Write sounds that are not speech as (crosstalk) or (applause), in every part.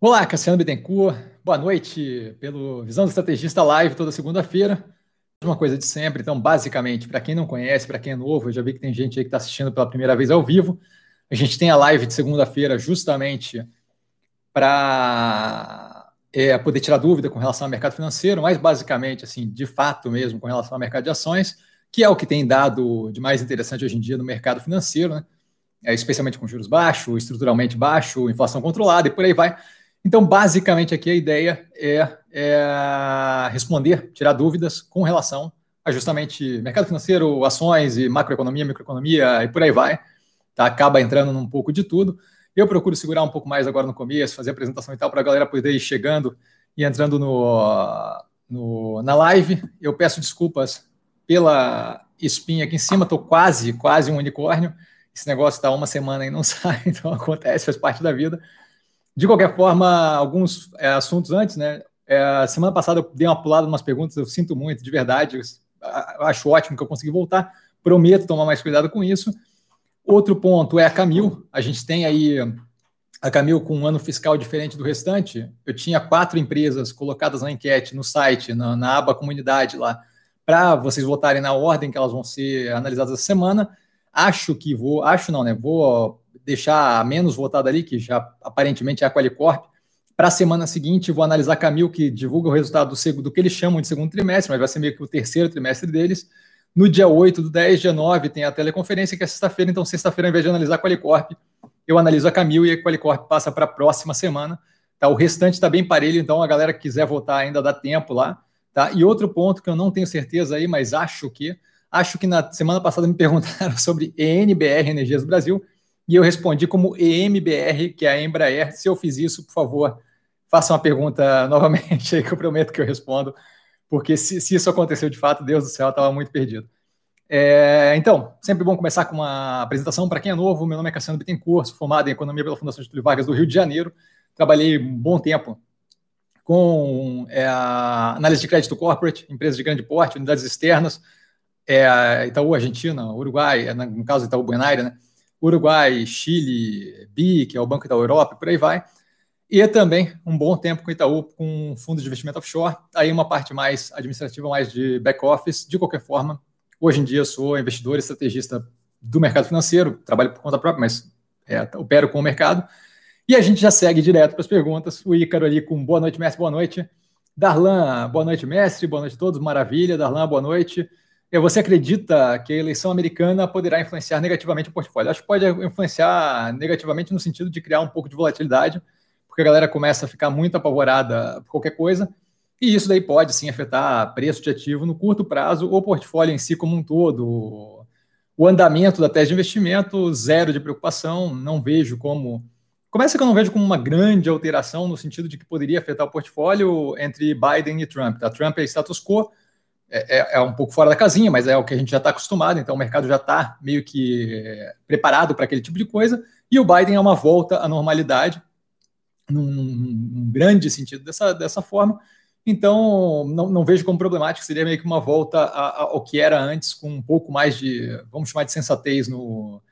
Olá, Cassiano Bittencourt. Boa noite pelo Visão do Estrategista Live toda segunda-feira. Uma coisa de sempre, então, basicamente, para quem não conhece, para quem é novo, eu já vi que tem gente aí que está assistindo pela primeira vez ao vivo. A gente tem a live de segunda-feira justamente para é, poder tirar dúvida com relação ao mercado financeiro, mas basicamente, assim, de fato mesmo, com relação ao mercado de ações, que é o que tem dado de mais interessante hoje em dia no mercado financeiro, né? É, especialmente com juros baixos, estruturalmente baixo, inflação controlada e por aí vai. Então, basicamente, aqui a ideia é, é, responder, tirar dúvidas com relação a justamente mercado financeiro, ações e macroeconomia, microeconomia e por aí vai. Tá? Acaba entrando num pouco de tudo. Eu procuro segurar um pouco mais agora no começo, fazer a apresentação e tal, para a galera poder ir chegando e entrando no, no, na live. Eu peço desculpas pela espinha aqui em cima, estou quase, quase um unicórnio. Esse negócio está uma semana e não (laughs) sai, então acontece, faz parte da vida. De qualquer forma, alguns é, assuntos antes, né? É, semana passada eu dei uma pulada em umas perguntas, eu sinto muito, de verdade. Eu acho ótimo que eu consegui voltar. Prometo tomar mais cuidado com isso. Outro ponto é a Camil. A gente tem aí a Camil com um ano fiscal diferente do restante. Eu tinha quatro empresas colocadas na enquete, no site, na, na aba comunidade lá, para vocês votarem na ordem que elas vão ser analisadas essa semana. Acho que vou, acho não, né? Vou deixar menos votado ali, que já aparentemente é a Qualicorp. Para a semana seguinte, vou analisar a Camil, que divulga o resultado do, do que eles chamam de segundo trimestre, mas vai ser meio que o terceiro trimestre deles. No dia 8 do 10, dia 9, tem a teleconferência, que é sexta-feira. Então, sexta-feira, ao invés de analisar a Qualicorp, eu analiso a Camil e a Qualicorp passa para a próxima semana. Tá? O restante está bem parelho, então a galera que quiser votar ainda dá tempo lá. Tá? E outro ponto que eu não tenho certeza aí, mas acho que. Acho que na semana passada me (laughs) perguntaram sobre ENBR Energias do Brasil e eu respondi como EMBR, que é a Embraer. Se eu fiz isso, por favor, faça uma pergunta (laughs) novamente aí que eu prometo que eu respondo, porque se, se isso aconteceu de fato, Deus do céu, estava muito perdido. É, então, sempre bom começar com uma apresentação para quem é novo. Meu nome é Cassiano Bittencourt, sou formado em Economia pela Fundação Getúlio Vargas do Rio de Janeiro. Trabalhei um bom tempo com é, análise de crédito corporate, empresas de grande porte, unidades externas, é, Itaú Argentina, Uruguai, no caso Itaú Buenaire, né? Uruguai, Chile, BI, que é o Banco da Europa, por aí vai. E também um bom tempo com o Itaú, com fundos de investimento offshore. Aí uma parte mais administrativa, mais de back-office. De qualquer forma, hoje em dia sou investidor e estrategista do mercado financeiro, trabalho por conta própria, mas é, opero com o mercado. E a gente já segue direto para as perguntas. O Ícaro ali com boa noite, mestre, boa noite. Darlan, boa noite, mestre, boa noite a todos, maravilha. Darlan, boa noite. Você acredita que a eleição americana poderá influenciar negativamente o portfólio? Acho que pode influenciar negativamente no sentido de criar um pouco de volatilidade, porque a galera começa a ficar muito apavorada por qualquer coisa, e isso daí pode sim afetar preço de ativo no curto prazo, ou portfólio em si como um todo. O andamento da tese de investimento, zero de preocupação, não vejo como. Começa que eu não vejo como uma grande alteração no sentido de que poderia afetar o portfólio entre Biden e Trump. Tá? Trump é status quo, é, é, é, um pouco fora da casinha, mas é o que a gente já está acostumado, então o mercado já está meio que preparado para aquele tipo de coisa, e o Biden é uma volta à normalidade, num, num grande sentido dessa, dessa forma, então não, não, vejo como problemático, seria meio que uma volta ao que era antes, com um pouco mais de, vamos chamar de sensatez no,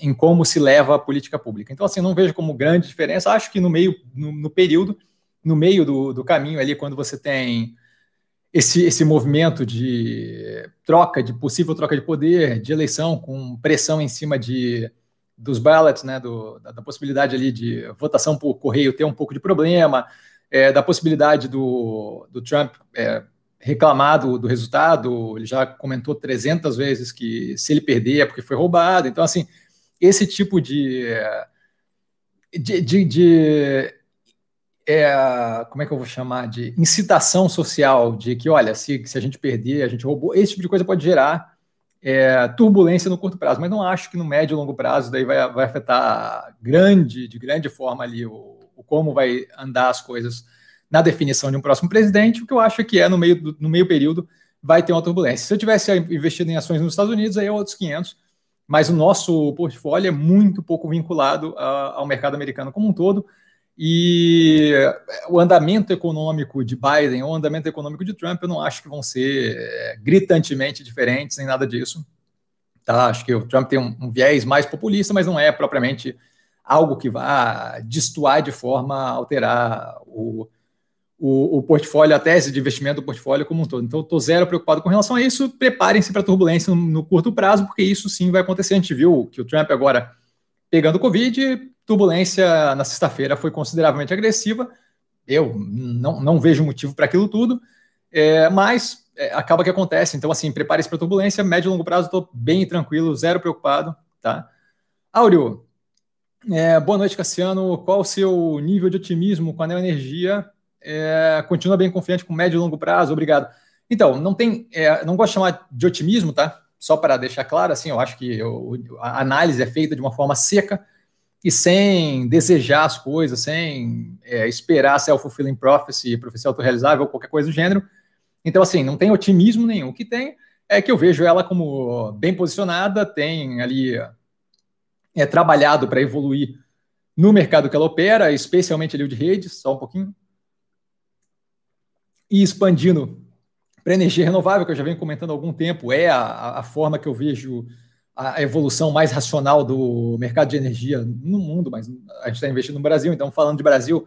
em como se leva a política pública. Então, assim, não vejo como grande diferença, acho que no meio, no, no período, no meio do, do caminho ali, quando você tem esse, esse movimento de troca, de possível troca de poder, de eleição, com pressão em cima de, dos ballots, né, do, da, da, possibilidade ali de votação por correio ter um pouco de problema, é, da possibilidade do, do Trump é, reclamar do, do, resultado, ele já comentou 300 vezes que se ele perder é porque foi roubado, então, assim, esse tipo de, de, de, de é, como é que eu vou chamar, de incitação social, de que, olha, se, se a gente perder, a gente roubou, esse tipo de coisa pode gerar é, turbulência no curto prazo, mas não acho que no médio e longo prazo daí vai, vai afetar grande, de grande forma ali o, o, como vai andar as coisas na definição de um próximo presidente, o que eu acho que é no meio, do, no meio período vai ter uma turbulência. Se eu tivesse investido em ações nos Estados Unidos, aí é outros 500, mas o nosso portfólio é muito pouco vinculado a, ao mercado americano como um todo, e o andamento econômico de Biden ou o andamento econômico de Trump, eu não acho que vão ser é, gritantemente diferentes, nem nada disso. Tá? Acho que o Trump tem um, um viés mais populista, mas não é propriamente algo que vá destoar de forma a alterar o, o, o, portfólio, a tese de investimento do portfólio como um todo. Então, estou zero preocupado com relação a isso. Preparem-se para turbulência no, no, curto prazo, porque isso sim vai acontecer. A gente viu que o Trump agora pegando Covid, turbulência na sexta-feira foi consideravelmente agressiva. Eu não, não vejo motivo para aquilo tudo, é, mas é, acaba que acontece. Então, assim, prepare-se para turbulência, médio e longo prazo, estou bem tranquilo, zero preocupado, tá? Áureo, é, boa noite, Cassiano. Qual o seu nível de otimismo com a Neoenergia? É, continua bem confiante com médio e longo prazo? Obrigado. Então, não tem, é, não gosto de chamar de otimismo, tá? Só para deixar claro, assim, eu acho que eu, a análise é feita de uma forma seca e sem desejar as coisas, sem é, esperar self-fulfilling prophecy, profecia autorrealizável qualquer coisa do gênero. Então, assim, não tem otimismo nenhum. O que tem é que eu vejo ela como bem posicionada, tem ali é, trabalhado para evoluir no mercado que ela opera, especialmente ali o de redes, só um pouquinho, e expandindo para energia renovável, que eu já venho comentando há algum tempo, é a, a forma que eu vejo a evolução mais racional do mercado de energia no mundo, mas a gente está investindo no Brasil, então falando de Brasil,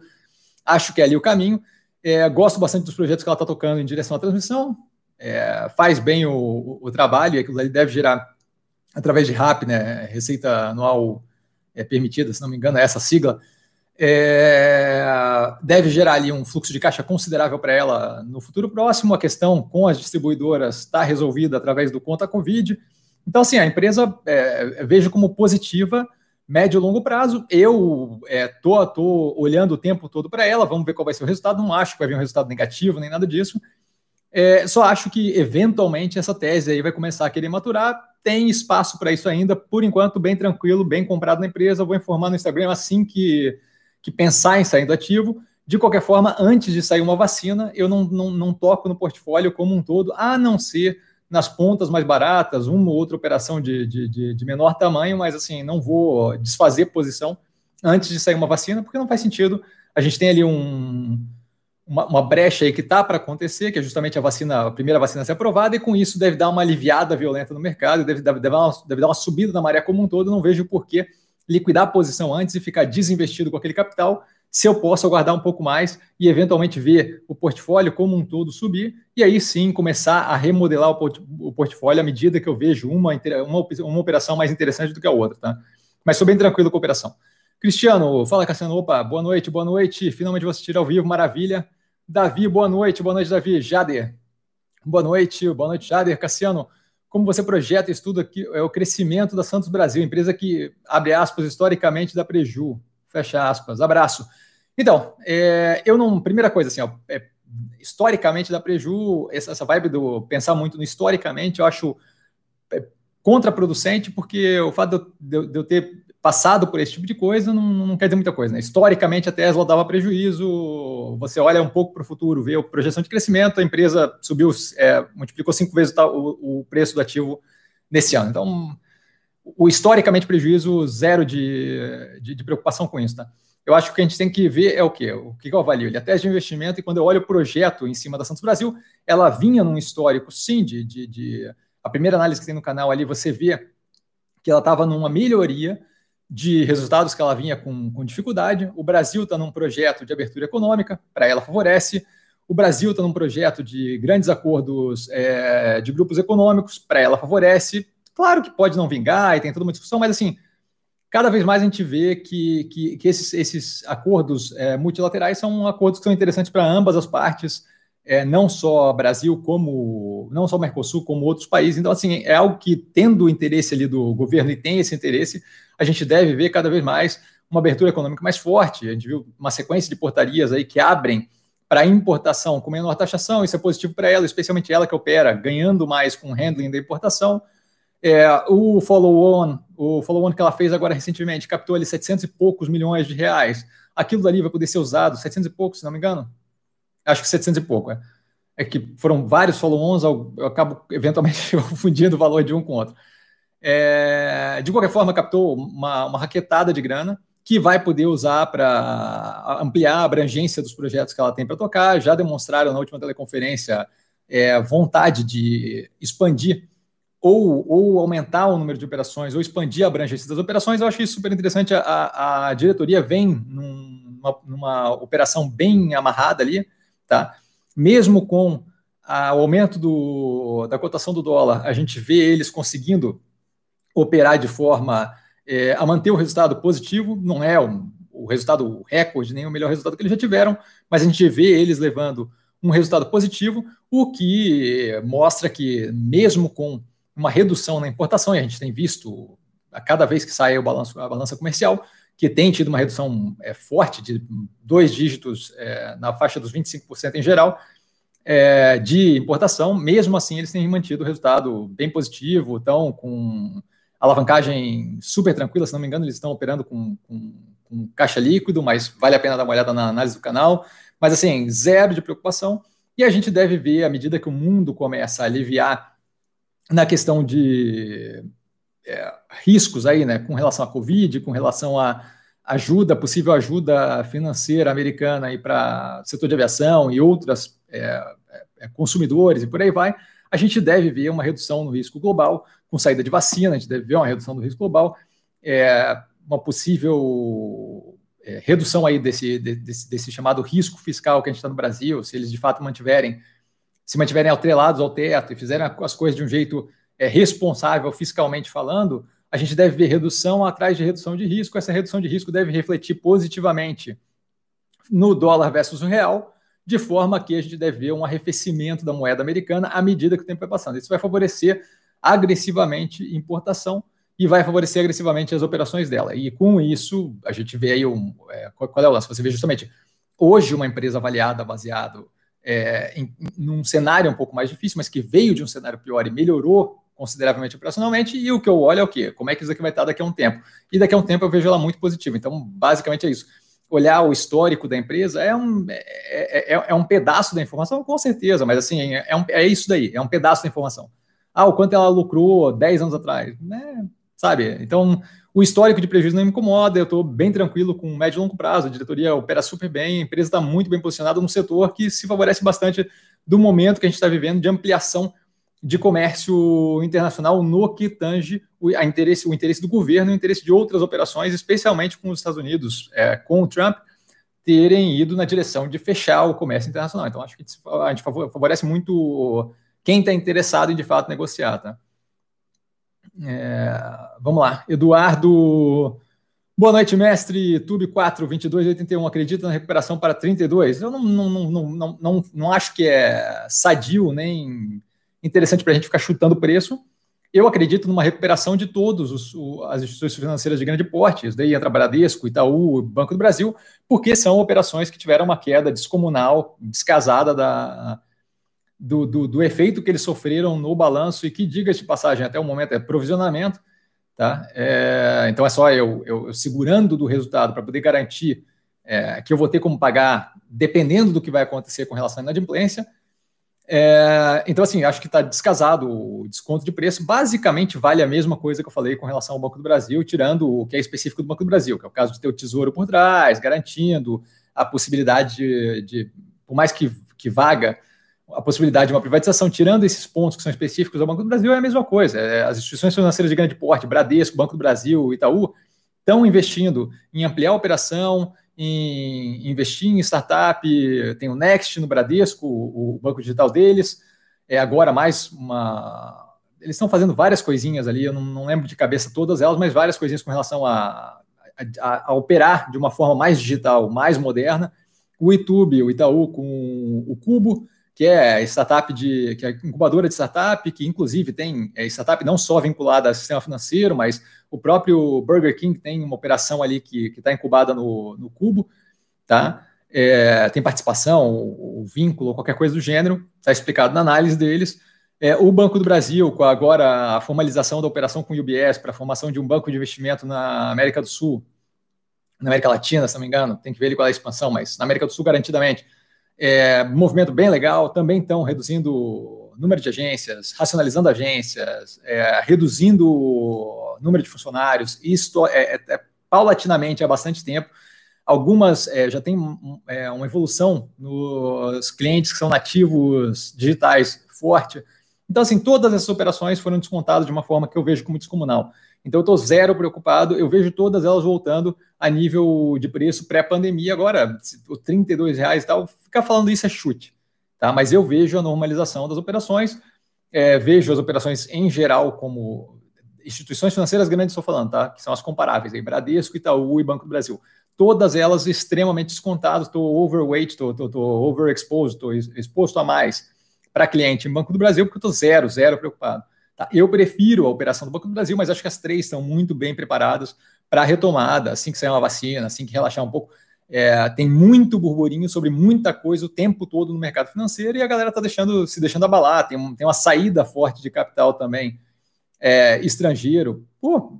acho que é ali o caminho. É, gosto bastante dos projetos que ela está tocando em direção à transmissão, é, faz bem o, o, o, trabalho, aquilo ali deve gerar, através de RAP, né, Receita Anual é, Permitida, se não me engano, é essa sigla, é, deve gerar ali um fluxo de caixa considerável para ela no futuro próximo. A questão com as distribuidoras está resolvida através do conta Covid. Então, assim, a empresa é, vejo como positiva, médio e longo prazo. Eu é, tô, tô olhando o tempo todo para ela, vamos ver qual vai ser o resultado. Não acho que vai vir um resultado negativo nem nada disso. É, só acho que eventualmente essa tese aí vai começar a querer maturar. Tem espaço para isso ainda, por enquanto, bem tranquilo, bem comprado na empresa. Vou informar no Instagram assim que que pensar em sair do ativo. De qualquer forma, antes de sair uma vacina, eu não, não, não toco no portfólio como um todo, a não ser nas pontas mais baratas, uma ou outra operação de, de, de, menor tamanho, mas assim, não vou desfazer posição antes de sair uma vacina, porque não faz sentido. A gente tem ali um, uma, uma, brecha aí que está para acontecer, que é justamente a vacina, a primeira vacina ser aprovada, e com isso deve dar uma aliviada violenta no mercado, deve, deve, deve, dar, uma, deve dar uma subida na maré como um todo. Não vejo por que liquidar a posição antes e ficar desinvestido com aquele capital, se eu posso guardar um pouco mais e eventualmente ver o portfólio como um todo subir, e aí sim começar a remodelar o, portfólio à medida que eu vejo uma, uma, uma operação mais interessante do que a outra, tá? Mas sou bem tranquilo com a operação. Cristiano, fala Cassiano, opa, boa noite, boa noite, finalmente vou assistir ao vivo, maravilha. Davi, boa noite, boa noite, Davi. Jader, boa noite, boa noite, Jader. Cassiano, como você projeta e estuda aqui é o crescimento da Santos Brasil, empresa que, abre aspas, historicamente da Preju, fecha aspas, abraço. Então, é, eu não, primeira coisa assim, ó, é, historicamente da Preju, essa, essa, vibe do pensar muito no historicamente, eu acho é, contraproducente, porque o fato de eu, de eu ter passado por esse tipo de coisa não, não quer dizer muita coisa. Né? Historicamente, a Tesla dava prejuízo, você olha um pouco para o futuro, vê a projeção de crescimento, a empresa subiu, é, multiplicou cinco vezes o, o, preço do ativo nesse ano. Então, o historicamente prejuízo, zero de, de, de, preocupação com isso. Tá? Eu acho que a gente tem que ver é o quê? O que eu avalio? Ele é tese de investimento, e quando eu olho o projeto em cima da Santos Brasil, ela vinha num histórico, sim, de, de, de a primeira análise que tem no canal ali, você vê que ela estava numa melhoria, de resultados que ela vinha com, com dificuldade. O Brasil está num projeto de abertura econômica, para ela favorece. O Brasil está num projeto de grandes acordos é, de grupos econômicos, para ela favorece. Claro que pode não vingar e tem toda uma discussão, mas assim, cada vez mais a gente vê que, que, que esses, esses acordos é, multilaterais são acordos que são interessantes para ambas as partes, é, não só Brasil, como não só Mercosul, como outros países. Então, assim, é algo que, tendo o interesse ali do governo e tem esse interesse, a gente deve ver cada vez mais uma abertura econômica mais forte. A gente viu uma sequência de portarias aí que abrem para importação com menor taxação, isso é positivo para ela, especialmente ela que opera, ganhando mais com o handling da importação. É, o follow-on, o follow-on que ela fez agora recentemente, captou ali 700 e poucos milhões de reais. Aquilo dali vai poder ser usado, 700 e poucos, se não me engano? Acho que 700 e pouco, é. É que foram vários follow-ons, eu acabo eventualmente (laughs) confundindo o valor de um com o outro. É, de qualquer forma, captou uma, uma raquetada de grana que vai poder usar para ampliar a abrangência dos projetos que ela tem para tocar. Já demonstraram na última teleconferência é, vontade de expandir ou, ou aumentar o número de operações, ou expandir a abrangência das operações, eu acho isso super interessante. A, a diretoria vem numa, numa operação bem amarrada ali, tá? Mesmo com o aumento do, da cotação do dólar, a gente vê eles conseguindo operar de forma é, a manter o resultado positivo, não é um, o resultado recorde, nem o melhor resultado que eles já tiveram, mas a gente vê eles levando um resultado positivo, o que mostra que, mesmo com uma redução na importação, e a gente tem visto a cada vez que sai o balanço, a balança comercial, que tem tido uma redução é, forte de dois dígitos é, na faixa dos 25% em geral é, de importação, mesmo assim eles têm mantido o resultado bem positivo, estão com alavancagem super tranquila, se não me engano, eles estão operando com, com, com caixa líquido, mas vale a pena dar uma olhada na análise do canal. Mas assim, zero de preocupação. E a gente deve ver, à medida que o mundo começa a aliviar na questão de é, riscos aí, né, com relação à Covid, com relação à ajuda, possível ajuda financeira americana aí para setor de aviação e outras é, é, consumidores e por aí vai, a gente deve ver uma redução no risco global, com saída de vacina, a gente deve ver uma redução do risco global, é, uma possível é, redução aí desse, desse, desse chamado risco fiscal que a gente está no Brasil, se eles de fato mantiverem se mantiverem atrelados ao teto e fizerem as coisas de um jeito é, responsável fiscalmente falando, a gente deve ver redução atrás de redução de risco. Essa redução de risco deve refletir positivamente no dólar versus o real, de forma que a gente deve ver um arrefecimento da moeda americana à medida que o tempo vai passando. Isso vai favorecer agressivamente importação e vai favorecer agressivamente as operações dela. E com isso, a gente vê aí um. É, qual é o lance? Você vê justamente hoje uma empresa avaliada baseado é, em, em um cenário um pouco mais difícil, mas que veio de um cenário pior e melhorou consideravelmente operacionalmente, e o que eu olho é o quê? Como é que isso aqui vai estar daqui a um tempo? E daqui a um tempo eu vejo ela muito positiva. Então, basicamente é isso. Olhar o histórico da empresa é um, é, é, é um pedaço da informação, com certeza, mas assim, é, um, é isso daí, é um pedaço da informação. Ah, o quanto ela lucrou 10 anos atrás, né? Sabe? Então, o histórico de prejuízo não me incomoda, eu estou bem tranquilo com médio e longo prazo, a diretoria opera super bem, a empresa está muito bem posicionada num setor que se favorece bastante do momento que a gente está vivendo de ampliação de comércio internacional no que tange o, interesse, o interesse do governo e o interesse de outras operações, especialmente com os Estados Unidos, é, com o Trump, terem ido na direção de fechar o comércio internacional. Então, acho que a gente favorece muito quem está interessado em, de fato, negociar. Tá? É, vamos lá, Eduardo. Boa noite, mestre. Tube 4, 22, 81. Acredita na recuperação para 32? Eu não, não, não, não, não, não acho que é sadio nem interessante para a gente ficar chutando preço. Eu acredito numa recuperação de todas as instituições financeiras de grande porte, daí entra Bradesco, Itaú, Banco do Brasil, porque são operações que tiveram uma queda descomunal, descasada da, do, do, do, efeito que eles sofreram no balanço e que, diga-se de passagem, até o momento é provisionamento, tá? É, então é só eu, eu, eu, segurando do resultado para poder garantir é, que eu vou ter como pagar, dependendo do que vai acontecer com relação à inadimplência. É, então, assim, acho que está descasado o desconto de preço. Basicamente, vale a mesma coisa que eu falei com relação ao Banco do Brasil, tirando o que é específico do Banco do Brasil, que é o caso de ter o tesouro por trás, garantindo a possibilidade de, de por mais que, que vaga, a possibilidade de uma privatização, tirando esses pontos que são específicos ao Banco do Brasil, é a mesma coisa. É, as instituições financeiras de grande porte, Bradesco, Banco do Brasil, Itaú, estão investindo em ampliar a operação, em investir em startup, tem o Next no Bradesco, o banco digital deles, é agora mais uma... Eles estão fazendo várias coisinhas ali, eu não, lembro de cabeça todas elas, mas várias coisinhas com relação a, a, a operar de uma forma mais digital, mais moderna. O YouTube, o Itaú com o Cubo, que é startup de que é incubadora de startup, que inclusive tem é, startup não só vinculada ao sistema financeiro, mas o próprio Burger King tem uma operação ali que está incubada no, no Cubo, tá? É, tem participação, o, vínculo, qualquer coisa do gênero, está explicado na análise deles. É, o Banco do Brasil, com agora a formalização da operação com o UBS para a formação de um banco de investimento na América do Sul, na América Latina, se não me engano, tem que ver ele qual é a expansão, mas na América do Sul, garantidamente é, movimento bem legal, também estão reduzindo o número de agências, racionalizando agências, é, reduzindo o número de funcionários, isso é, é, é paulatinamente há bastante tempo. Algumas é, já tem é, uma evolução nos clientes que são nativos digitais forte, Então, assim, todas essas operações foram descontadas de uma forma que eu vejo como descomunal. Então, eu estou zero preocupado, eu vejo todas elas voltando a nível de preço pré-pandemia. Agora, o 32 reais e tal, ficar falando isso é chute, tá? Mas eu vejo a normalização das operações, é, vejo as operações em geral como instituições financeiras grandes, estou falando, tá? Que são as comparáveis, aí, Bradesco, Itaú e Banco do Brasil. Todas elas extremamente descontadas, estou overweight, estou overexposed, estou exposto a mais para cliente em Banco do Brasil, porque eu estou zero, zero preocupado. Tá? Eu prefiro a operação do Banco do Brasil, mas acho que as três estão muito bem preparadas para a retomada, assim que sair uma vacina, assim que relaxar um pouco. É, tem muito burburinho sobre muita coisa o tempo todo no mercado financeiro e a galera está deixando, se deixando abalar. Tem, um, tem uma saída forte de capital também é, estrangeiro, por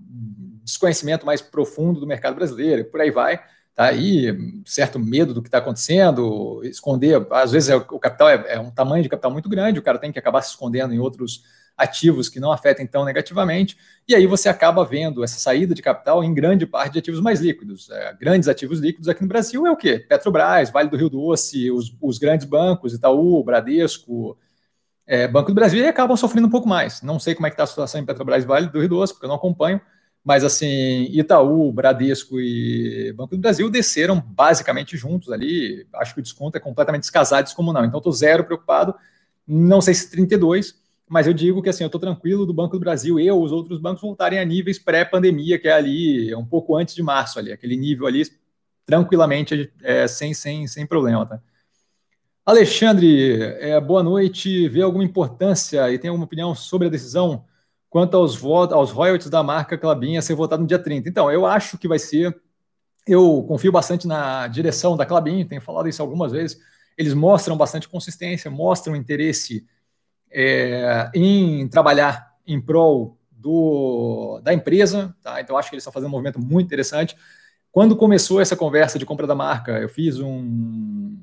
desconhecimento mais profundo do mercado brasileiro, por aí vai. Tá aí certo medo do que está acontecendo, esconder. Às vezes é, o capital é, é um tamanho de capital muito grande, o cara tem que acabar se escondendo em outros ativos que não afetem tão negativamente, e aí você acaba vendo essa saída de capital em grande parte de ativos mais líquidos. É, grandes ativos líquidos aqui no Brasil é o quê? Petrobras, Vale do Rio Doce, os, os grandes bancos, Itaú, Bradesco, é, Banco do Brasil, e acabam sofrendo um pouco mais. Não sei como é que está a situação em Petrobras Vale do Rio Doce, porque eu não acompanho, mas assim, Itaú, Bradesco e Banco do Brasil desceram basicamente juntos ali. Acho que o desconto é completamente descasado, descomunal. Então, estou zero preocupado. Não sei se 32, mas eu digo que assim, eu estou tranquilo do Banco do Brasil e os outros bancos voltarem a níveis pré-pandemia, que é ali um pouco antes de março, ali, aquele nível ali, tranquilamente, é, sem, sem, sem problema. Tá? Alexandre, é, boa noite. Vê alguma importância e tem alguma opinião sobre a decisão quanto aos, votos, aos royalties da marca Clabin a ser votado no dia 30? Então, eu acho que vai ser. Eu confio bastante na direção da Clabin, tenho falado isso algumas vezes. Eles mostram bastante consistência, mostram interesse é, em trabalhar em prol do, da empresa, tá? Então acho que eles estão fazendo um movimento muito interessante. Quando começou essa conversa de compra da marca, eu fiz um,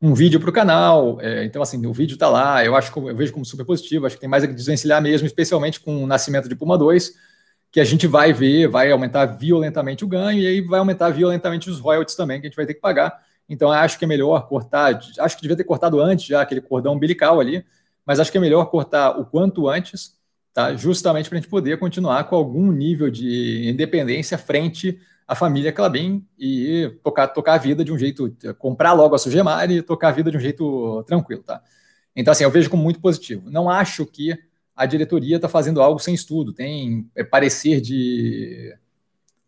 um vídeo para o canal, é, então assim, o vídeo está lá, eu acho eu vejo como super positivo, acho que tem mais a desvencilhar mesmo, especialmente com o nascimento de Puma 2, que a gente vai ver, vai aumentar violentamente o ganho e aí vai aumentar violentamente os royalties também que a gente vai ter que pagar. Então acho que é melhor cortar, acho que devia ter cortado antes já aquele cordão umbilical ali, mas acho que é melhor cortar o quanto antes, tá? justamente para a gente poder continuar com algum nível de independência frente à família Clabin e tocar, tocar a vida de um jeito, comprar logo a Sugemar e tocar a vida de um jeito tranquilo. Tá? Então, assim, eu vejo como muito positivo. Não acho que a diretoria está fazendo algo sem estudo, tem é, parecer de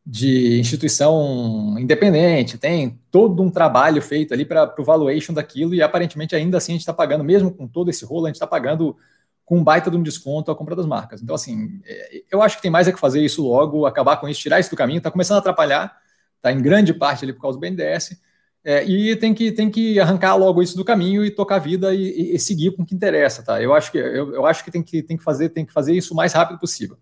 de instituição independente, tem todo um trabalho feito ali para o valuation daquilo e aparentemente ainda assim a gente está pagando, mesmo com todo esse rolo, a gente está pagando com um baita de um desconto a compra das marcas. Então, assim, é, eu acho que tem mais é que fazer isso logo, acabar com isso, tirar isso do caminho, está começando a atrapalhar, está em grande parte ali por causa do BNDES, é, e tem que, tem que arrancar logo isso do caminho e tocar a vida e, e, e seguir com o que interessa, tá? Eu acho que, eu, eu acho que, tem, que tem que fazer tem que fazer isso o mais rápido possível.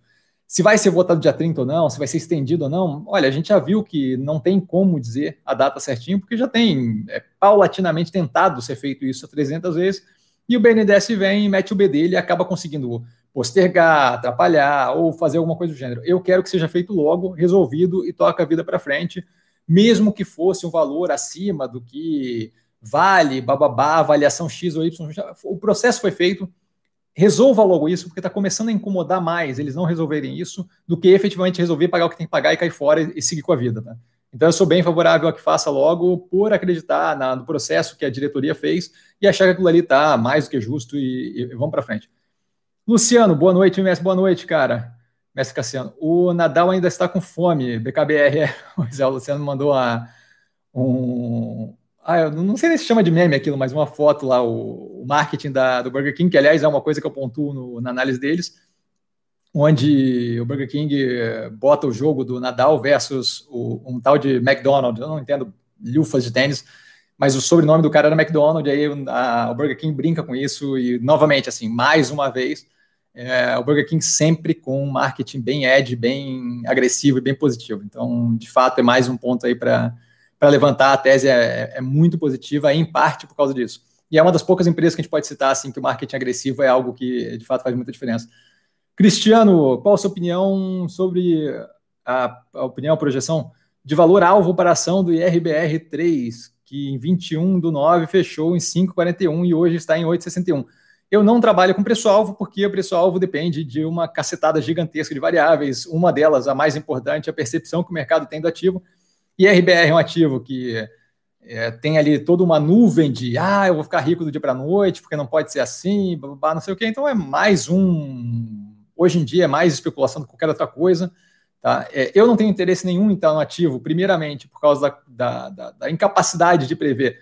Se vai ser votado dia 30 ou não, se vai ser estendido ou não, olha, a gente já viu que não tem como dizer a data certinho, porque já tem é, paulatinamente tentado ser feito isso 300 vezes, e o BNDES vem e mete o B dele e acaba conseguindo postergar, atrapalhar ou fazer alguma coisa do gênero. Eu quero que seja feito logo, resolvido e toca a vida para frente, mesmo que fosse um valor acima do que vale, bababá, avaliação X ou Y. O processo foi feito, resolva logo isso, porque está começando a incomodar mais eles não resolverem isso do que efetivamente resolver pagar o que tem que pagar e cair fora e, seguir com a vida. Tá? Então, eu sou bem favorável a que faça logo por acreditar na, no processo que a diretoria fez e achar que aquilo ali está mais do que justo e, e vamos para frente. Luciano, boa noite, mestre, boa noite, cara. Mestre Cassiano, o Nadal ainda está com fome, BKBR, é. (laughs) É, o Luciano mandou uma, um, ah, eu não sei nem se chama de meme aquilo, mas uma foto lá, o, o marketing da, do Burger King, que aliás é uma coisa que eu pontuo no, na análise deles, onde o Burger King eh, bota o jogo do Nadal versus o, um tal de McDonald's, eu não entendo lufas de tênis, mas o sobrenome do cara era McDonald's, aí a, o Burger King brinca com isso, e novamente, assim, mais uma vez, é, o Burger King sempre com um marketing bem edge, bem agressivo e bem positivo. Então, de fato, é mais um ponto aí para para levantar a tese é, é, muito positiva, em parte por causa disso. E é uma das poucas empresas que a gente pode citar assim que o marketing agressivo é algo que de fato faz muita diferença. Cristiano, qual a sua opinião sobre a, a opinião, a projeção de valor alvo para a ação do IRBR3, que em 21 do 9 fechou em 5,41 e hoje está em 8,61? Eu não trabalho com preço-alvo porque o preço-alvo depende de uma cacetada gigantesca de variáveis. Uma delas, a mais importante, é a percepção que o mercado tem do ativo. E RBR é um ativo que é, tem ali toda uma nuvem de ah, eu vou ficar rico do dia para a noite, porque não pode ser assim, blá, blá, não sei o quê. Então é mais um. Hoje em dia é mais especulação do que qualquer outra coisa. Tá? É, eu não tenho interesse nenhum em estar no ativo, primeiramente, por causa da, da, da, da incapacidade de prever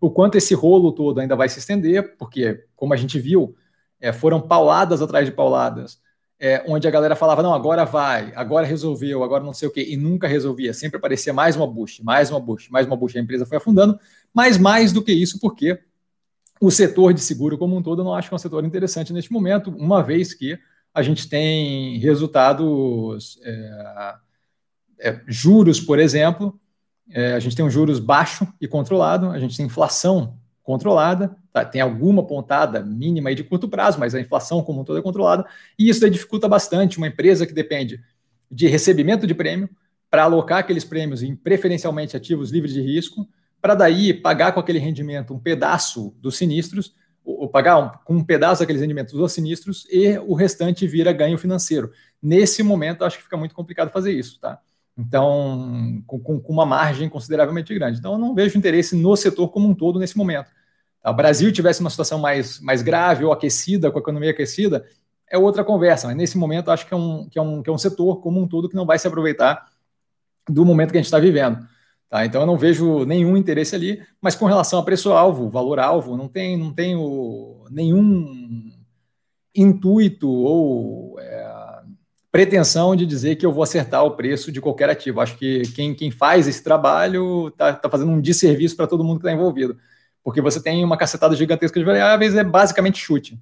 o quanto esse rolo todo ainda vai se estender, porque, como a gente viu, é, foram pauladas atrás de pauladas, é, onde a galera falava, não, agora vai, agora resolveu, agora não sei o quê, e nunca resolvia, sempre aparecia mais uma bush, mais uma bush, mais uma bush, a empresa foi afundando, mas mais do que isso, porque o setor de seguro como um todo eu não acho que é um setor interessante neste momento, uma vez que a gente tem resultados, é, é, juros, por exemplo, é, a gente tem um juros baixo e controlado, a gente tem inflação controlada, tá? tem alguma pontada mínima de curto prazo, mas a inflação como um todo é controlada, e isso dificulta bastante uma empresa que depende de recebimento de prêmio para alocar aqueles prêmios em preferencialmente ativos livres de risco, para daí pagar com aquele rendimento um pedaço dos sinistros, ou, pagar um, com um pedaço daqueles rendimentos dos sinistros e o restante vira ganho financeiro. Nesse momento, acho que fica muito complicado fazer isso, tá? Então, com, com, uma margem consideravelmente grande. Então, eu não vejo interesse no setor como um todo nesse momento. O Brasil tivesse uma situação mais, mais grave ou aquecida, com a economia aquecida, é outra conversa. Mas nesse momento, acho que é, um, que, é um, que é um setor como um todo que não vai se aproveitar do momento que a gente está vivendo. Tá? Então, eu não vejo nenhum interesse ali. Mas com relação a preço-alvo, valor-alvo, não, tem, não tenho nenhum intuito ou. É, pretensão de dizer que eu vou acertar o preço de qualquer ativo. Acho que quem, quem faz esse trabalho está tá fazendo um desserviço para todo mundo que está envolvido. Porque você tem uma cacetada gigantesca de variáveis, é basicamente chute.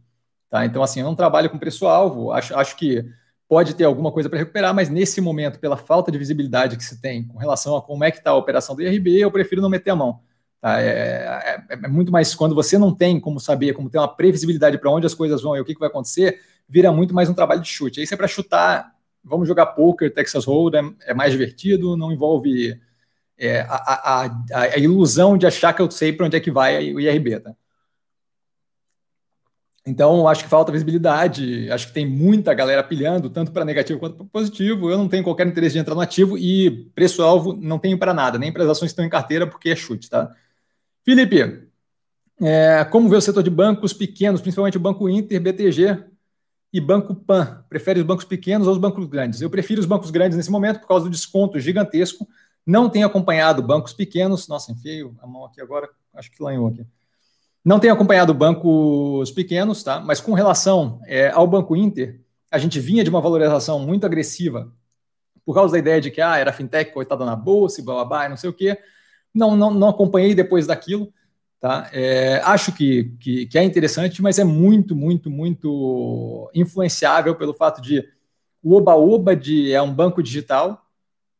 Tá? Então, assim, eu não trabalho com preço-alvo, acho, acho que pode ter alguma coisa para recuperar, mas nesse momento, pela falta de visibilidade que se tem com relação a como é que está a operação do IRB, eu prefiro não meter a mão. Tá? É, é, é, muito mais quando você não tem como saber, como ter uma previsibilidade para onde as coisas vão e o que, que vai acontecer, vira muito mais um trabalho de chute. Aí se é para chutar, vamos jogar poker, Texas Hold'em, é mais divertido, não envolve é, a, a, a, ilusão de achar que eu sei para onde é que vai o IRB, tá? Então, acho que falta visibilidade, acho que tem muita galera pilhando, tanto para negativo quanto para positivo. Eu não tenho qualquer interesse de entrar no ativo e preço-alvo não tenho para nada, nem para as ações que estão em carteira, porque é chute, tá? Felipe, é, como vê o setor de bancos pequenos, principalmente o Banco Inter, BTG, e Banco Pan. Prefere os bancos pequenos ou os bancos grandes? Eu prefiro os bancos grandes nesse momento por causa do desconto gigantesco. Não tenho acompanhado bancos pequenos. Nossa, enfiei a mão aqui agora, acho que lanhou aqui. Não tenho acompanhado bancos pequenos, tá? Mas com relação é, ao Banco Inter, a gente vinha de uma valorização muito agressiva por causa da ideia de que ah, era fintech coitada na bolsa e blá blá blá, não sei o quê. Não, não, não acompanhei depois daquilo. Tá? É, acho que, que, que, é interessante, mas é muito, muito, muito influenciável pelo fato de o oba-oba de é um banco digital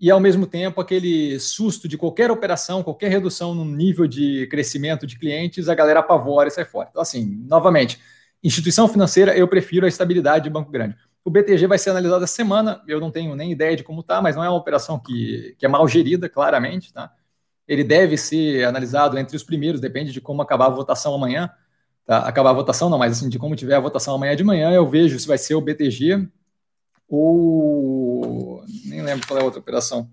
e, ao mesmo tempo, aquele susto de qualquer operação, qualquer redução no nível de crescimento de clientes, a galera apavora e sai fora. Então, assim, novamente, instituição financeira, eu prefiro a estabilidade de banco grande. O BTG vai ser analisado essa semana, eu não tenho nem ideia de como está, mas não é uma operação que, que é mal gerida, claramente, tá? ele deve ser analisado entre os primeiros, depende de como acabar a votação amanhã. Tá? Acabar a votação, não, mas assim, de como tiver a votação amanhã de manhã, eu vejo se vai ser o BTG ou. Nem lembro qual é a outra operação.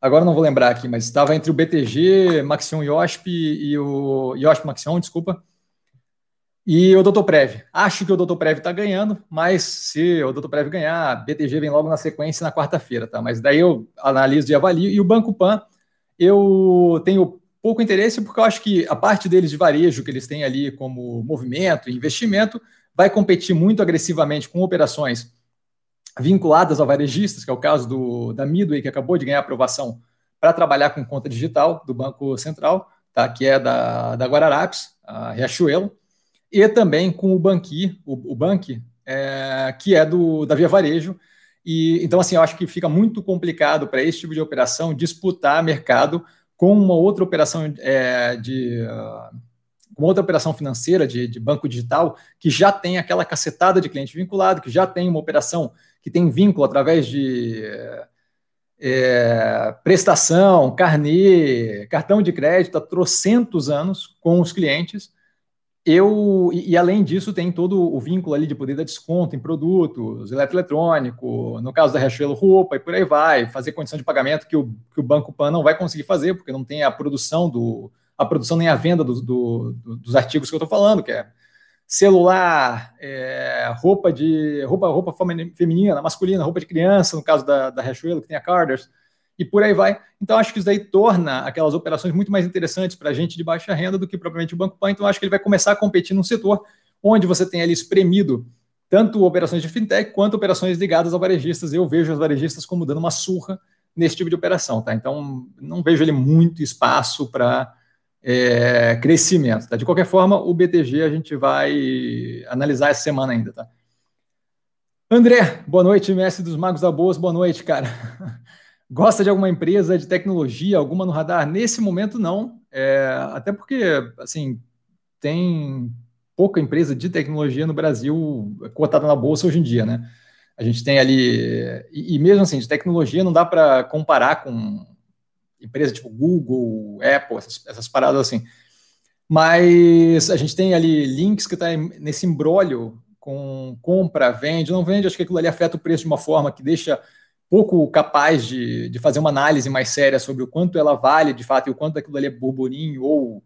Agora não vou lembrar aqui, mas estava entre o BTG, Maxion Yosp e o. Yosp Maxion, desculpa. E o Doutor Prev. Acho que o Doutor Prev está ganhando, mas se o Doutor Prev ganhar, BTG vem logo na sequência na quarta-feira, tá? Mas daí eu analiso e avalio. E o Banco Pan eu tenho pouco interesse porque eu acho que a parte deles de varejo que eles têm ali como movimento e investimento vai competir muito agressivamente com operações vinculadas a varejistas, que é o caso do, da Midway, que acabou de ganhar aprovação para trabalhar com conta digital do Banco Central, tá? que é da, da Guararapes, a Riachuelo, e também com o Banqui, o, o Banqui, é, que é do, da Via Varejo, e então, assim, eu acho que fica muito complicado para esse tipo de operação disputar mercado com uma outra operação é, de uh, uma outra operação financeira de, de, banco digital que já tem aquela cacetada de cliente vinculado, que já tem uma operação que tem vínculo através de é, prestação, carnê, cartão de crédito há trocentos anos com os clientes. Eu e, e, além disso tem todo o vínculo ali de poder dar desconto em produtos, eletroeletrônico, no caso da Riachuelo roupa e por aí vai, fazer condição de pagamento que o, que o Banco Pan não vai conseguir fazer porque não tem a produção do a produção nem a venda do, do, do, dos artigos que eu estou falando, que é celular, é, roupa de roupa roupa feminina, masculina, roupa de criança, no caso da, da Riachuelo que tem a Carders e por aí vai. Então, acho que isso daí torna aquelas operações muito mais interessantes para a gente de baixa renda do que propriamente o Banco Pan. Então, acho que ele vai começar a competir num setor onde você tem ali espremido tanto operações de fintech quanto operações ligadas a varejistas. Eu vejo os varejistas como dando uma surra nesse tipo de operação, tá? Então, não vejo ele muito espaço para é, crescimento, tá? De qualquer forma, o BTG a gente vai analisar essa semana ainda, tá? André, boa noite, mestre dos Magos da Boas, boa noite, cara. (laughs) Gosta de alguma empresa de tecnologia, alguma no radar? Nesse momento, não. É, até porque, assim, tem pouca empresa de tecnologia no Brasil cotada na bolsa hoje em dia, né? A gente tem ali, e, e mesmo assim, de tecnologia não dá para comparar com empresa tipo Google, Apple, essas, essas, paradas assim. Mas a gente tem ali links que está nesse embrólio com compra, vende, não vende, acho que aquilo ali afeta o preço de uma forma que deixa pouco capaz de, de fazer uma análise mais séria sobre o quanto ela vale de fato e o quanto aquilo ali é burburinho ou,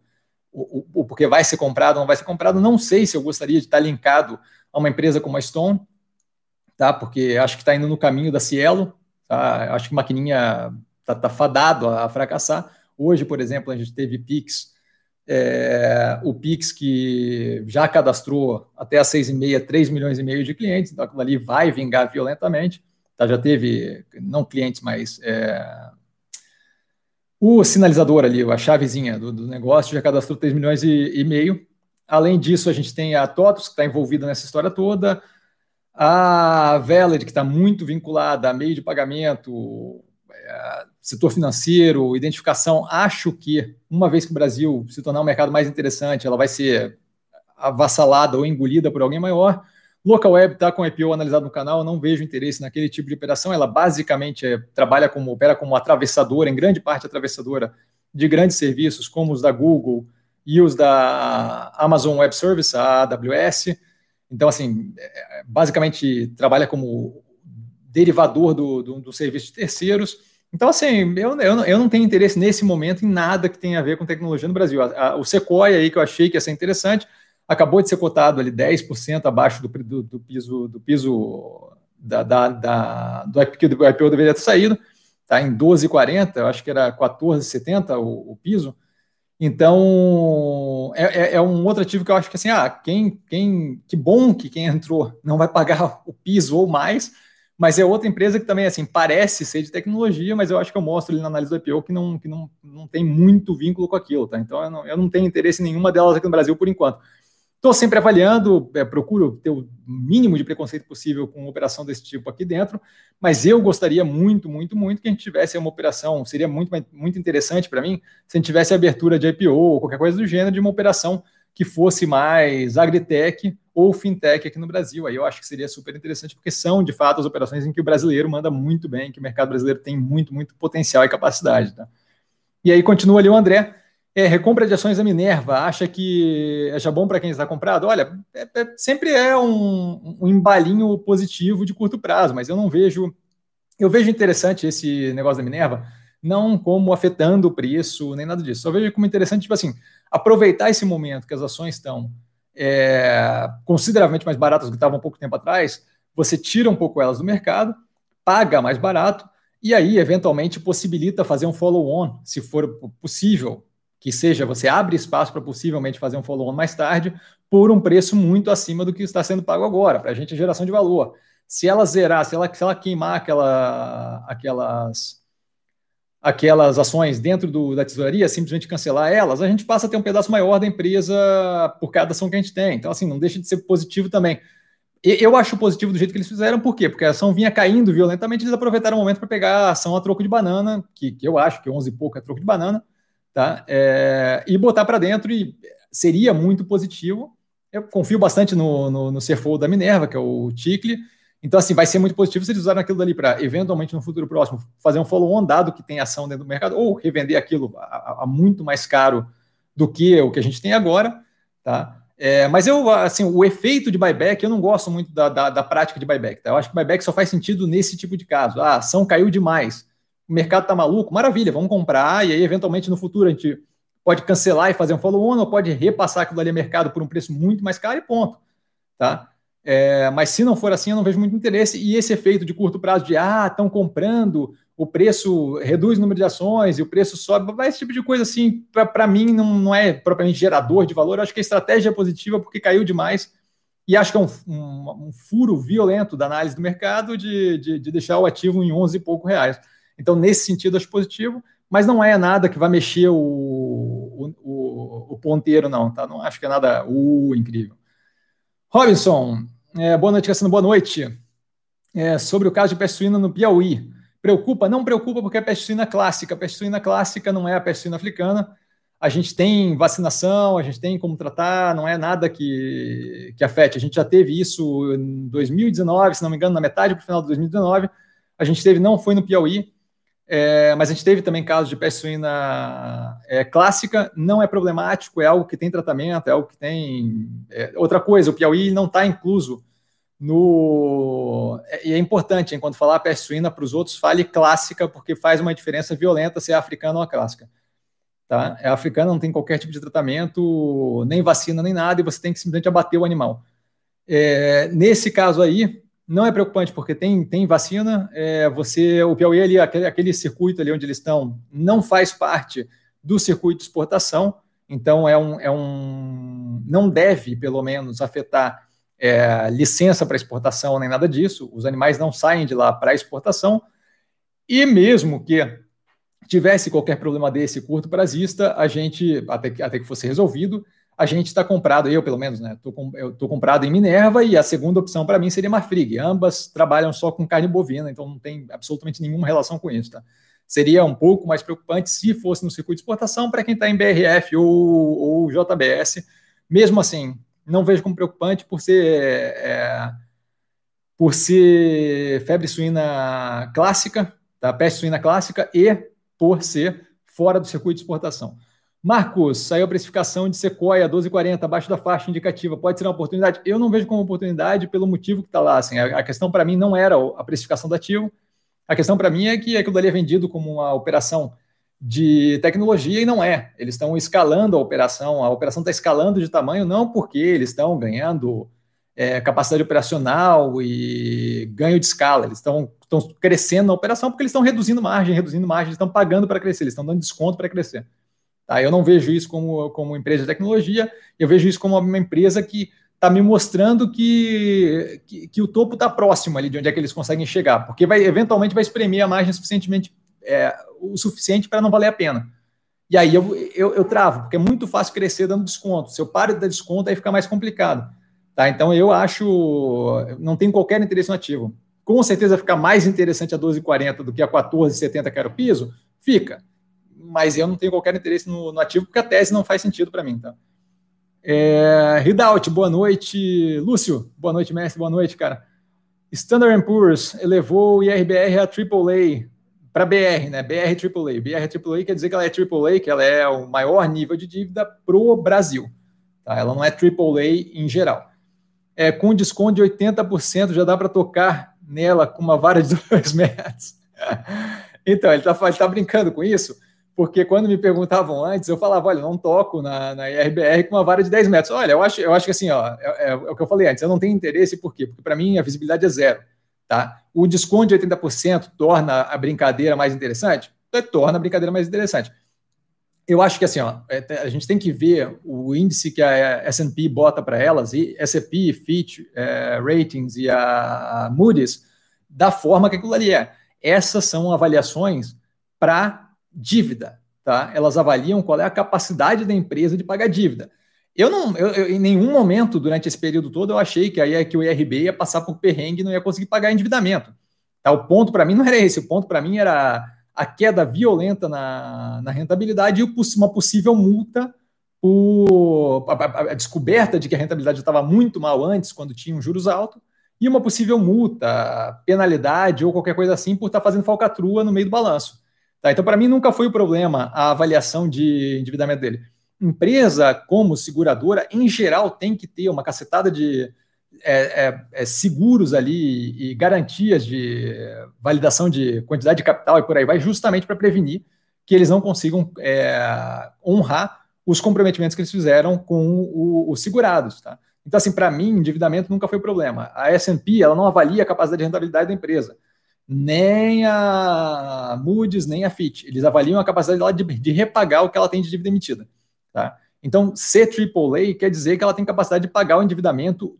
ou, ou porque vai ser comprado ou não vai ser comprado. Não sei se eu gostaria de estar linkado a uma empresa como a Stone, tá? porque acho que está indo no caminho da Cielo. Tá? Acho que maquininha está tá fadado a, a, fracassar. Hoje, por exemplo, a gente teve Pix, é, o Pix que já cadastrou até e meia, 3 milhões e meio de clientes, então aquilo ali vai vingar violentamente. Tá? Já teve, não clientes, mas é, o sinalizador ali, a chavezinha do, do, negócio, já cadastrou 3 milhões e, e meio. Além disso, a gente tem a TOTUS, que está envolvida nessa história toda, a Valid, que está muito vinculada a meio de pagamento, setor financeiro, identificação. Acho que, uma vez que o Brasil se tornar um mercado mais interessante, ela vai ser avassalada ou engolida por alguém maior. Local Web está com IPO analisado no canal, não vejo interesse naquele tipo de operação. Ela basicamente é, trabalha como, opera como atravessadora, em grande parte atravessadora de grandes serviços, como os da Google e os da Amazon Web Service, a AWS. Então, assim, é, basicamente trabalha como derivador do, do, do serviço de terceiros. Então, assim, eu, eu, eu, não tenho interesse nesse momento em nada que tenha a ver com tecnologia no Brasil. A, a, o Sequoia aí, que eu achei que ia ser interessante, acabou de ser cotado ali 10% abaixo do, do, do, piso do piso da, da, da, do IPO, do IPO deveria ter saído, tá em 12,40, eu acho que era 14,70 o, o piso. Então, é, é, é, um outro ativo que eu acho que assim, ah, quem, quem, que bom que quem entrou não vai pagar o piso ou mais, mas é outra empresa que também, assim, parece ser de tecnologia, mas eu acho que eu mostro ali na análise do IPO que não, que não, não tem muito vínculo com aquilo, tá? Então, eu não, eu não tenho interesse em nenhuma delas aqui no Brasil por enquanto. Estou sempre avaliando, é, procuro ter o mínimo de preconceito possível com operação desse tipo aqui dentro, mas eu gostaria muito, muito, muito que a gente tivesse uma operação, seria muito, muito interessante para mim se a gente tivesse abertura de IPO ou qualquer coisa do gênero de uma operação que fosse mais agritech ou fintech aqui no Brasil. Aí eu acho que seria super interessante, porque são, de fato, as operações em que o brasileiro manda muito bem, que o mercado brasileiro tem muito, muito potencial e capacidade. Tá? E aí continua ali o André. É, recompra de ações da Minerva, acha que é já bom para quem está comprado? Olha, é, é, sempre é um, um embalinho positivo de curto prazo, mas eu não vejo. Eu vejo interessante esse negócio da Minerva, não como afetando o preço, nem nada disso. Só vejo como interessante, tipo assim, aproveitar esse momento que as ações estão é, consideravelmente mais baratas do que estavam um pouco tempo atrás, você tira um pouco elas do mercado, paga mais barato, e aí, eventualmente, possibilita fazer um follow-on, se for possível, que seja você abre espaço para possivelmente fazer um follow-on mais tarde por um preço muito acima do que está sendo pago agora, para a gente é geração de valor. Se ela zerar, se ela, se ela queimar aquela, aquelas, aquelas ações dentro do, da tesouraria, simplesmente cancelar elas, a gente passa a ter um pedaço maior da empresa por cada ação que a gente tem. Então, assim, não deixa de ser positivo também. Eu acho positivo do jeito que eles fizeram, por quê? Porque a ação vinha caindo violentamente, eles aproveitaram o momento para pegar a ação a troco de banana, que, que eu acho que 11 e pouco é troco de banana, tá? É, e botar para dentro e seria muito positivo. Eu confio bastante no, no, no CFO da Minerva, que é o Ticle. Então, assim, vai ser muito positivo se eles usarem aquilo dali para, eventualmente, no futuro próximo, fazer um follow-on dado que tem ação dentro do mercado, ou revender aquilo a, a, muito mais caro do que o que a gente tem agora, tá? É, mas eu, assim, o efeito de buyback, eu não gosto muito da, da, da prática de buyback. Tá? Eu acho que buyback só faz sentido nesse tipo de caso. Ah, a ação caiu demais, o mercado está maluco, maravilha, vamos comprar, e aí, eventualmente, no futuro, a gente pode cancelar e fazer um follow-on, ou pode repassar aquilo ali a mercado por um preço muito mais caro e ponto. Tá? É, mas se não for assim, eu não vejo muito interesse. E esse efeito de curto prazo de ah, estão comprando, o preço reduz o número de ações e o preço sobe, esse tipo de coisa assim, para mim não, não é propriamente gerador de valor. Eu acho que a estratégia é positiva porque caiu demais. E acho que é um, um, um furo violento da análise do mercado de, de, de, deixar o ativo em 11 e pouco reais. Então, nesse sentido, acho positivo, mas não é nada que vai mexer o, o, o, o ponteiro, não. Tá? Não acho que é nada uh, incrível. Robinson, é, boa noite, Cassino, boa noite. É, sobre o caso de peste suína no Piauí. Preocupa? Não preocupa, porque é peste suína clássica. A peste suína clássica não é a peste suína africana. A gente tem vacinação, a gente tem como tratar, não é nada que, que afete. A gente já teve isso em 2019, se não me engano, na metade para o final de 2019. A gente teve, não foi no Piauí, é, mas a gente teve também casos de peste suína é, clássica, não é problemático, é algo que tem tratamento, é algo que tem. É, outra coisa, o Piauí não está incluso no. E é importante, enquanto falar peste suína para os outros, fale clássica, porque faz uma diferença violenta se é africana ou a clássica. Tá? É africana, não tem qualquer tipo de tratamento, nem vacina, nem nada, e você tem que simplesmente abater o animal. É, nesse caso aí, não é preocupante, porque tem, tem vacina. É, você, o Piauí ali, aquele, aquele circuito ali onde eles estão, não faz parte do circuito de exportação, então é um, é um não deve, pelo menos, afetar é, licença para exportação nem nada disso. Os animais não saem de lá para exportação. E mesmo que tivesse qualquer problema desse curto prazista, a gente, até que, até que fosse resolvido, a gente está comprado, eu pelo menos, né? Tô com, eu estou comprado em Minerva e a segunda opção para mim seria Marfrig. Ambas trabalham só com carne bovina, então não tem absolutamente nenhuma relação com isso, tá? Seria um pouco mais preocupante se fosse no circuito de exportação para quem está em BRF ou, ou JBS. Mesmo assim, não vejo como preocupante por ser é, por ser febre suína clássica, tá? peste suína clássica e por ser fora do circuito de exportação. Marcos, saiu a precificação de Sequoia 12,40, abaixo da faixa indicativa. Pode ser uma oportunidade? Eu não vejo como oportunidade pelo motivo que está lá. Assim, a, a, questão para mim não era a precificação do ativo. A questão para mim é que aquilo ali é vendido como uma operação de tecnologia e não é. Eles estão escalando a operação, a operação está escalando de tamanho não porque eles estão ganhando é, capacidade operacional e ganho de escala, eles estão crescendo na operação porque eles estão reduzindo margem, reduzindo margem, eles estão pagando para crescer, eles estão dando desconto para crescer. Tá? Eu não vejo isso como, como empresa de tecnologia, eu vejo isso como uma empresa que está me mostrando que, que, que o topo está próximo ali de onde é que eles conseguem chegar, porque vai eventualmente vai espremer a margem suficientemente é, o suficiente para não valer a pena. E aí eu, eu, eu, travo, porque é muito fácil crescer dando desconto. Se eu paro de dar desconto, aí fica mais complicado. Tá? Então eu acho, não tem qualquer interesse no ativo. Com certeza fica mais interessante a 12,40 do que a 14,70 que era o piso? Fica. Mas eu não tenho qualquer interesse no, no ativo, porque a tese não faz sentido para mim. Tá? É, boa noite. Lúcio, boa noite, mestre, boa noite, cara. Standard Poor's elevou o IRBR a AAA para BR, né? BR AAA. BR AAA quer dizer que ela é AAA, que ela é o maior nível de dívida pro Brasil. Tá? Ela não é AAA em geral. É, com desconto de 80% já dá para tocar nela com uma vara de (laughs) 2 metros. então, ele está tá brincando com isso, porque quando me perguntavam antes, eu falava, olha, não toco na, na IRBR com uma vara de 10 metros. Olha, eu acho, eu acho que assim, ó, é, é, é o que eu falei antes, eu não tenho interesse, por quê? Porque para mim a visibilidade é zero. Tá? O desconto de 80% torna a brincadeira mais interessante? É, torna a brincadeira mais interessante. Eu acho que assim, ó, é, a gente tem que ver o índice que a S&P bota para elas, e S&P, Fitch, é, Ratings e a Moody's, da forma que aquilo ali é. Essas são avaliações para dívida, tá? Elas avaliam qual é a capacidade da empresa de pagar dívida. Eu não, eu, eu, em nenhum momento durante esse período todo eu achei que aí é que o IRB ia passar por perrengue e não ia conseguir pagar endividamento. Tá, o ponto para mim não era esse, o ponto para mim era a queda violenta na, na rentabilidade e uma possível multa por a, a, a descoberta de que a rentabilidade estava muito mal antes, quando tinham juros altos, e uma possível multa, penalidade ou qualquer coisa assim por estar tá fazendo falcatrua no meio do balanço. Tá, então, para mim, nunca foi o problema a avaliação de endividamento dele. empresa como seguradora, em geral, tem que ter uma cacetada de é, é, é, seguros ali e garantias de validação de quantidade de capital e por aí vai, justamente para prevenir que eles não consigam é, honrar os comprometimentos que eles fizeram com os segurados. Tá? Então, assim, para mim, endividamento nunca foi problema. A S&P ela não avalia a capacidade de rentabilidade da empresa nem a Moody's, nem a Fitch. Eles avaliam a capacidade dela de, de repagar o que ela tem de dívida emitida. Tá? Então, ser AAA quer dizer que ela tem capacidade de pagar o endividamento,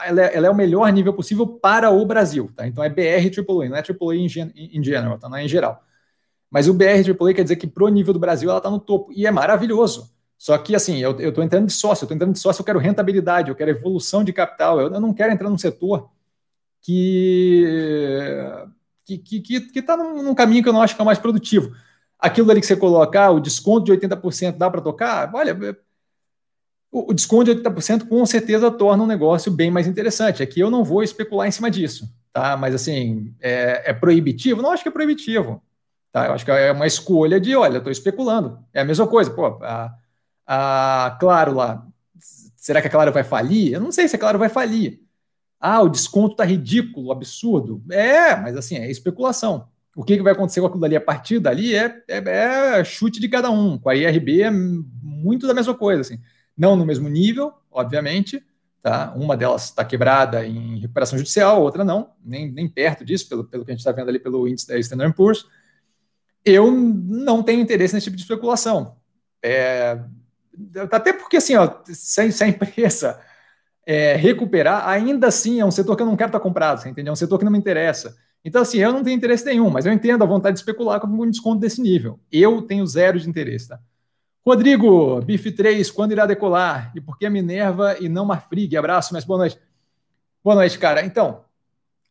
ela é, ela é o melhor nível possível para o Brasil. Tá? Então, é BR AAA, não é AAA em, em general, tá? não é em geral. Mas o BR AAA quer dizer que para o nível do Brasil ela está no topo, e é maravilhoso. Só que, assim, eu estou entrando de sócio, eu estou entrando de sócio, eu quero rentabilidade, eu quero evolução de capital, eu, eu não quero entrar num setor que que que, que, que tá num, num, caminho que eu não acho que é o mais produtivo. Aquilo ali que você colocar, o desconto de 80% dá para tocar? Olha, o, o desconto de 80% com certeza torna um negócio bem mais interessante. Aqui eu não vou especular em cima disso, tá? Mas assim, é, é proibitivo? Não acho que é proibitivo. Tá? Eu acho que é uma escolha de, olha, estou especulando. É a mesma coisa, pô, a, a Claro lá, será que a Claro vai falir? Eu não sei se a Claro vai falir. Ah, o desconto está ridículo, absurdo. É, mas assim, é especulação. O que, que vai acontecer com aquilo ali a partir dali é, é, é, chute de cada um. Com a IRB é muito da mesma coisa. Assim. Não no mesmo nível, obviamente. Tá? Uma delas está quebrada em recuperação judicial, a outra não, nem, nem perto disso, pelo, pelo que a gente está vendo ali pelo índice da Standard Poor's. Eu não tenho interesse nesse tipo de especulação. É, até porque, assim, ó, se, se a empresa é, recuperar, ainda assim é um setor que eu não quero estar comprado, entendeu? É um setor que não me interessa. Então, assim, eu não tenho interesse nenhum, mas eu entendo a vontade de especular com um desconto desse nível. Eu tenho zero de interesse, tá? Rodrigo, BIF 3, quando irá decolar? E por que a Minerva e não Marfrig? Abraço, mas boa noite. Boa noite, cara. Então,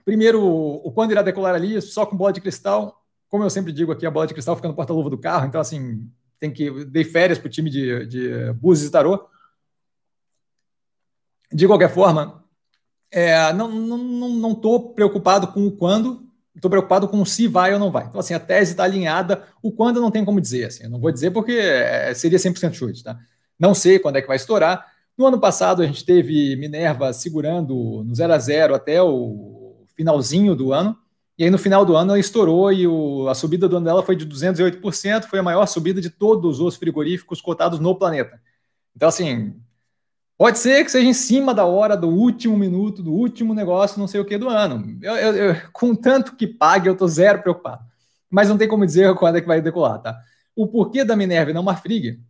primeiro, o quando irá decolar ali, só com bola de cristal. Como eu sempre digo aqui, a bola de cristal fica no porta-luva do carro, então, assim, tem que. Dei férias para o time de, de Búzios e Tarô de qualquer forma, é, não estou não, não, preocupado com o quando, estou preocupado com se vai ou não vai. Então, assim, a tese está alinhada, o quando não tem como dizer. Assim, eu não vou dizer porque é, seria 100% chute. Tá? Não sei quando é que vai estourar. No ano passado, a gente teve Minerva segurando no 0 a 0 até o finalzinho do ano. E aí, no final do ano, ela estourou e o, a subida do ano dela foi de 208%, foi a maior subida de todos os frigoríficos cotados no planeta. Então, assim, Pode ser que seja em cima da hora do último minuto, do último negócio, não sei o que do ano. Eu, eu, eu, com tanto que pague, eu estou zero preocupado. Mas não tem como dizer (laughs) quando é que vai decolar, tá? O porquê da Minerva e não Marfrig,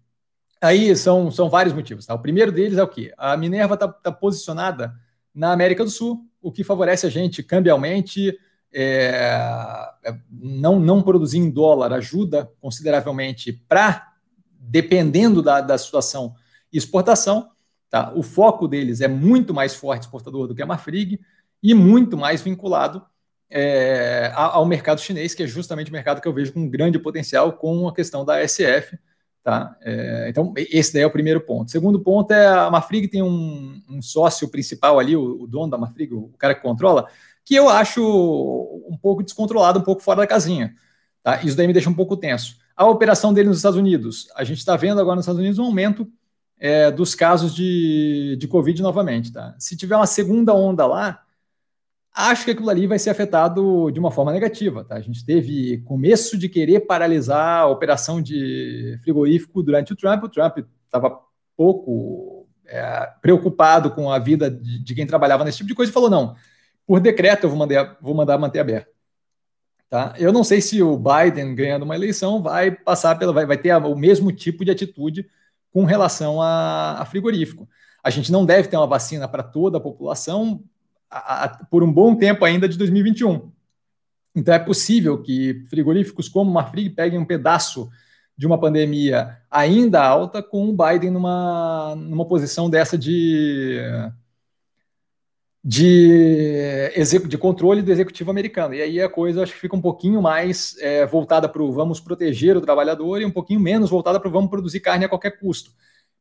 aí são, são vários motivos, tá? O primeiro deles é o quê? A Minerva está tá posicionada na América do Sul, o que favorece a gente cambialmente, é, é não, não produzir em dólar ajuda consideravelmente para, dependendo da, da situação, exportação. Tá? O foco deles é muito mais forte exportador do que a Marfrig e muito mais vinculado é, ao mercado chinês, que é justamente o mercado que eu vejo com grande potencial com a questão da SF. Tá? É, então, esse daí é o primeiro ponto. Segundo ponto é a Marfrig tem um, um sócio principal ali, o, o, dono da Marfrig, o cara que controla, que eu acho um pouco descontrolado, um pouco fora da casinha. Tá? Isso daí me deixa um pouco tenso. A operação dele nos Estados Unidos, a gente está vendo agora nos Estados Unidos um aumento é, dos casos de, de Covid novamente. Tá? Se tiver uma segunda onda lá, acho que aquilo ali vai ser afetado de uma forma negativa. Tá? A gente teve começo de querer paralisar a operação de frigorífico durante o Trump. O Trump estava pouco é, preocupado com a vida de, de, quem trabalhava nesse tipo de coisa e falou: não, por decreto eu vou mandar, vou mandar manter aberto. Tá? Eu não sei se o Biden ganhando uma eleição vai passar pela, vai, vai ter o mesmo tipo de atitude com relação a, a frigorífico. A gente não deve ter uma vacina para toda a população a, a, por um bom tempo ainda de 2021. Então é possível que frigoríficos como Marfrig peguem um pedaço de uma pandemia ainda alta com o Biden numa, numa posição dessa de de, de controle do executivo americano. E aí a coisa acho que fica um pouquinho mais é, voltada para o vamos proteger o trabalhador e um pouquinho menos voltada para o vamos produzir carne a qualquer custo.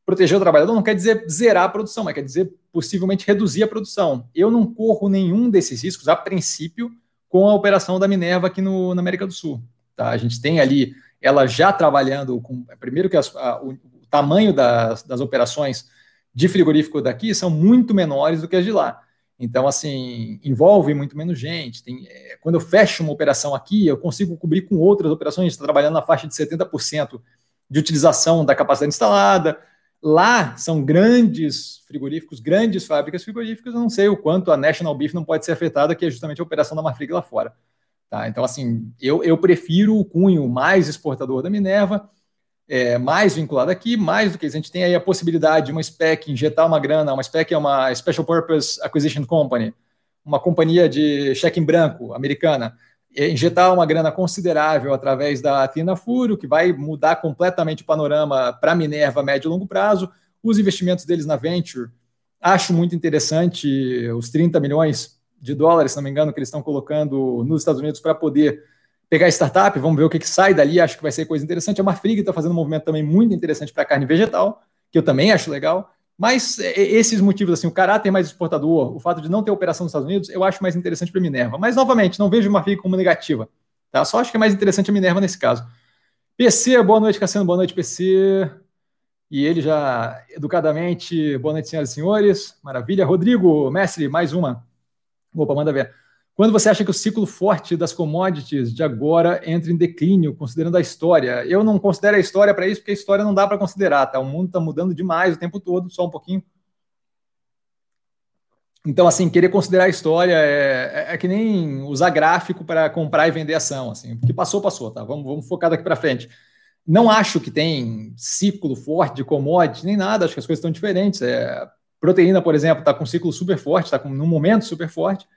Proteger o trabalhador não quer dizer zerar a produção, mas quer dizer possivelmente reduzir a produção. Eu não corro nenhum desses riscos, a princípio, com a operação da Minerva aqui no, na América do Sul. Tá? A gente tem ali ela já trabalhando com. Primeiro que as, a, o tamanho das, das operações de frigorífico daqui são muito menores do que as de lá. Então, assim, envolve muito menos gente. Tem, é, quando eu fecho uma operação aqui, eu consigo cobrir com outras operações. Está trabalhando na faixa de 70% de utilização da capacidade instalada. Lá são grandes frigoríficos, grandes fábricas frigoríficas. Eu não sei o quanto a National Beef não pode ser afetada, que é justamente a operação da Marfrig lá fora. Tá? Então, assim, eu, eu prefiro o cunho mais exportador da Minerva, é, mais vinculado aqui, mais do que isso. A gente tem aí a possibilidade de uma SPEC injetar uma grana, uma SPEC é uma Special Purpose Acquisition Company, uma companhia de cheque em branco americana, injetar uma grana considerável através da Athena Furo, que vai mudar completamente o panorama para a Minerva médio e longo prazo. Os investimentos deles na Venture, acho muito interessante os 30 milhões de dólares, se não me engano, que eles estão colocando nos Estados Unidos para poder pegar startup, vamos ver o que, que sai dali, acho que vai ser coisa interessante. A Marfrig está fazendo um movimento também muito interessante para carne vegetal, que eu também acho legal. Mas é, é, esses motivos, assim, o caráter mais exportador, o fato de não ter operação nos Estados Unidos, eu acho mais interessante para a Minerva. Mas, novamente, não vejo a Marfrig como negativa. Tá? Só acho que é mais interessante a Minerva nesse caso. PC, boa noite, Cassiano, boa noite, PC. E ele já, educadamente, boa noite, senhoras e senhores. Maravilha. Rodrigo, mestre, mais uma. Opa, manda ver. Quando você acha que o ciclo forte das commodities de agora entra em declínio, considerando a história? Eu não considero a história para isso, porque a história não dá para considerar, tá? O mundo está mudando demais o tempo todo, só um pouquinho. Então, assim, querer considerar a história é, é, é que nem usar gráfico para comprar e vender ação, assim. O que passou, passou, tá? Vamos, vamos focar daqui para frente. Não acho que tem ciclo forte de commodities, nem nada, acho que as coisas estão diferentes. É, proteína, por exemplo, está com um ciclo super forte, está num momento super forte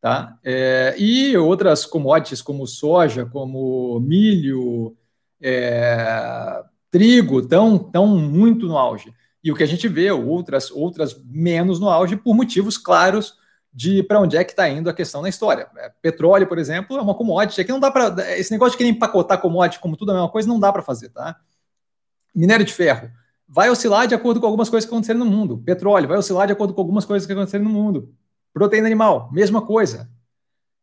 Tá? É, e outras commodities como soja, como milho, é, trigo, estão tão muito no auge. E o que a gente vê, outras, outras menos no auge, por motivos claros de para onde é que está indo a questão na história. É, petróleo, por exemplo, é uma commodity. Aqui não dá para. Esse negócio de querer empacotar commodity como tudo é a mesma coisa, não dá para fazer, tá? Minério de ferro vai oscilar de acordo com algumas coisas que aconteceram no mundo. Petróleo vai oscilar de acordo com algumas coisas que aconteceram no mundo. Proteína animal, mesma coisa.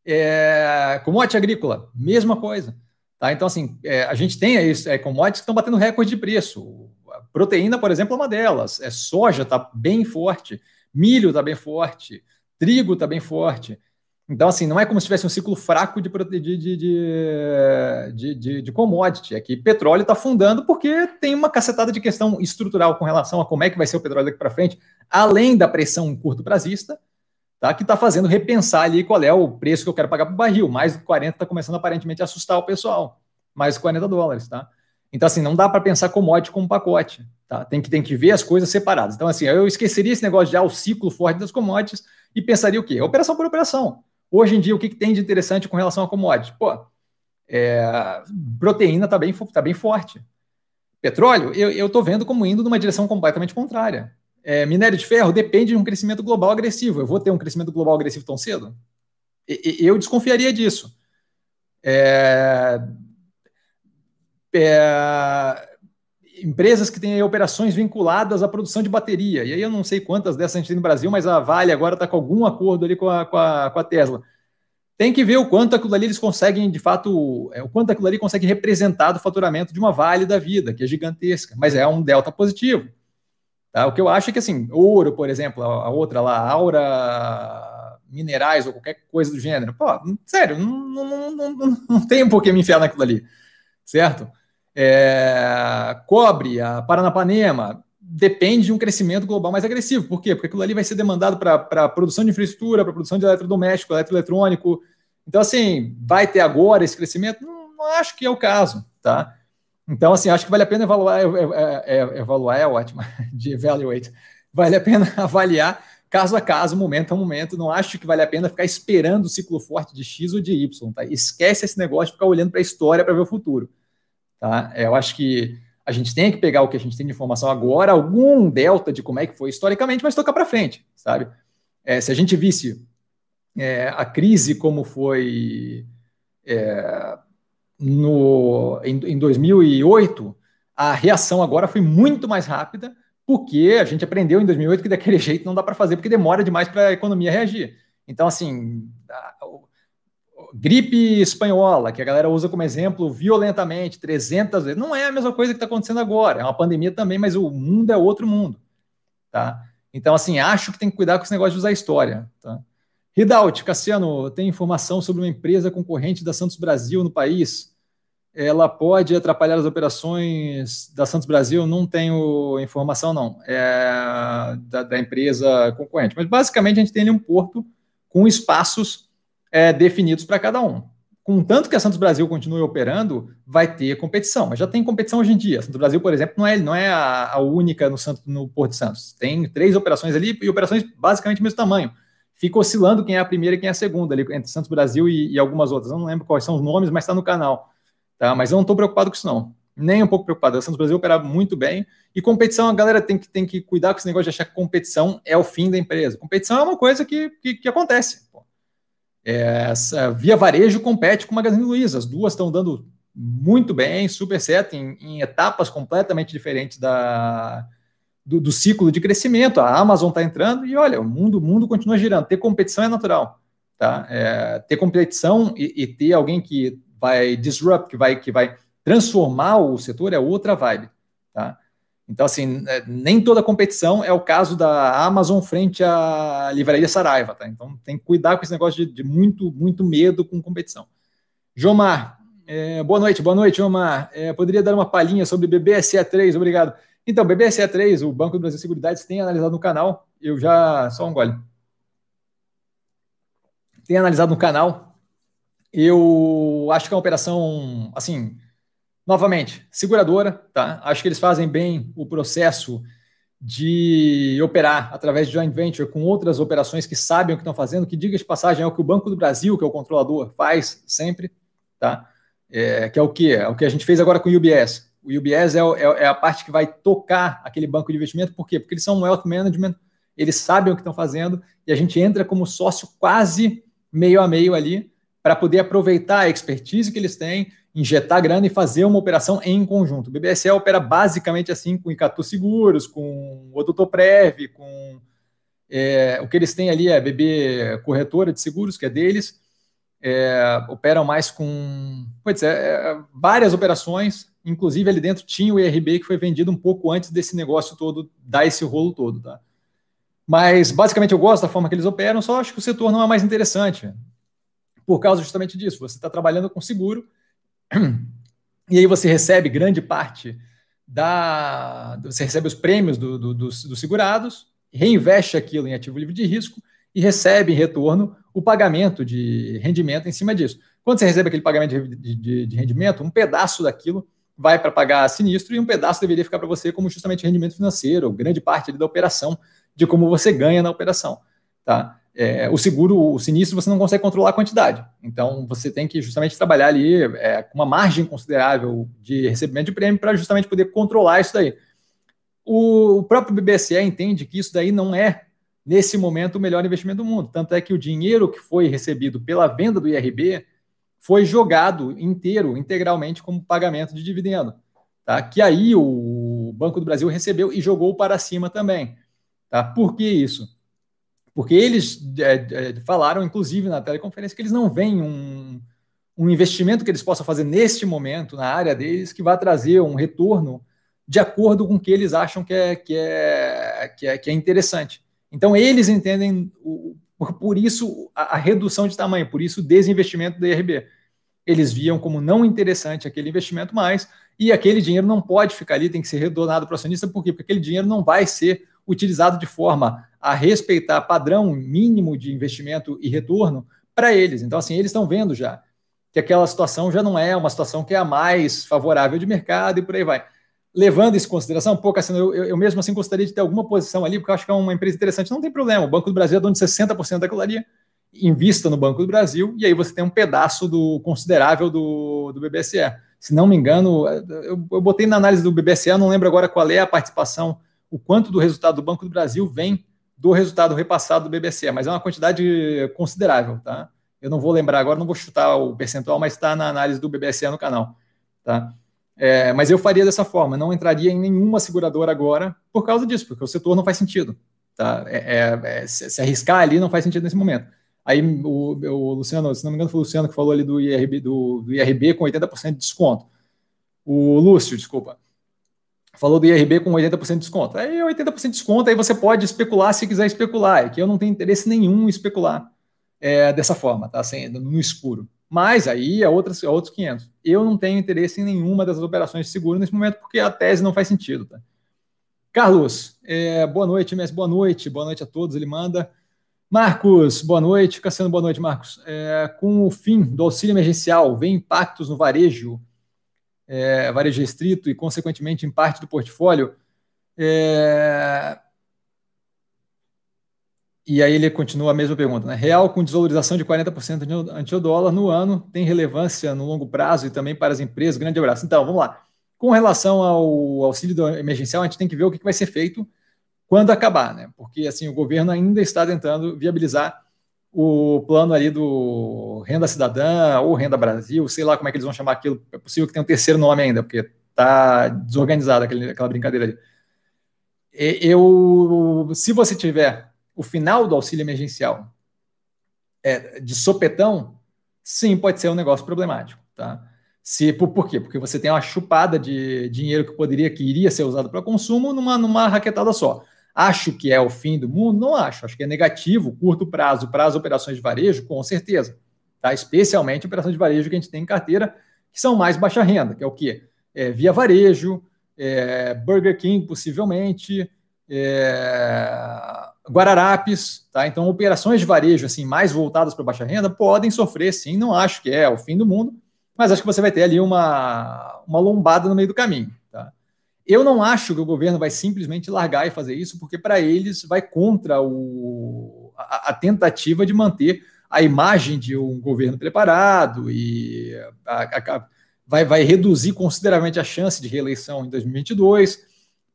É, commodity agrícola, mesma coisa. Tá? Então, assim, é, a gente tem aí é, commodities que estão batendo recorde de preço. A proteína, por exemplo, é uma delas. É, soja está bem forte, milho está bem forte, trigo está bem forte. Então, assim, não é como se tivesse um ciclo fraco de, de, de, de, de, commodity. É que petróleo está afundando porque tem uma cacetada de questão estrutural com relação a como é que vai ser o petróleo daqui para frente, além da pressão curto prazista, tá? que está fazendo repensar ali qual é o preço que eu quero pagar para o barril. Mais que 40 está começando aparentemente a assustar o pessoal. Mais de 40 dólares, tá? Então, assim, não dá para pensar commodity como pacote, tá? Tem que, tem que ver as coisas separadas. Então, assim, eu esqueceria esse negócio de ah, o ciclo forte das commodities e pensaria o quê? Operação por operação. Hoje em dia, o que, que tem de interessante com relação a commodity? Pô, é, proteína está bem, tá bem forte. Petróleo, eu estou vendo como indo numa direção completamente contrária é, minério de ferro depende de um crescimento global agressivo. Eu vou ter um crescimento global agressivo tão cedo? E, eu desconfiaria disso. É, é, empresas que têm operações vinculadas à produção de bateria. E aí eu não sei quantas dessas a gente tem no Brasil, mas a Vale agora está com algum acordo ali com a, com a, com a Tesla. Tem que ver o quanto aquilo ali eles conseguem, de fato, é, o quanto aquilo ali consegue representar do faturamento de uma Vale da vida, que é gigantesca, mas é um delta positivo. Tá? O que eu acho é que, assim, ouro, por exemplo, a, outra lá, aura minerais ou qualquer coisa do gênero, pô, sério, não, não, não, não tem por que me enfiar naquilo ali, certo? É, cobre, a Paranapanema, depende de um crescimento global mais agressivo. Por quê? Porque aquilo ali vai ser demandado para produção de infraestrutura, para produção de eletrodoméstico, eletroeletrônico. Então, assim, vai ter agora esse crescimento? Não, não acho que é o caso, tá? Então, assim, acho que vale a pena evaluar, é, é, é, evaluar é ótimo, (laughs) de evaluate, vale a pena (laughs) avaliar caso a caso, momento a momento, não acho que vale a pena ficar esperando o ciclo forte de X ou de Y, tá? Esquece esse negócio de ficar olhando para a história para ver o futuro, tá? Eu acho que a gente tem que pegar o que a gente tem de informação agora, algum delta de como é que foi historicamente, mas tocar para frente, sabe? É, se a gente visse é, a crise como foi é, no, em, em 2008, a reação agora foi muito mais rápida, porque a gente aprendeu em 2008 que daquele (laughs) jeito não dá para fazer, porque demora demais para a economia reagir. Então, assim, gripe espanhola, que a galera usa como exemplo violentamente, 300 vezes, não é a mesma coisa que está acontecendo agora. É uma pandemia também, mas o mundo é outro mundo. Tá? Então, assim, acho que tem que cuidar com esse negócio de usar história. Tá? Ridaut, Cassiano, tem informação sobre uma empresa concorrente da Santos Brasil no país? Ela pode atrapalhar as operações da Santos Brasil? Não tenho informação, não, é da, da empresa concorrente. Mas, basicamente, a gente tem ali um porto com espaços é, definidos para cada um. Contanto que a Santos Brasil continue operando, vai ter competição. Mas já tem competição hoje em dia. A Santos Brasil, por exemplo, não é, não é a, a única no, no Porto de Santos. Tem três operações ali e operações basicamente do mesmo tamanho fica oscilando quem é a primeira e quem é a segunda, ali, entre Santos Brasil e, e algumas outras. Eu não lembro quais são os nomes, mas está no canal. Tá? Mas eu não estou preocupado com isso, não. Nem um pouco preocupado. A Santos Brasil opera muito bem. E competição, a galera tem que, tem que cuidar com esse negócio de achar que competição é o fim da empresa. Competição é uma coisa que, que, que acontece. É, via Varejo compete com Magazine Luiza. As duas estão dando muito bem, super certo, em, em etapas completamente diferentes da, do, do, ciclo de crescimento. A Amazon está entrando e olha, o mundo, o mundo continua girando. Ter competição é natural. Tá? É, ter competição e, e, ter alguém que vai disrupt, que vai, que vai transformar o setor é outra vibe. Tá? Então, assim, é, nem toda competição é o caso da Amazon frente à livraria Saraiva. Tá? Então, tem que cuidar com esse negócio de, de muito, muito medo com competição. Jomar, é, boa noite, boa noite, Jomar. É, poderia dar uma palhinha sobre BBSE3? Obrigado. Então, BBSE3, o Banco do Brasil Seguridades tem analisado no canal. Eu já. Só um gole. Tem analisado no canal. Eu acho que é uma operação, assim, novamente, seguradora, tá? Acho que eles fazem bem o processo de operar através de joint venture com outras operações que sabem o que estão fazendo, que diga de passagem é o que o Banco do Brasil, que é o controlador, faz sempre, tá? É, que é o que? É o que a gente fez agora com o UBS. O UBS é, é, é, a parte que vai tocar aquele banco de investimento, por quê? Porque eles são um wealth management, eles sabem o que estão fazendo e a gente entra como sócio quase meio a meio ali para poder aproveitar a expertise que eles têm, injetar grana e fazer uma operação em conjunto. O BBSE opera basicamente assim com Icatu Seguros, com o Odotoprev, com é, o que eles têm ali é BB Corretora de Seguros, que é deles, é, operam mais com pode ser, é, várias operações, Inclusive, ali dentro tinha o IRB que foi vendido um pouco antes desse negócio todo, dar esse rolo todo, tá? Mas, basicamente, eu gosto da forma que eles operam, só acho que o setor não é mais interessante. Por causa justamente disso. Você está trabalhando com seguro, (clears throat) e aí você recebe grande parte da. Você recebe os prêmios do, do, dos, dos segurados, reinveste aquilo em ativo livre de risco e recebe em retorno o pagamento de rendimento em cima disso. Quando você recebe aquele pagamento de, de, de rendimento, um pedaço daquilo vai para pagar sinistro e um pedaço deveria ficar para você como justamente rendimento financeiro, grande parte da operação, de como você ganha na operação. Tá? É, o seguro, o sinistro, você não consegue controlar a quantidade. Então, você tem que justamente trabalhar ali é, com uma margem considerável de recebimento de prêmio para justamente poder controlar isso daí. O, o próprio BBSE entende que isso daí não é, nesse momento, o melhor investimento do mundo. Tanto é que o dinheiro que foi recebido pela venda do IRB foi jogado inteiro, integralmente, como pagamento de dividendo. Tá? Que aí o Banco do Brasil recebeu e jogou para cima também. Tá? Por que isso? Porque eles é, é, falaram, inclusive, na teleconferência, que eles não veem um, um investimento que eles possam fazer neste momento, na área deles, que vai trazer um retorno de acordo com o que eles acham que é, que é, que é, que é interessante. Então, eles entendem, o, por isso, a, a, redução de tamanho, por isso o desinvestimento da IRB eles viam como não interessante aquele investimento mais, e aquele dinheiro não pode ficar ali, tem que ser retornado para o acionista, por quê? Porque aquele dinheiro não vai ser utilizado de forma a respeitar padrão mínimo de investimento e retorno para eles. Então, assim, eles estão vendo já que aquela situação já não é uma situação que é a mais favorável de mercado e por aí vai. Levando isso em consideração, pouco assim, eu, eu, mesmo assim gostaria de ter alguma posição ali, porque eu acho que é uma empresa interessante. Não tem problema, o Banco do Brasil é dono de 60% daquilo ali invista no Banco do Brasil e aí você tem um pedaço do considerável do, do BBSE. Se não me engano, eu, eu botei na análise do BBSE, não lembro agora qual é a participação, o quanto do resultado do Banco do Brasil vem do resultado repassado do BBSE, mas é uma quantidade considerável, tá? Eu não vou lembrar agora, não vou chutar o percentual, mas está na análise do BBSE no canal, tá? É, mas eu faria dessa forma, não entraria em nenhuma seguradora agora por causa disso, porque o setor não faz sentido, tá? É, é, é se, arriscar ali não faz sentido nesse momento. Aí o, o, Luciano, se não me engano, foi o Luciano que falou ali do IRB, do, do IRB com 80% de desconto. O Lúcio, desculpa. Falou do IRB com 80% de desconto. Aí 80% de desconto, aí você pode especular se quiser especular. É que eu não tenho interesse nenhum em especular é, dessa forma, tá? Assim, no escuro. Mas aí é, outras, é outros 500. Eu não tenho interesse em nenhuma dessas operações de seguro nesse momento, porque a tese não faz sentido, tá? Carlos, é, boa noite, Messi, boa noite, boa noite a todos. Ele manda. Marcos, boa noite. Cassiano, boa noite, Marcos. É, com o fim do auxílio emergencial, vem impactos no varejo, é, varejo restrito e, consequentemente, em parte do portfólio. É... E aí ele continua a mesma pergunta. Né? Real com desvalorização de 40% ante o dólar no ano tem relevância no longo prazo e também para as empresas? Grande abraço. Então, vamos lá. Com relação ao auxílio emergencial, a gente tem que ver o que vai ser feito quando acabar, né? Porque assim o governo ainda está tentando viabilizar o plano ali do Renda Cidadã ou Renda Brasil, sei lá como é que eles vão chamar aquilo. É possível que tenha um terceiro nome ainda, porque está desorganizada aquela brincadeira ali. Eu, se você tiver o final do auxílio emergencial é, de sopetão, sim, pode ser um negócio problemático, tá? Se, por, por quê? Porque você tem uma chupada de dinheiro que poderia, que iria ser usado para consumo numa, numa raquetada só. Acho que é o fim do mundo? Não acho. Acho que é negativo, curto prazo, para as operações de varejo, com certeza. Tá? Especialmente operações de varejo que a gente tem em carteira, que são mais baixa renda, que é o quê? É, via varejo, é, Burger King, possivelmente, é, Guararapes, tá? Então, operações de varejo assim mais voltadas para baixa renda podem sofrer, sim. Não acho que é o fim do mundo, mas acho que você vai ter ali uma, uma lombada no meio do caminho. Eu não acho que o governo vai simplesmente largar e fazer isso, porque para eles vai contra o, a, a, tentativa de manter a imagem de um governo preparado e a, a, vai, vai reduzir consideravelmente a chance de reeleição em 2022.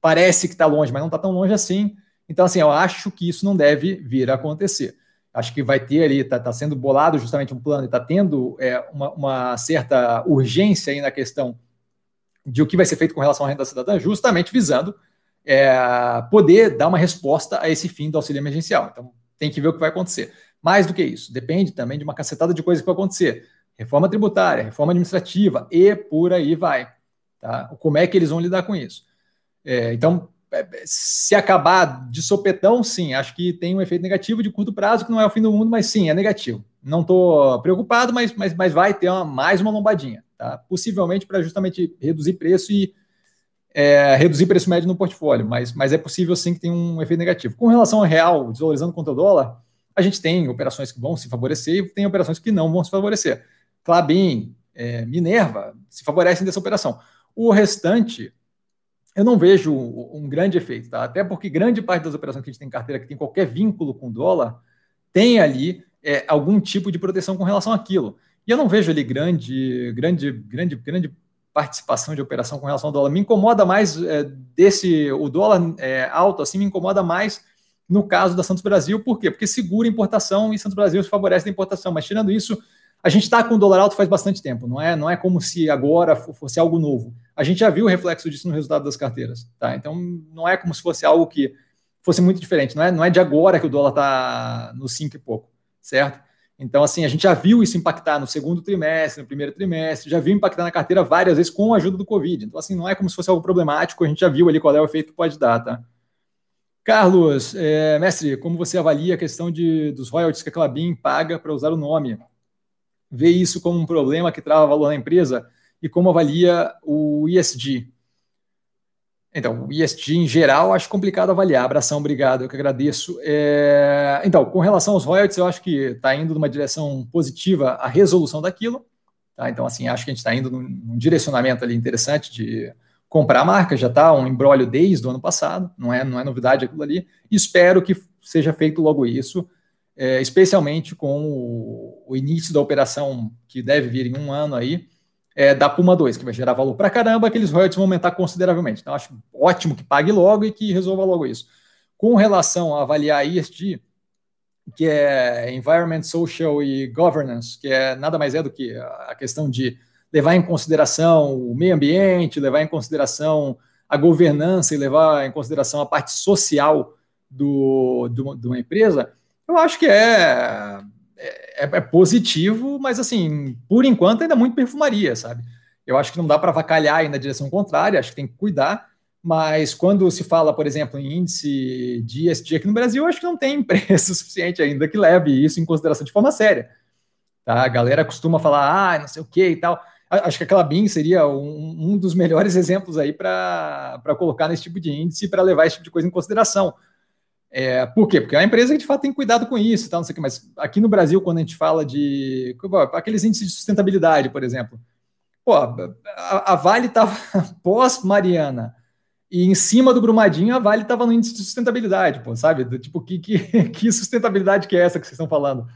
Parece que está longe, mas não está tão longe assim. Então, assim, eu acho que isso não deve vir a acontecer. Acho que vai ter ali, está tá sendo bolado justamente um plano e está tendo é, uma, uma certa urgência aí na questão de o que vai ser feito com relação à renda cidadã, justamente visando é, poder dar uma resposta a esse fim do auxílio emergencial. Então, tem que ver o que vai acontecer. Mais do que isso, depende também de uma cacetada de coisas que vai acontecer. Reforma tributária, reforma administrativa e por aí vai. Tá? Como é que eles vão lidar com isso? É, então, se acabar de sopetão, sim, acho que tem um efeito negativo de curto prazo, que não é o fim do mundo, mas sim, é negativo. Não estou preocupado, mas, mas, mas vai ter uma, mais uma lombadinha tá? possivelmente para justamente reduzir preço e é, reduzir preço médio no portfólio, mas, mas é possível sim que tenha um efeito negativo. Com relação ao real, desvalorizando contra o dólar, a gente tem operações que vão se favorecer e tem operações que não vão se favorecer. Clabin, é, Minerva se favorecem dessa operação. O restante, eu não vejo um grande efeito, tá? até porque grande parte das operações que a gente tem em carteira que tem qualquer vínculo com o dólar tem ali é, algum tipo de proteção com relação àquilo. E eu não vejo ali grande, grande, grande, grande participação de operação com relação ao dólar. Me incomoda mais é, desse, o dólar é, alto assim, me incomoda mais no caso da Santos Brasil. Por quê? Porque segura importação e Santos Brasil favorece da importação. Mas tirando isso, a gente está com o dólar alto faz bastante tempo. Não é, não é como se agora fosse algo novo. A gente já viu o reflexo disso no resultado das carteiras. Tá? Então, não é como se fosse algo que fosse muito diferente. Não é, não é de agora que o dólar está no 5 e pouco, certo? Então, assim, a gente já viu isso impactar no segundo trimestre, no primeiro trimestre, já viu impactar na carteira várias vezes com a ajuda do Covid. Então, assim, não é como se fosse algo problemático, a gente já viu ali qual é o efeito que pode dar, tá? Carlos, é, mestre, como você avalia a questão de, dos royalties que a Clabin paga para usar o nome? Vê isso como um problema que trava valor na empresa? E como avalia o ISD? Então, o ISG em geral, acho complicado avaliar. Abração, obrigado, eu que agradeço. É... Então, com relação aos royalties, eu acho que está indo numa direção positiva a resolução daquilo. Tá? Então, assim, acho que a gente está indo num, num, direcionamento ali interessante de comprar a marca, já está um embrólio desde o ano passado, não é, não é novidade aquilo ali. Espero que seja feito logo isso, é, especialmente com o, o início da operação que deve vir em um ano aí é, da Puma 2, que vai gerar valor para caramba, aqueles royalties vão aumentar consideravelmente. Então, acho ótimo que pague logo e que resolva logo isso. Com relação a avaliar ESG, que é Environment, Social e Governance, que é nada mais é do que a questão de levar em consideração o meio ambiente, levar em consideração a governança e levar em consideração a parte social do, do, de uma empresa, eu acho que é é, é, positivo, mas assim, por enquanto ainda é muito perfumaria, sabe? Eu acho que não dá para vacalhar aí na direção contrária, acho que tem que cuidar, mas quando se fala, por exemplo, em índice de ESG aqui no Brasil, acho que não tem (laughs) preço suficiente ainda que leve isso em consideração de forma séria. Tá? A galera costuma falar, ah, não sei o que e tal. Acho que aquela BIM seria um, um dos melhores (laughs) exemplos aí para colocar nesse tipo de índice para levar esse tipo de coisa em consideração. É, por quê? Porque é uma empresa de fato tem cuidado com isso, tá? não sei o que, mas aqui no Brasil, quando a gente fala de aqueles índices de sustentabilidade, por exemplo, pô, a, a Vale estava (laughs) pós-Mariana e em cima do Brumadinho a Vale estava no índice de sustentabilidade, pô, sabe? Do, tipo, que, que, (laughs) que sustentabilidade que é essa que vocês estão falando?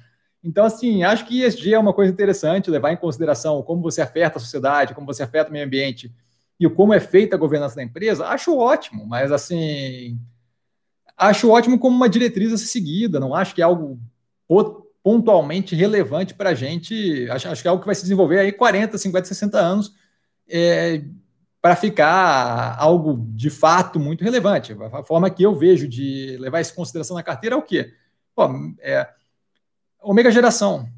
Então, assim, acho que ESG é uma coisa interessante, levar em consideração como você afeta a sociedade, como você afeta o meio ambiente e como é feita a governança da empresa, acho ótimo, mas assim, acho ótimo como uma diretriz a ser seguida, não acho que é algo pontualmente relevante para a gente, acho, acho, que é algo que vai se desenvolver aí 40, 50, 60 anos é, para ficar algo de fato muito relevante. A forma que eu vejo de levar isso em consideração na carteira é o quê? Pô, é, Omega Geração.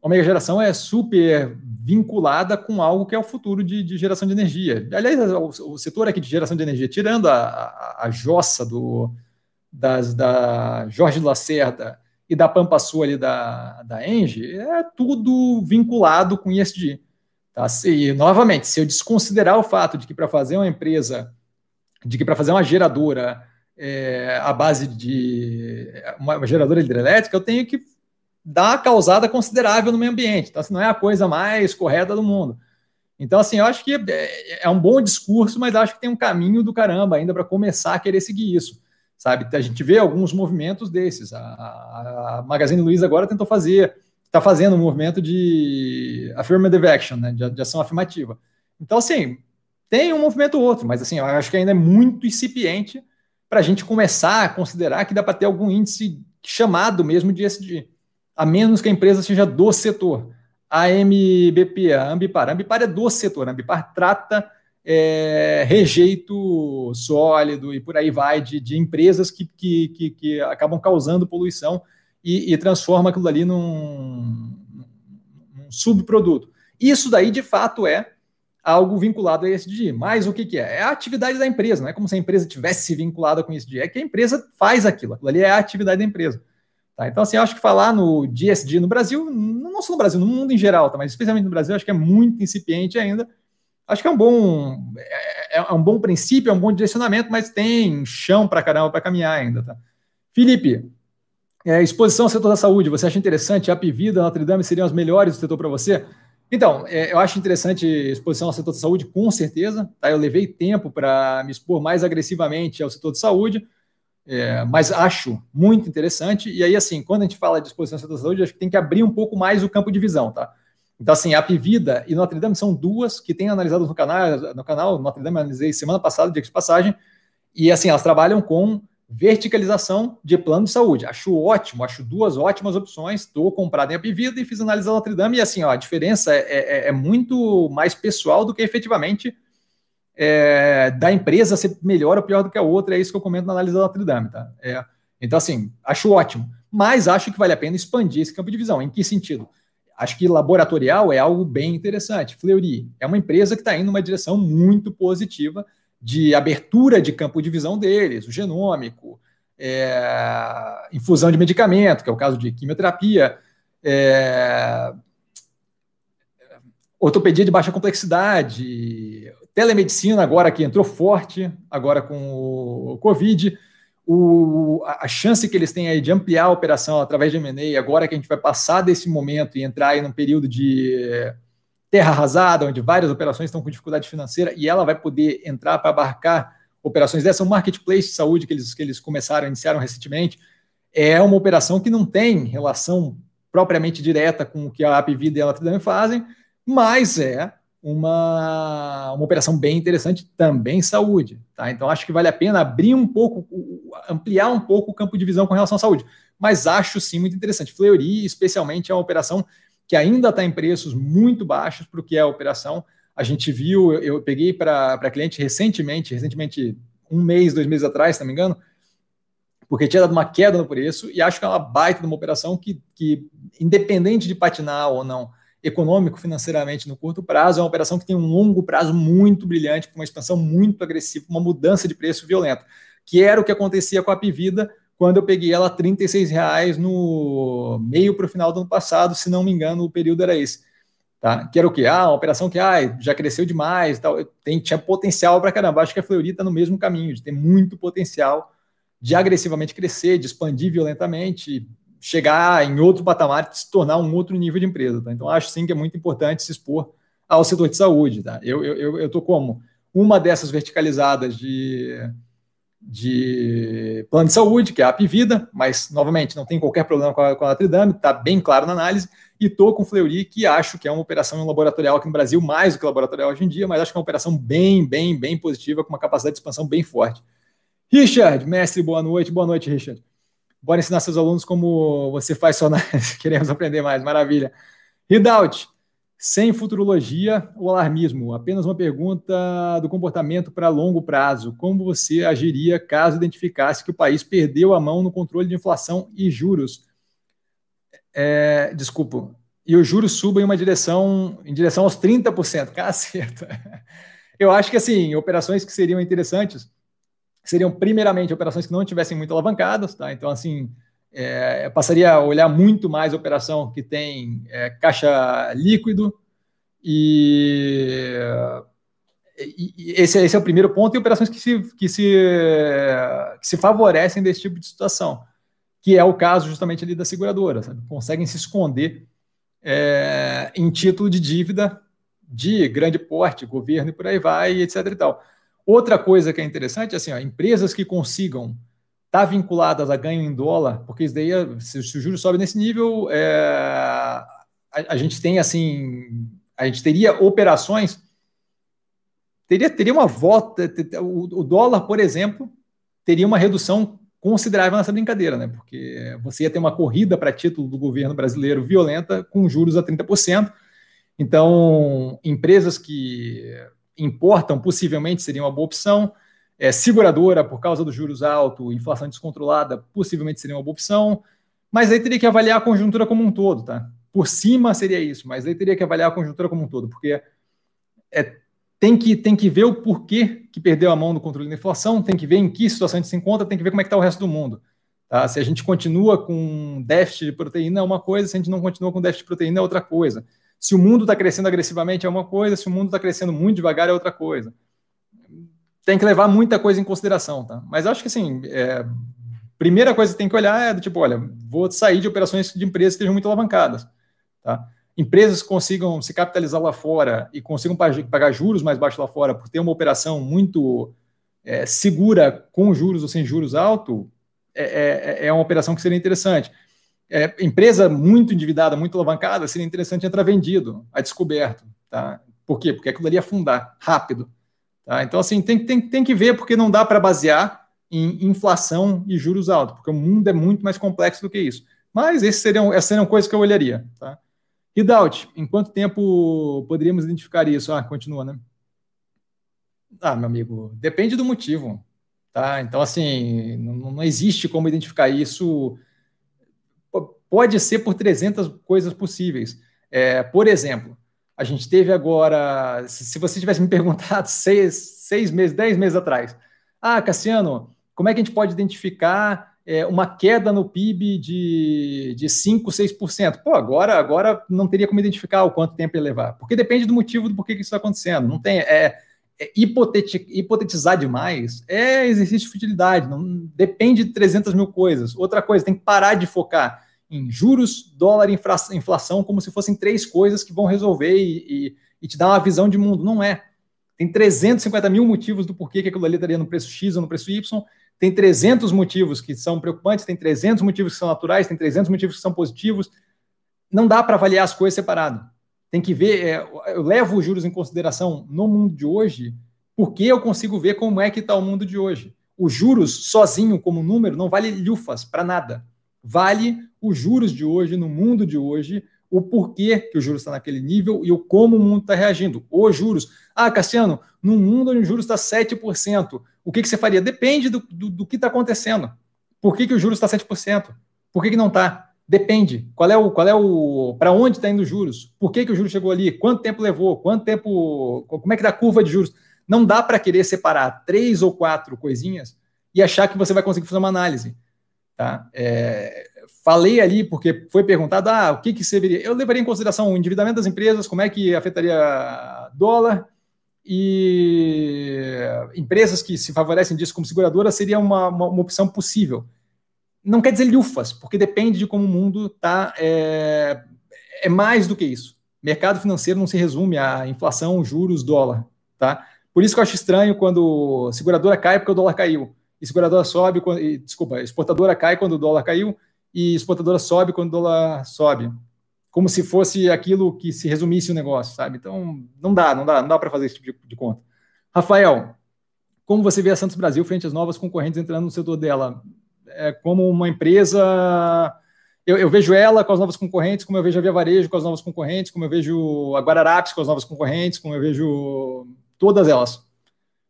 Omega Geração é super vinculada com algo que é o futuro de, de geração de energia. Aliás, o, o, setor aqui de geração de energia, tirando a, a, a jossa do, das, da Jorge Lacerda e da Pampa Sul ali da, da Engie, é tudo vinculado com ISD. Tá? E, novamente, se eu desconsiderar o fato de que para fazer uma empresa, de que para fazer uma geradora é, a base de uma, geradora hidrelétrica, eu tenho que dá uma causada considerável no meio ambiente. Então, assim, não é a coisa mais correta do mundo. Então, assim, eu acho que é, é um bom discurso, mas acho que tem um caminho do caramba ainda para começar a querer seguir isso. Sabe? A gente vê alguns movimentos desses. A, a Magazine Luiza agora tentou fazer, está fazendo um movimento de affirmative action, né? de, de ação afirmativa. Então, assim, tem um movimento ou outro, mas assim, eu acho que ainda é muito incipiente para a gente começar a considerar que dá para ter algum índice chamado mesmo de ESG a menos que a empresa seja do setor. A MBP, a Ambipar. A Ambipar é do setor. A Ambipar trata é, rejeito sólido e por aí vai de, de empresas que, que, que, que, acabam causando poluição e, e transforma aquilo ali num, num, subproduto. Isso daí, de fato, é algo vinculado a ESG. Mas o que, que é? É a atividade da empresa, não é como se a empresa tivesse vinculada com ESG, é que a empresa faz aquilo. Aquilo ali é a atividade da empresa. Tá? Então, assim, acho que falar no DSD no Brasil, não só no Brasil, no mundo em geral, tá? mas especialmente no Brasil, acho que é muito incipiente ainda. Acho que é um bom, é, é um bom princípio, é um bom direcionamento, mas tem chão para caramba para caminhar ainda. Tá? Felipe, é, exposição ao setor da saúde, você acha interessante? A Pivida, Notre Dame seriam as melhores do setor para você? Então, é, eu acho interessante exposição ao setor da saúde, com certeza. Tá? Eu levei tempo para me expor mais agressivamente ao setor de saúde. É, mas acho muito interessante. E aí, assim, quando a gente fala de exposição à saúde, acho que tem que abrir um pouco mais o campo de visão, tá? Então, assim, a Pivida e Notre Dame são duas que têm analisado no canal, no canal Notre Dame analisei semana passada, dia de passagem, e assim, elas trabalham com verticalização de plano de saúde. Acho ótimo, acho duas ótimas opções. Estou comprado em Apivida e fiz análise da Notre Dame, e assim, ó, a diferença é, é, é muito mais pessoal do que efetivamente é, da empresa ser melhor ou pior do que a outra, é isso que eu comento na análise da Notre Dame, tá? É, então, assim, acho ótimo, mas acho que vale a pena expandir esse campo de visão. Em que sentido? Acho que laboratorial é algo bem interessante. Fleury é uma empresa que está indo numa direção muito positiva de abertura de campo de visão deles, o genômico, é, infusão de medicamento, que é o caso de quimioterapia, é, ortopedia de baixa complexidade, Telemedicina, agora que entrou forte, agora com o Covid, o, a chance que eles têm aí de ampliar a operação através de M&A, agora que a gente vai passar desse momento e entrar aí num período de terra arrasada, onde várias operações estão com dificuldade financeira, e ela vai poder entrar para abarcar operações dessa, um marketplace de saúde que eles, que eles começaram, iniciaram recentemente, é uma operação que não tem relação propriamente direta com o que a Apvida e a Notre fazem, mas é uma, uma operação bem interessante também saúde. Tá? Então, acho que vale a pena abrir um pouco, ampliar um pouco o campo de visão com relação à saúde. Mas acho sim muito interessante. Fleury, especialmente, é uma operação que ainda está em preços muito baixos para o que é a operação. A gente viu, eu peguei para cliente recentemente, recentemente, um mês, dois meses atrás, se não me engano, porque tinha dado uma queda no preço e acho que é uma baita de uma operação que, que independente de patinar ou não econômico, financeiramente no curto prazo, é uma operação que tem um longo prazo muito brilhante, com uma expansão muito agressiva, uma mudança de preço violenta, que era o que acontecia com a Pivida quando eu peguei ela a 36 reais no meio para o final do ano passado, se não me engano, o período era esse. Tá? Que era o quê? Ah, uma operação que ah, já cresceu demais, tal. Tem, tinha potencial para caramba. Acho que a Fleury está no mesmo caminho, de ter muito potencial de agressivamente crescer, de expandir violentamente, chegar em outro patamar, se tornar um outro nível de empresa. Tá? Então, acho sim que é muito importante se expor ao setor de saúde. Tá? Eu estou eu, eu, como uma dessas verticalizadas de, de plano de saúde, que é a Apivida, mas, novamente, não tem qualquer problema com a, com a Tridame, está bem claro na análise, e estou com o Fleury, que acho que é uma operação laboratorial aqui no Brasil, mais do que laboratorial hoje em dia, mas acho que é uma operação bem, bem, bem positiva, com uma capacidade de expansão bem forte. Richard, mestre, boa noite. Boa noite, Richard. Bora ensinar seus alunos como você faz análise. (laughs) Queremos aprender mais, maravilha. Ridout, sem futurologia ou alarmismo, apenas uma pergunta do comportamento para longo prazo. Como você agiria caso identificasse que o país perdeu a mão no controle de inflação e juros? É, desculpa, e os juros subam em uma direção, em direção aos 30%. (laughs) Caceta. Eu acho que assim, operações que seriam interessantes seriam primeiramente operações que não tivessem muito alavancadas, tá? Então, assim, é, passaria a olhar muito mais a operação que tem é, caixa líquido e, e, esse, esse, é o primeiro ponto, e operações que se, que, se, que se favorecem desse tipo de situação, que é o caso justamente ali da seguradora, sabe? Conseguem se esconder é, em título de dívida de grande porte, governo e por aí vai, etc e tal. Outra coisa que é interessante, assim, ó, empresas que consigam estar tá vinculadas a ganho em dólar, porque isso daí, se, se o juros sobe nesse nível, é, a, a, gente tem assim, a gente teria operações, teria, teria uma volta, o, o dólar, por exemplo, teria uma redução considerável nessa brincadeira, né? Porque você ia ter uma corrida para título do governo brasileiro violenta com juros a 30%. Então, empresas que importam, possivelmente seria uma boa opção. É, seguradora, por causa dos juros altos, inflação descontrolada, possivelmente seria uma boa opção. Mas aí teria que avaliar a conjuntura como um todo, tá? Por cima seria isso, mas aí teria que avaliar a conjuntura como um todo, porque é, tem, que, tem que ver o porquê que perdeu a mão no controle da inflação, tem que ver em que situação a gente se encontra, tem que ver como é que está o resto do mundo. Tá? Se a gente continua com déficit de proteína é uma coisa, se a gente não continua com déficit de proteína é outra coisa. Se o mundo está crescendo agressivamente é uma coisa, se o mundo está crescendo muito devagar é outra coisa. Tem que levar muita coisa em consideração, tá? Mas acho que assim, é, primeira coisa que tem que olhar é do tipo, olha, vou sair de operações de empresas que estejam muito alavancadas, tá? Empresas que consigam se capitalizar lá fora e consigam pagar juros mais baixos lá fora por ter uma operação muito é, segura com juros ou sem juros alto, é, é, é uma operação que seria interessante é, empresa muito endividada, muito alavancada, seria interessante entrar vendido, a descoberto. Tá? Por quê? Porque aquilo ali ia afundar rápido. Tá? Então, assim, tem, tem, tem que ver, porque não dá para basear em inflação e juros altos, porque o mundo é muito mais complexo do que isso. Mas esses seriam, essas seriam coisas que eu olharia. Tá? Ridaut, em quanto tempo poderíamos identificar isso? Ah, continua, né? Ah, meu amigo, depende do motivo. Tá? Então, assim, não, não existe como identificar isso pode ser por 300 coisas possíveis. É, por exemplo, a gente teve agora, se você tivesse me (laughs) perguntado seis, seis meses, dez meses atrás, ah, Cassiano, como é que a gente pode identificar é, uma queda no PIB de, de 5, 6%? Pô, agora, agora não teria como identificar o quanto tempo ia levar, porque depende do motivo do porquê que isso está acontecendo. Não tem. É, é hipotetizar demais é exercício de futilidade, não depende de 300 mil coisas. Outra coisa, tem que parar de focar em juros, dólar e inflação como se fossem três coisas que vão resolver e, e, e, te dar uma visão de mundo. Não é. Tem 350 mil motivos do porquê que aquilo ali estaria no preço X ou no preço Y. Tem 300 motivos que são preocupantes, tem 300 motivos que são naturais, tem 300 motivos que são positivos. Não dá para avaliar as coisas separado. Tem que ver, é, eu levo os juros em consideração no mundo de hoje, porque eu consigo ver como é que está o mundo de hoje. Os juros sozinho como número não vale lufas para nada vale os juros de hoje, no mundo de hoje, o porquê que o juros está naquele nível e o como o mundo está reagindo. Os juros. Ah, Cassiano, num mundo onde o juros está 7%, o que, que você faria? Depende do, do, do que está acontecendo. Por que, que o juros está 7%? Por que, que não está? Depende. Qual é o. Qual é o. Para onde está indo os juros? Por que, que o juros chegou ali? Quanto tempo levou? Quanto tempo. Como é que dá a curva de juros? Não dá para querer separar três ou quatro coisinhas e achar que você vai conseguir fazer uma análise. Tá? É, falei ali porque foi perguntado, ah, o que, que veria? Eu levaria em consideração o endividamento das empresas, como é que afetaria dólar e empresas que se favorecem disso como seguradora seria uma, uma, uma opção possível. Não quer dizer lufas, porque depende de como o mundo está. É, é mais do que isso. Mercado financeiro não se resume a inflação, juros, dólar. Tá? Por isso que eu acho estranho quando seguradora cai porque o dólar caiu. E seguradora sobe, quando, e, desculpa, exportadora cai quando o dólar caiu e exportadora sobe quando o dólar sobe. Como se fosse aquilo que se resumisse o negócio, sabe? Então, não dá, não dá, não dá para fazer esse tipo de, de, conta. Rafael, como você vê a Santos Brasil frente às novas concorrentes entrando no setor dela? É como uma empresa. Eu, eu, vejo ela com as novas concorrentes, como eu vejo a Via Varejo com as novas concorrentes, como eu vejo a Guararapes com as novas concorrentes, como eu vejo todas elas.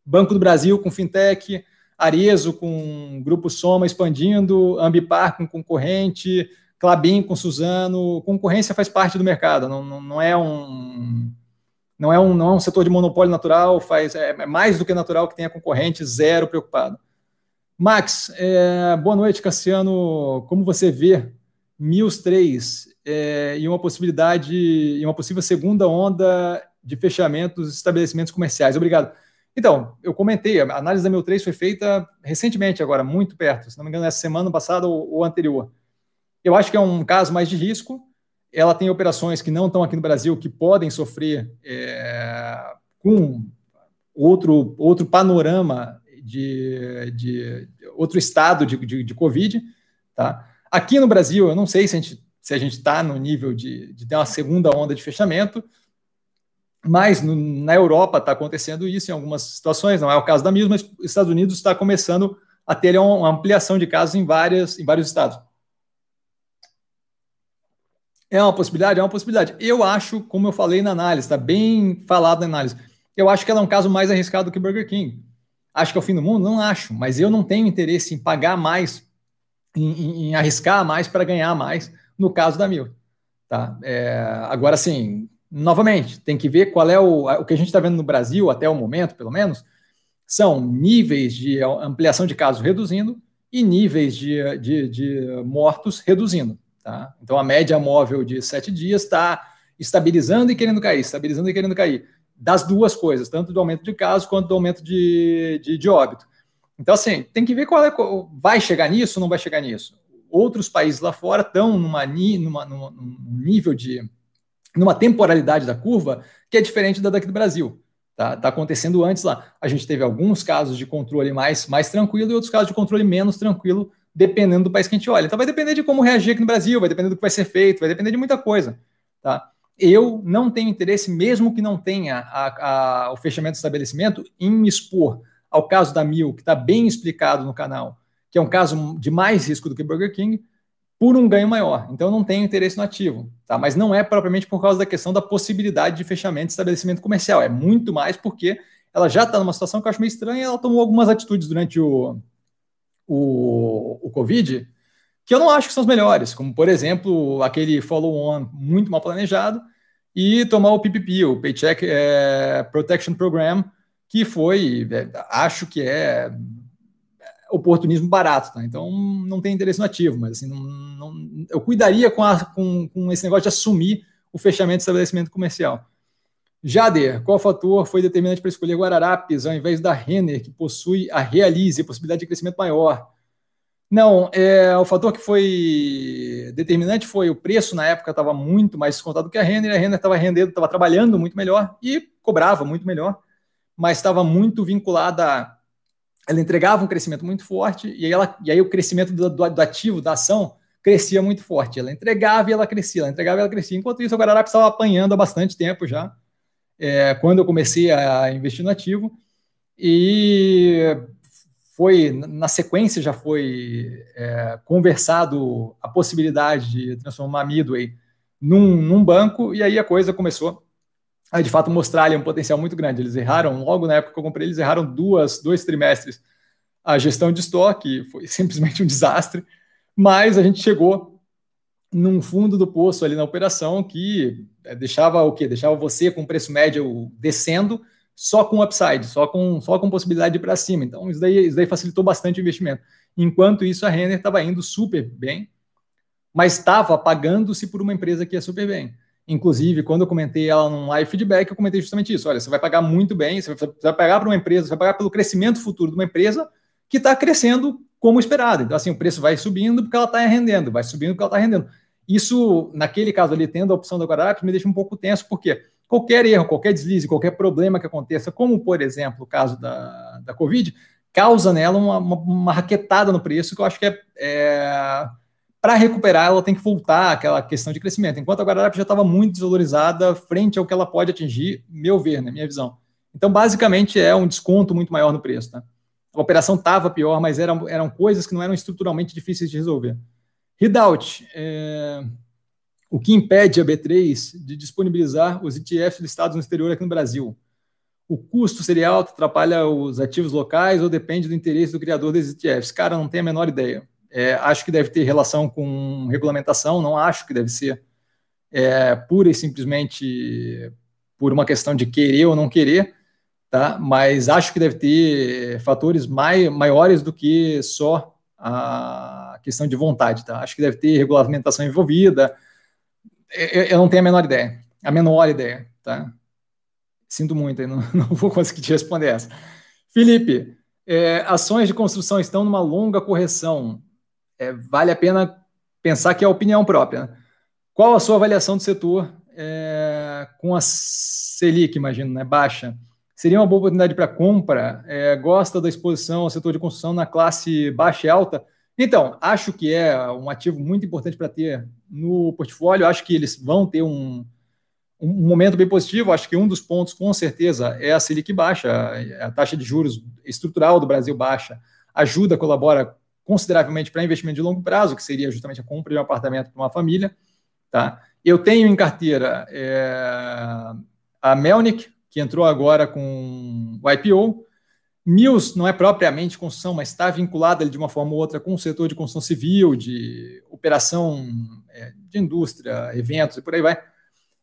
Banco do Brasil com fintech, Arezo com Grupo Soma expandindo, Ambipar com concorrente, Clabin com Suzano. Concorrência faz parte do mercado, não, não, não, é um. Não é, um, não é um setor de monopólio natural, faz, é, é mais do que natural que tenha concorrente, zero preocupado. Max, é, boa noite, Cassiano. Como você vê MILS 3 é, e uma possibilidade, e uma possível segunda onda de fechamento dos estabelecimentos comerciais? Obrigado. Então, eu comentei, a análise da meu 3 foi feita recentemente, agora, muito perto, se não me engano, essa semana passada ou, ou anterior. Eu acho que é um caso mais de risco. Ela tem operações que não estão aqui no Brasil, que podem sofrer é, com outro, outro panorama de, de, outro estado de, de, de, Covid. Tá? Aqui no Brasil, eu não sei se a gente está no nível de, de ter uma segunda onda de fechamento, mas no, na Europa está acontecendo isso em algumas situações, não é o caso da MIS, mas os Estados Unidos está começando a ter uma ampliação de casos em, várias, em vários estados. É uma possibilidade? É uma possibilidade. Eu acho, como eu falei na análise, está bem falado na análise, eu acho que ela é um caso mais arriscado que Burger King. Acho que é o fim do mundo? Não acho, mas eu não tenho interesse em pagar mais, em, em, em arriscar mais para ganhar mais, no caso da Mil. Tá? É, agora, sim, novamente, tem que ver qual é o, o que a gente está vendo no Brasil, até o momento, pelo menos, são níveis de ampliação de casos reduzindo e níveis de, de, de mortos reduzindo. Tá? Então, a média móvel de sete dias está estabilizando e querendo cair, estabilizando e querendo cair. Das duas coisas, tanto do aumento de casos quanto do aumento de, de, de óbito. Então, assim, tem que ver qual é. Vai chegar nisso ou não vai chegar nisso? Outros países lá fora estão numa, numa, num nível de numa temporalidade da curva que é diferente da daqui do Brasil. Tá, tá acontecendo antes lá. A gente teve alguns casos de controle mais, mais tranquilo e outros casos de controle menos tranquilo, dependendo do país que a gente olha. Então vai depender de como reagir aqui no Brasil, vai depender do que vai ser feito, vai depender de muita coisa. Tá? Eu não tenho interesse, mesmo que não tenha a, a, o fechamento do estabelecimento, em me expor ao caso da Mil, que está bem explicado no canal, que é um caso de mais risco do que Burger King, por um ganho maior. Então, não tenho interesse no ativo. Tá? Mas não é propriamente por causa da questão da possibilidade de fechamento de estabelecimento comercial. É muito mais porque ela já está numa situação que eu acho meio estranha e ela tomou algumas atitudes durante o, o, o Covid que eu não acho que são as melhores, como, por exemplo, aquele follow-on muito mal planejado e tomar o PPP, o Paycheck é, Protection Program, que foi, é, acho que é oportunismo barato, tá? Então não tem interesse no ativo, mas assim, não, não, eu cuidaria com, a, com, com, esse negócio de assumir o fechamento do estabelecimento comercial. Jader, qual fator foi determinante para escolher Guararapes ao invés da Renner, que possui a Realize, a possibilidade de crescimento maior? Não, é, o fator que foi determinante foi o preço na época estava muito mais descontado que a Renner, a Renner estava rendendo, estava trabalhando muito melhor e cobrava muito melhor, mas estava muito vinculada a ela entregava um crescimento muito forte, e aí, ela, e aí o crescimento do, do, do, ativo, da ação, crescia muito forte. Ela entregava e ela crescia, ela entregava e ela crescia. Enquanto isso, a Guararapes estava apanhando há bastante tempo já, é, quando eu comecei a investir no ativo, e foi, na sequência, já foi é, conversado a possibilidade de transformar a Midway num, num banco, e aí a coisa começou de fato mostrar ali um potencial muito grande. Eles erraram, logo na época que eu comprei, eles erraram duas, dois trimestres a gestão de estoque foi (laughs) simplesmente um desastre, mas a gente chegou num fundo do poço ali na operação que é, deixava o quê? Deixava você com preço médio descendo, só com upside, só com, só com possibilidade para cima. Então, isso daí, isso daí facilitou bastante o investimento. Enquanto isso, a Renner estava indo super bem, mas estava pagando-se por uma empresa que ia super bem. Inclusive, quando eu comentei ela num live feedback, eu comentei justamente isso. Olha, você vai pagar muito bem, você vai pagar para uma empresa, você vai pagar pelo crescimento futuro de uma empresa que está crescendo como esperado. Então, assim, o preço vai subindo porque ela está rendendo, vai subindo porque ela está rendendo. Isso, naquele caso ali, tendo a opção da Guararapes, me deixa um pouco tenso, porque qualquer erro, qualquer deslize, qualquer problema que aconteça, como, por exemplo, o caso da, da Covid, causa nela uma, uma, uma raquetada no preço, que eu acho que é, é para recuperar, ela tem que voltar àquela questão de crescimento. Enquanto a Guararapes já estava muito desvalorizada frente ao que ela pode atingir, meu ver, né, minha visão. Então, basicamente, é um desconto muito maior no preço. Tá? A operação estava pior, mas eram, eram coisas que não eram estruturalmente difíceis de resolver. Readout, é, o que impede a B3 de disponibilizar os ETFs listados no exterior aqui no Brasil? O custo seria alto, atrapalha os ativos locais ou depende do interesse do criador desses ETFs? Cara, não tenho a menor ideia. É, acho que deve ter relação com regulamentação, não acho que deve ser é, pura e simplesmente por uma questão de querer ou não querer, tá? mas acho que deve ter fatores mai, maiores do que só a questão de vontade. Tá? Acho que deve ter regulamentação envolvida, eu, eu não tenho a menor ideia, a menor ideia. Tá? Sinto muito, (laughs) não, não vou conseguir te responder essa. Felipe, é, ações de construção estão numa longa correção é, vale a pena pensar que é a opinião própria. Né? Qual a sua avaliação do setor é, com a Selic, imagino, né, baixa? Seria uma boa oportunidade para compra? É, gosta da exposição ao setor de construção na classe baixa e alta? Então, acho que é um ativo muito importante para ter no portfólio. Acho que eles vão ter um, um momento bem positivo. Acho que um dos pontos, com certeza, é a Selic baixa, a taxa de juros estrutural do Brasil baixa, ajuda, colabora consideravelmente para investimento de longo prazo, que seria justamente a compra de um apartamento para uma família. Tá? Eu tenho em carteira é, a Melnick, que entrou agora com o IPO. Mills não é propriamente construção, mas está vinculada de uma forma ou outra com o setor de construção civil, de operação é, de indústria, eventos e por aí vai.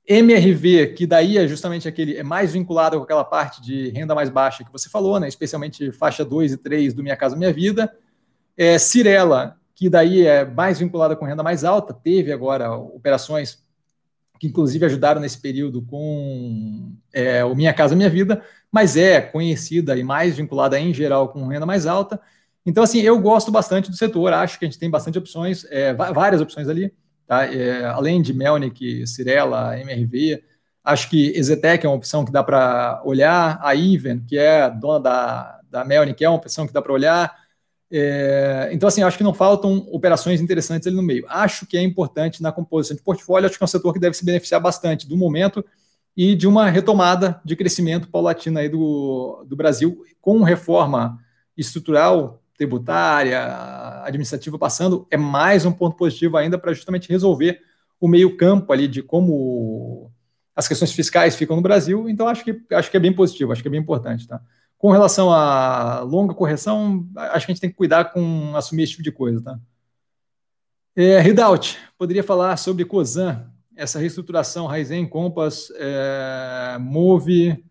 MRV, que daí é justamente aquele, é mais vinculado com aquela parte de renda mais baixa que você falou, né? especialmente faixa 2 e 3 do Minha Casa Minha Vida. É, Cirela, que daí é mais vinculada com renda mais alta, teve agora operações que inclusive ajudaram nesse período com é, o Minha Casa Minha Vida, mas é conhecida e mais vinculada em geral com renda mais alta. Então, assim, eu gosto bastante do setor, acho que a gente tem bastante opções, é, várias opções ali, tá? É, além de Melnick, Cirela, MRV, acho que Exetec é uma opção que dá para olhar, a Even, que é dona da, da Melnick, é uma opção que dá para olhar, é, então, assim, acho que não faltam operações interessantes ali no meio. Acho que é importante na composição de portfólio, acho que é um setor que deve se beneficiar bastante do momento e de uma retomada de crescimento paulatino aí do, do Brasil, com reforma estrutural, tributária, administrativa passando, é mais um ponto positivo ainda para justamente resolver o meio-campo ali de como as questões fiscais ficam no Brasil. Então, acho que, acho que é bem positivo, acho que é bem importante. Tá? Com relação à longa correção, acho que a gente tem que cuidar com assumir esse tipo de coisa, tá? É, Redout, poderia falar sobre COSAN, essa reestruturação Raizen, Compass, é, Move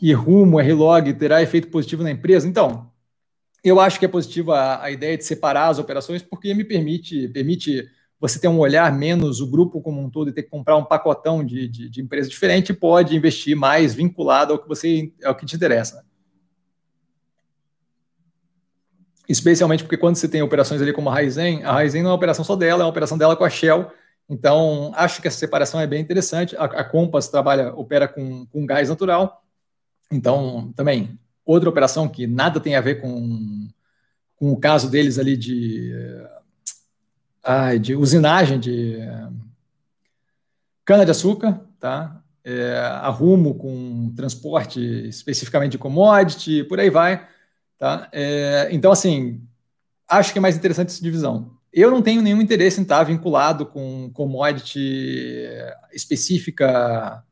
e Rumo, R-Log, terá efeito positivo na empresa? Então, eu acho que é positiva a, ideia de separar as operações, porque me permite, permite você ter um olhar menos o grupo como um todo e ter que comprar um pacotão de, de, de empresa diferente, pode investir mais vinculado ao que você ao que te interessa. Especialmente porque quando você tem operações ali como a Raizen, a Raizen não é uma operação só dela, é uma operação dela com a Shell. Então, acho que essa separação é bem interessante. A, a Compass trabalha, opera com, com gás natural. Então, também, outra operação que nada tem a ver com, com o caso deles ali de, de usinagem de cana-de-açúcar, tá? É, a Rumo com transporte especificamente de commodity, por aí vai. Tá? É, então, assim, acho que é mais interessante essa divisão. Eu não tenho nenhum interesse em estar vinculado com commodity específica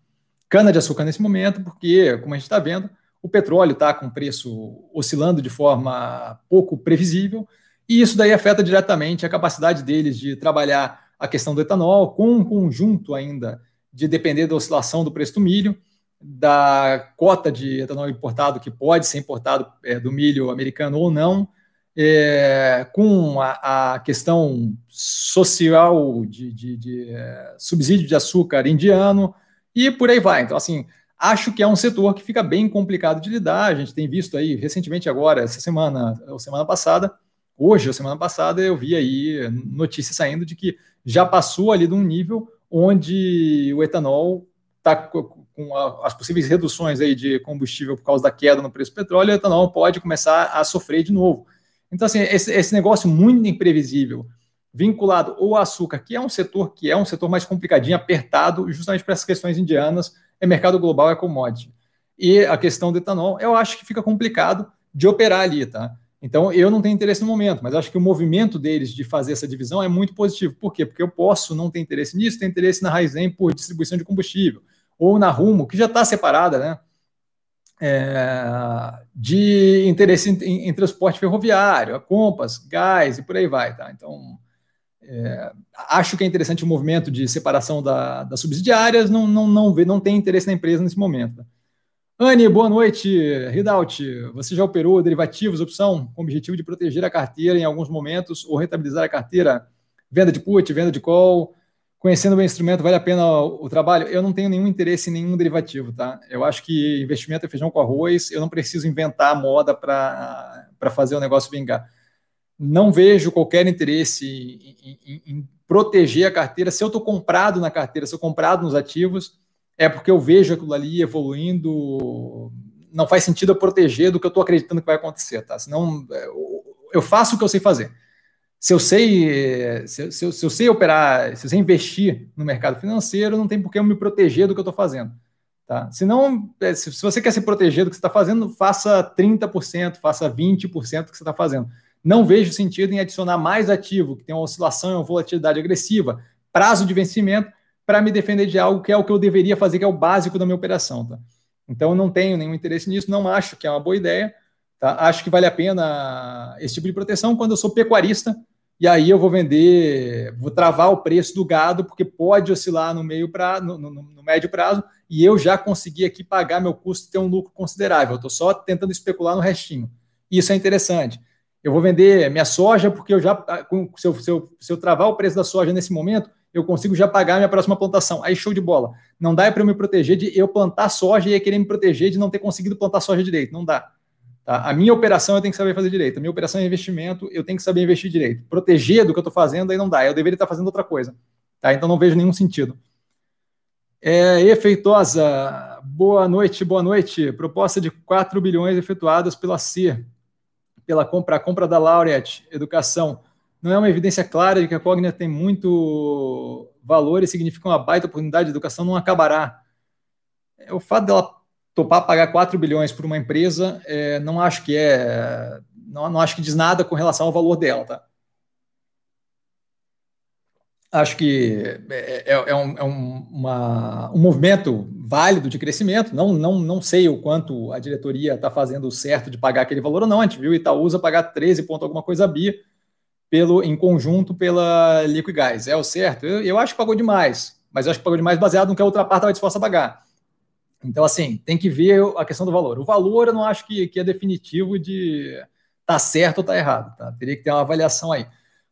cana-de-açúcar nesse momento, porque, como a gente está vendo, o petróleo está com preço oscilando de forma pouco previsível, e isso daí afeta diretamente a capacidade deles de trabalhar a questão do etanol, com um conjunto ainda de depender da oscilação do preço do milho, da cota de etanol importado que pode ser importado é, do milho americano ou não, é, com a, a, questão social de, de, de é, subsídio de açúcar indiano e por aí vai. Então, assim, acho que é um setor que fica bem complicado de lidar. A gente tem visto aí recentemente agora, essa semana ou semana passada, hoje ou semana passada, eu vi aí notícias saindo de que já passou ali de um nível onde o etanol está com as possíveis reduções aí de combustível por causa da queda no preço do petróleo, o etanol pode começar a sofrer de novo. Então, assim, esse, esse negócio muito imprevisível, vinculado ao açúcar, que é um setor que é um setor mais complicadinho, apertado, justamente para essas questões indianas, é mercado global, é commodity. E a questão do etanol, eu acho que fica complicado de operar ali, tá? Então, eu não tenho interesse no momento, mas acho que o movimento deles de fazer essa divisão é muito positivo. Por quê? Porque eu posso não ter interesse nisso, ter interesse na Raizen por distribuição de combustível, ou na Rumo, que já está separada, né? É, de interesse em, em, transporte ferroviário, a Compass, gás e por aí vai, tá? Então, é, acho que é interessante o movimento de separação da, das subsidiárias, não, não, não, vê, não tem interesse na empresa nesse momento. Tá? Anne, boa noite. Ridaut, você já operou derivativos, opção, com o objetivo de proteger a carteira em alguns momentos ou rentabilizar a carteira? Venda de put, venda de call. Conhecendo o instrumento, vale a pena o trabalho? Eu não tenho nenhum interesse em nenhum derivativo, tá? Eu acho que investimento é feijão com arroz, eu não preciso inventar moda para fazer o negócio vingar. Não vejo qualquer interesse em, em, em proteger a carteira. Se eu estou comprado na carteira, se eu comprado nos ativos, é porque eu vejo aquilo ali evoluindo. Não faz sentido eu proteger do que eu estou acreditando que vai acontecer, tá? Senão é, eu faço o que eu sei fazer. Se eu sei, se, se, se eu sei operar, se eu sei investir no mercado financeiro, não tem por que eu me proteger do que eu estou fazendo. Tá? Se não, é, se, você quer se proteger do que você está fazendo, faça 30%, faça 20% do que você está fazendo. Não vejo sentido em adicionar mais ativo, que tem uma oscilação e uma volatilidade agressiva, prazo de vencimento, para me defender de algo que é o que eu deveria fazer, que é o básico da minha operação. Tá? Então, eu não tenho nenhum interesse nisso, não acho que é uma boa ideia. Tá? Acho que vale a pena esse tipo de proteção quando eu sou pecuarista, e aí eu vou vender, vou travar o preço do gado, porque pode oscilar no meio pra, no, no, no médio prazo, e eu já consegui aqui pagar meu custo e ter um lucro considerável. Estou só tentando especular no restinho. Isso é interessante. Eu vou vender minha soja, porque eu já, se eu, se eu, se eu travar o preço da soja nesse momento, eu consigo já pagar minha próxima plantação. Aí show de bola. Não dá para eu me proteger de eu plantar soja e querer me proteger de não ter conseguido plantar soja direito. Não dá. Tá? A minha operação eu tenho que saber fazer direito. A minha operação é investimento, eu tenho que saber investir direito. Proteger do que eu estou fazendo, aí não dá. Eu deveria estar fazendo outra coisa. Tá? Então não vejo nenhum sentido. É, efeitosa, boa noite, boa noite. Proposta de 4 bilhões efetuadas pela C, pela compra, compra da Laureate Educação não é uma evidência clara de que a Cognia tem muito valor e significa uma baita oportunidade de educação, não acabará. É, o fato dela topar pagar 4 bilhões por uma empresa, é, não acho que é. Não, não acho que diz nada com relação ao valor dela, tá? Acho que é, é, é, um, é um, uma, um movimento válido de crescimento. Não, não, não sei o quanto a diretoria está fazendo certo de pagar aquele valor ou não. A gente viu Itaúsa pagar 13 ponto alguma coisa a BIA pelo, em conjunto pela Liquigás. É o certo? Eu, eu acho que pagou demais, mas eu acho que pagou demais baseado no que a outra parte estava disposta a pagar. Então, assim, tem que ver a questão do valor. O valor eu não acho que, que é definitivo de tá certo ou tá errado. Tá? Teria que ter uma avaliação aí.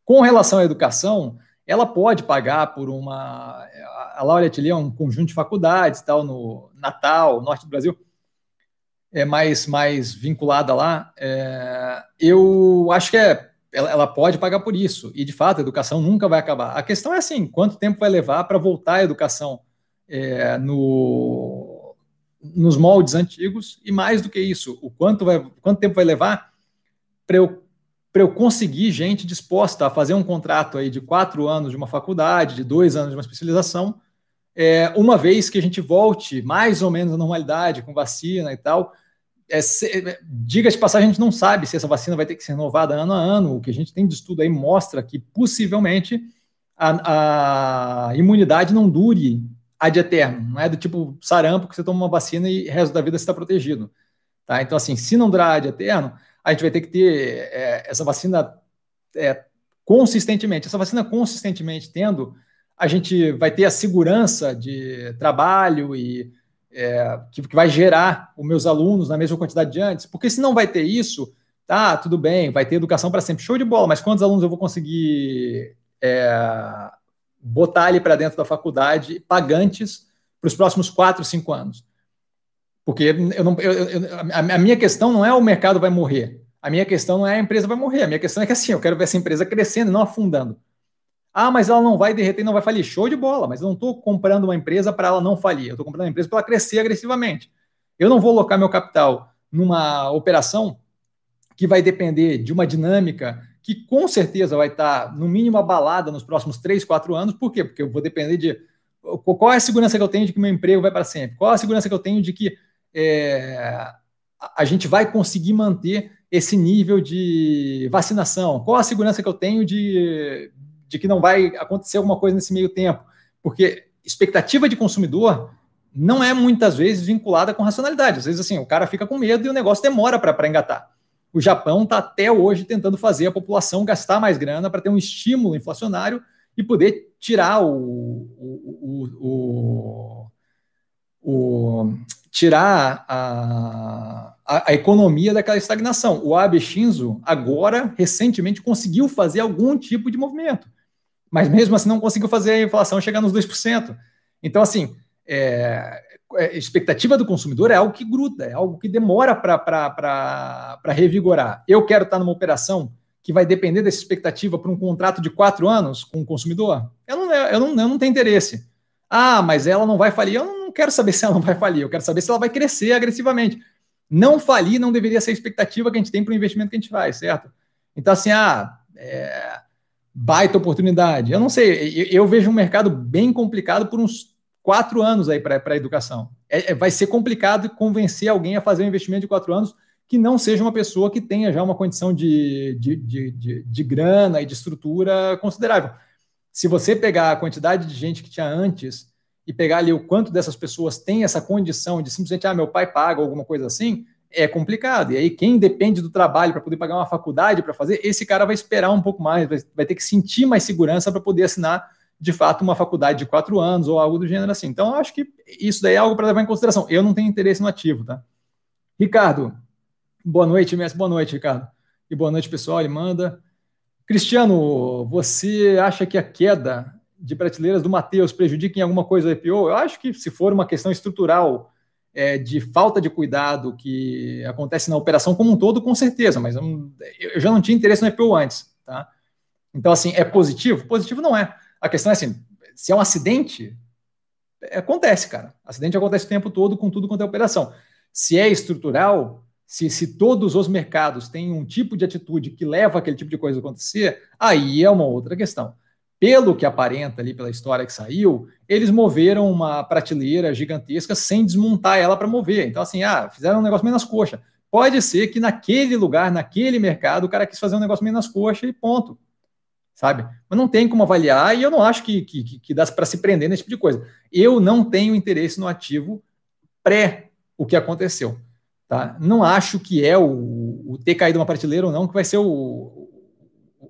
Com relação à educação, ela pode pagar por uma. A Laura Atelier é um conjunto de faculdades, tal, no Natal, norte do Brasil, é mais, mais vinculada lá. É, eu acho que é ela, ela, pode pagar por isso. E, de fato, a educação nunca vai acabar. A questão é assim: quanto tempo vai levar para voltar a educação é, no, nos moldes antigos? E mais do que isso, o quanto, vai, quanto tempo vai levar para eu, eu conseguir gente disposta a fazer um contrato aí de quatro anos de uma faculdade, de dois anos de uma especialização, é, uma vez que a gente volte mais ou menos à normalidade, com vacina e tal é, é, diga de passagem, a gente não sabe se essa vacina vai ter que ser renovada ano a ano. O que a gente tem de estudo aí mostra que possivelmente a, a imunidade não dure ad eterno. Não é do tipo sarampo que você toma uma vacina e o resto da vida você está protegido. Tá? Então, assim, se não durar de eterno, a gente vai ter que ter é, essa vacina é, consistentemente. Essa vacina consistentemente tendo, a gente vai ter a segurança de trabalho e é, que, que, vai gerar os meus alunos na mesma quantidade de antes, porque se não vai ter isso, tá, tudo bem, vai ter educação para sempre, show de bola, mas quantos alunos eu vou conseguir é, botar ali para dentro da faculdade pagantes para os próximos quatro, cinco anos? Porque eu não, eu, eu, a minha questão não é o mercado vai morrer, a minha questão não é a empresa vai morrer, a minha questão é que assim, eu quero ver essa empresa crescendo e não afundando. Ah, mas ela não vai derreter, não vai falir. Show de bola, mas eu não estou comprando uma empresa para ela não falir. Eu estou comprando uma empresa para ela crescer agressivamente. Eu não vou alocar meu capital numa operação que vai depender de uma dinâmica que com certeza vai estar, no mínimo, abalada nos próximos 3, 4 anos. Por quê? Porque eu vou depender de qual é a segurança que eu tenho de que meu emprego vai para sempre? Qual é a segurança que eu tenho de que é, a gente vai conseguir manter esse nível de vacinação? Qual a segurança que eu tenho de, de que não vai acontecer alguma coisa nesse meio tempo. Porque expectativa de consumidor não é muitas vezes vinculada com racionalidade. Às vezes, assim, o cara fica com medo e o negócio demora para engatar. O Japão está até hoje tentando fazer a população gastar mais grana para ter um estímulo inflacionário e poder tirar o, o, o, o tirar a, a, a, economia daquela estagnação. O Abe Shinzo agora recentemente conseguiu fazer algum tipo de movimento mas mesmo assim não conseguiu fazer a inflação chegar nos 2%. Então, assim, é, expectativa do consumidor é algo que gruda, é algo que demora para revigorar. Eu quero estar numa operação que vai depender dessa expectativa para um contrato de quatro anos com o consumidor? Eu não, eu, não, eu não tenho interesse. Ah, mas ela não vai falir. Eu não quero saber (laughs) se ela não vai falir, eu quero saber se ela vai crescer agressivamente. Não falir não deveria ser a expectativa que a gente tem para o investimento que a gente faz, certo? Então, assim, ah, é, baita oportunidade. Eu não sei, eu, eu vejo um mercado bem complicado por uns quatro anos aí para a educação. É, é, vai ser complicado convencer alguém a fazer um investimento de quatro anos que não seja uma pessoa que tenha já uma condição de, de, de, de, de grana e de estrutura considerável. Se você pegar a quantidade de gente que tinha antes e pegar ali o quanto dessas pessoas tem essa condição de simplesmente, ah, meu pai paga alguma coisa assim, é complicado. E aí, quem depende do trabalho para poder pagar uma faculdade para fazer, esse cara vai esperar um pouco mais, vai, vai ter que sentir mais segurança para poder assinar de fato uma faculdade de quatro anos ou algo do gênero assim. Então, acho que isso daí é algo para levar em consideração. Eu não tenho interesse no ativo, tá? Ricardo, boa noite, mestre. Boa noite, Ricardo. E boa noite, pessoal. Ele manda. Cristiano, você acha que a queda de prateleiras do Matheus prejudica em alguma coisa o IPO? Eu acho que se for uma questão estrutural é, de falta de cuidado que acontece na operação como um todo, com certeza, mas eu, eu já não tinha interesse no IPO antes, tá? Então, assim, é positivo? Positivo não é. A questão é assim, se é um acidente, acontece, cara. Acidente acontece o tempo todo com tudo quanto é operação. Se é estrutural, se, se todos os mercados têm um tipo de atitude que leva aquele tipo de coisa a acontecer, aí é uma outra questão pelo que aparenta ali pela história que saiu, eles moveram uma prateleira gigantesca sem desmontar ela para mover. Então, assim, ah, fizeram um negócio menos coxa. Pode ser que naquele lugar, naquele mercado, o cara quis fazer um negócio menos coxa e ponto. Sabe? Mas não tem como avaliar e eu não acho que, que, que dá para se prender nesse tipo de coisa. Eu não tenho interesse no ativo pré o que aconteceu. Tá? Não acho que é o, o ter caído uma prateleira ou não que vai ser o,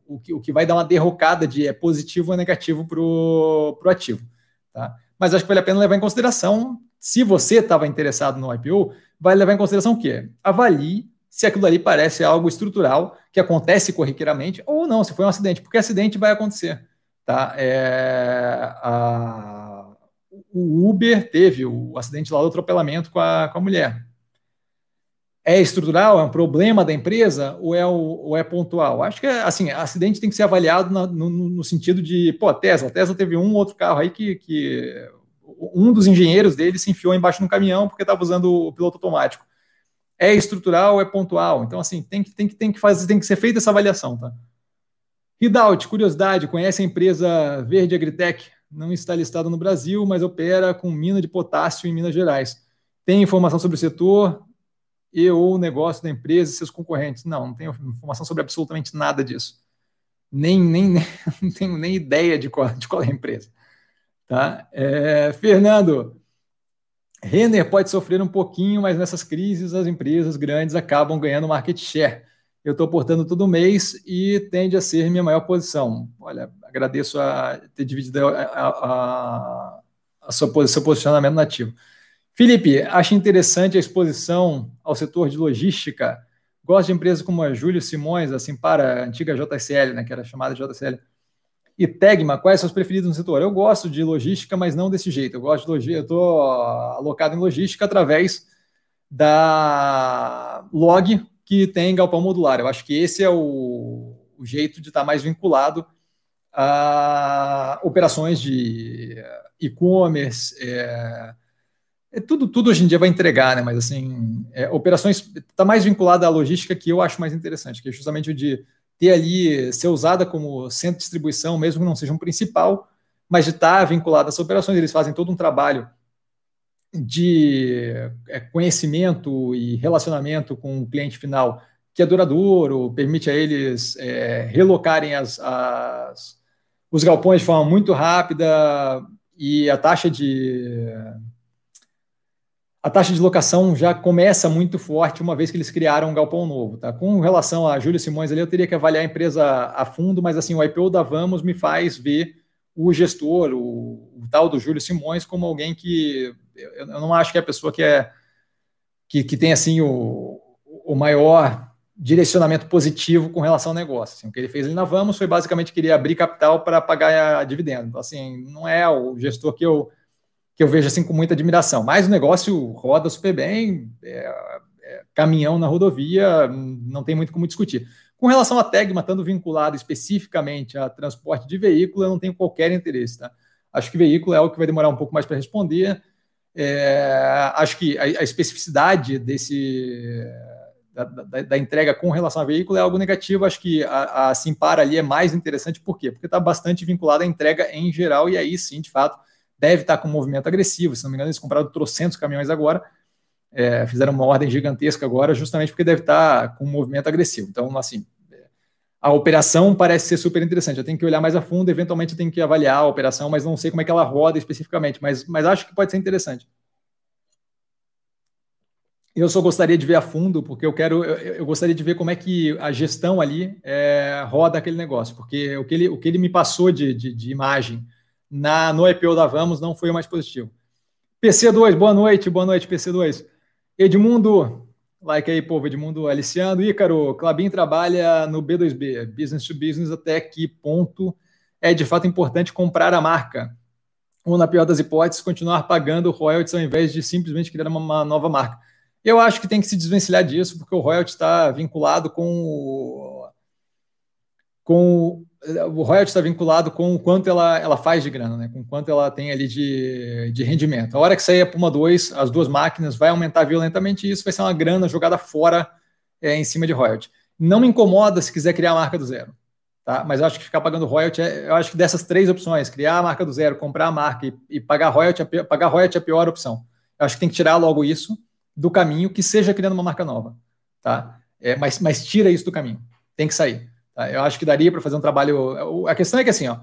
o, que, o que vai dar uma derrocada de é positivo ou negativo para o ativo. Tá? Mas acho que vale a pena levar em consideração, se você estava interessado no IPO, vai levar em consideração o quê? Avalie se aquilo ali parece algo estrutural que acontece corriqueiramente ou não, se foi um acidente, porque acidente vai acontecer. Tá? É, a, o Uber teve o acidente lá do atropelamento com a, com a mulher é estrutural, é um problema da empresa ou é, o, ou é pontual? Acho que assim, acidente tem que ser avaliado na, no, no, sentido de, pô, Tesla, Tesla teve um outro carro aí que, que um dos engenheiros dele se enfiou embaixo de um caminhão porque estava usando o piloto automático. É estrutural é pontual? Então, assim, tem que, tem que, tem que fazer, tem que ser feita essa avaliação, tá? Ridaut, curiosidade, conhece a empresa Verde Agritech? Não está listada no Brasil, mas opera com mina de potássio em Minas Gerais. Tem informação sobre o setor? e ou o negócio da empresa e seus concorrentes. Não, não tenho informação sobre absolutamente nada disso. Nem, nem, nem (laughs) não tenho nem ideia de qual, de qual é a empresa. Tá? É, Fernando, Renner pode sofrer um pouquinho, mas nessas crises as empresas grandes acabam ganhando market share. Eu estou portando todo mês e tende a ser minha maior posição. Olha, agradeço a ter dividido a, a, a, sua, seu posicionamento nativo. Felipe, acho interessante a exposição ao setor de logística. Gosto de empresas como a Júlio Simões, assim, para a antiga JSL, né, que era chamada JSL e Tegma, quais são os preferidos no setor? Eu gosto de logística, mas não desse jeito. Eu gosto de logística, eu estou alocado em logística através da log que tem galpão modular. Eu acho que esse é o, o jeito de estar mais vinculado a operações de e-commerce. É, é, tudo, tudo hoje em dia vai entregar, né? Mas assim, é, operações está mais vinculada à logística que eu acho mais interessante, que é justamente o de ter ali, ser usada como centro de distribuição, mesmo que não seja um principal, mas de estar vinculada às operações, eles fazem todo um trabalho de é, conhecimento e relacionamento com o cliente final que é duradouro, permite a eles é, relocarem as, as, os galpões de forma muito rápida e a taxa de a taxa de locação já começa muito forte uma vez que eles criaram um galpão novo. Tá? Com relação a Júlio Simões ali, eu teria que avaliar a empresa a fundo, mas assim, o IPO da Vamos me faz ver o gestor, o, o tal do Júlio Simões, como alguém que eu, eu, não acho que é a pessoa que é que, que tem assim o, o maior direcionamento positivo com relação ao negócio. Assim, o que ele fez ali na Vamos foi basicamente querer abrir capital para pagar a dividendo. Então, assim, não é o gestor que eu que eu vejo assim com muita admiração. Mas o negócio roda super bem, é, é, caminhão na rodovia, não tem muito como discutir. Com relação à Tegma, estando vinculado especificamente a transporte de veículo, eu não tenho qualquer interesse. Tá? Acho que veículo é algo que vai demorar um pouco mais para responder. É, acho que a, a especificidade desse da, da, da, entrega com relação a veículo é algo negativo. Acho que a, a Simpar ali é mais interessante, por quê? Porque está bastante vinculada à entrega em geral, e aí sim, de fato, deve estar com um movimento agressivo. Se não me engano, eles compraram trocentos caminhões agora, é, fizeram uma ordem gigantesca agora, justamente porque deve estar com um movimento agressivo. Então, assim, a operação parece ser super interessante. Eu tenho que olhar mais a fundo, eventualmente eu tenho que avaliar a operação, mas não sei como é que ela roda especificamente, mas, mas acho que pode ser interessante. Eu só gostaria de ver a fundo, porque eu quero, eu, eu gostaria de ver como é que a gestão ali é, roda aquele negócio, porque o que ele, o que ele me passou de, de, de imagem na, no IPO da Vamos não foi o mais positivo. PC2, boa noite, boa noite, PC2. Edmundo, like aí, povo, Edmundo Aliciano. Ícaro, Clabin trabalha no B2B, business to business, até que ponto é de fato importante comprar a marca? Ou, na pior das hipóteses, continuar pagando royalties ao invés de simplesmente criar uma, uma nova marca? Eu acho que tem que se desvencilhar disso, porque o royalty está vinculado com o, com o royalty está vinculado com o quanto ela, ela faz de grana, né? com quanto ela tem ali de, de rendimento. A hora que sair a Puma 2, as duas máquinas vai aumentar violentamente e isso vai ser uma grana jogada fora é, em cima de royalty. Não me incomoda se quiser criar a marca do zero, tá? mas eu acho que ficar pagando royalty, é, eu acho que dessas três opções, criar a marca do zero, comprar a marca e, e pagar, royalty, pagar royalty é a pior opção. Eu acho que tem que tirar logo isso do caminho, que seja criando uma marca nova. Tá? É, mas, mas tira isso do caminho, tem que sair. Tá? Eu acho que daria para fazer um trabalho. A questão é que assim, ó,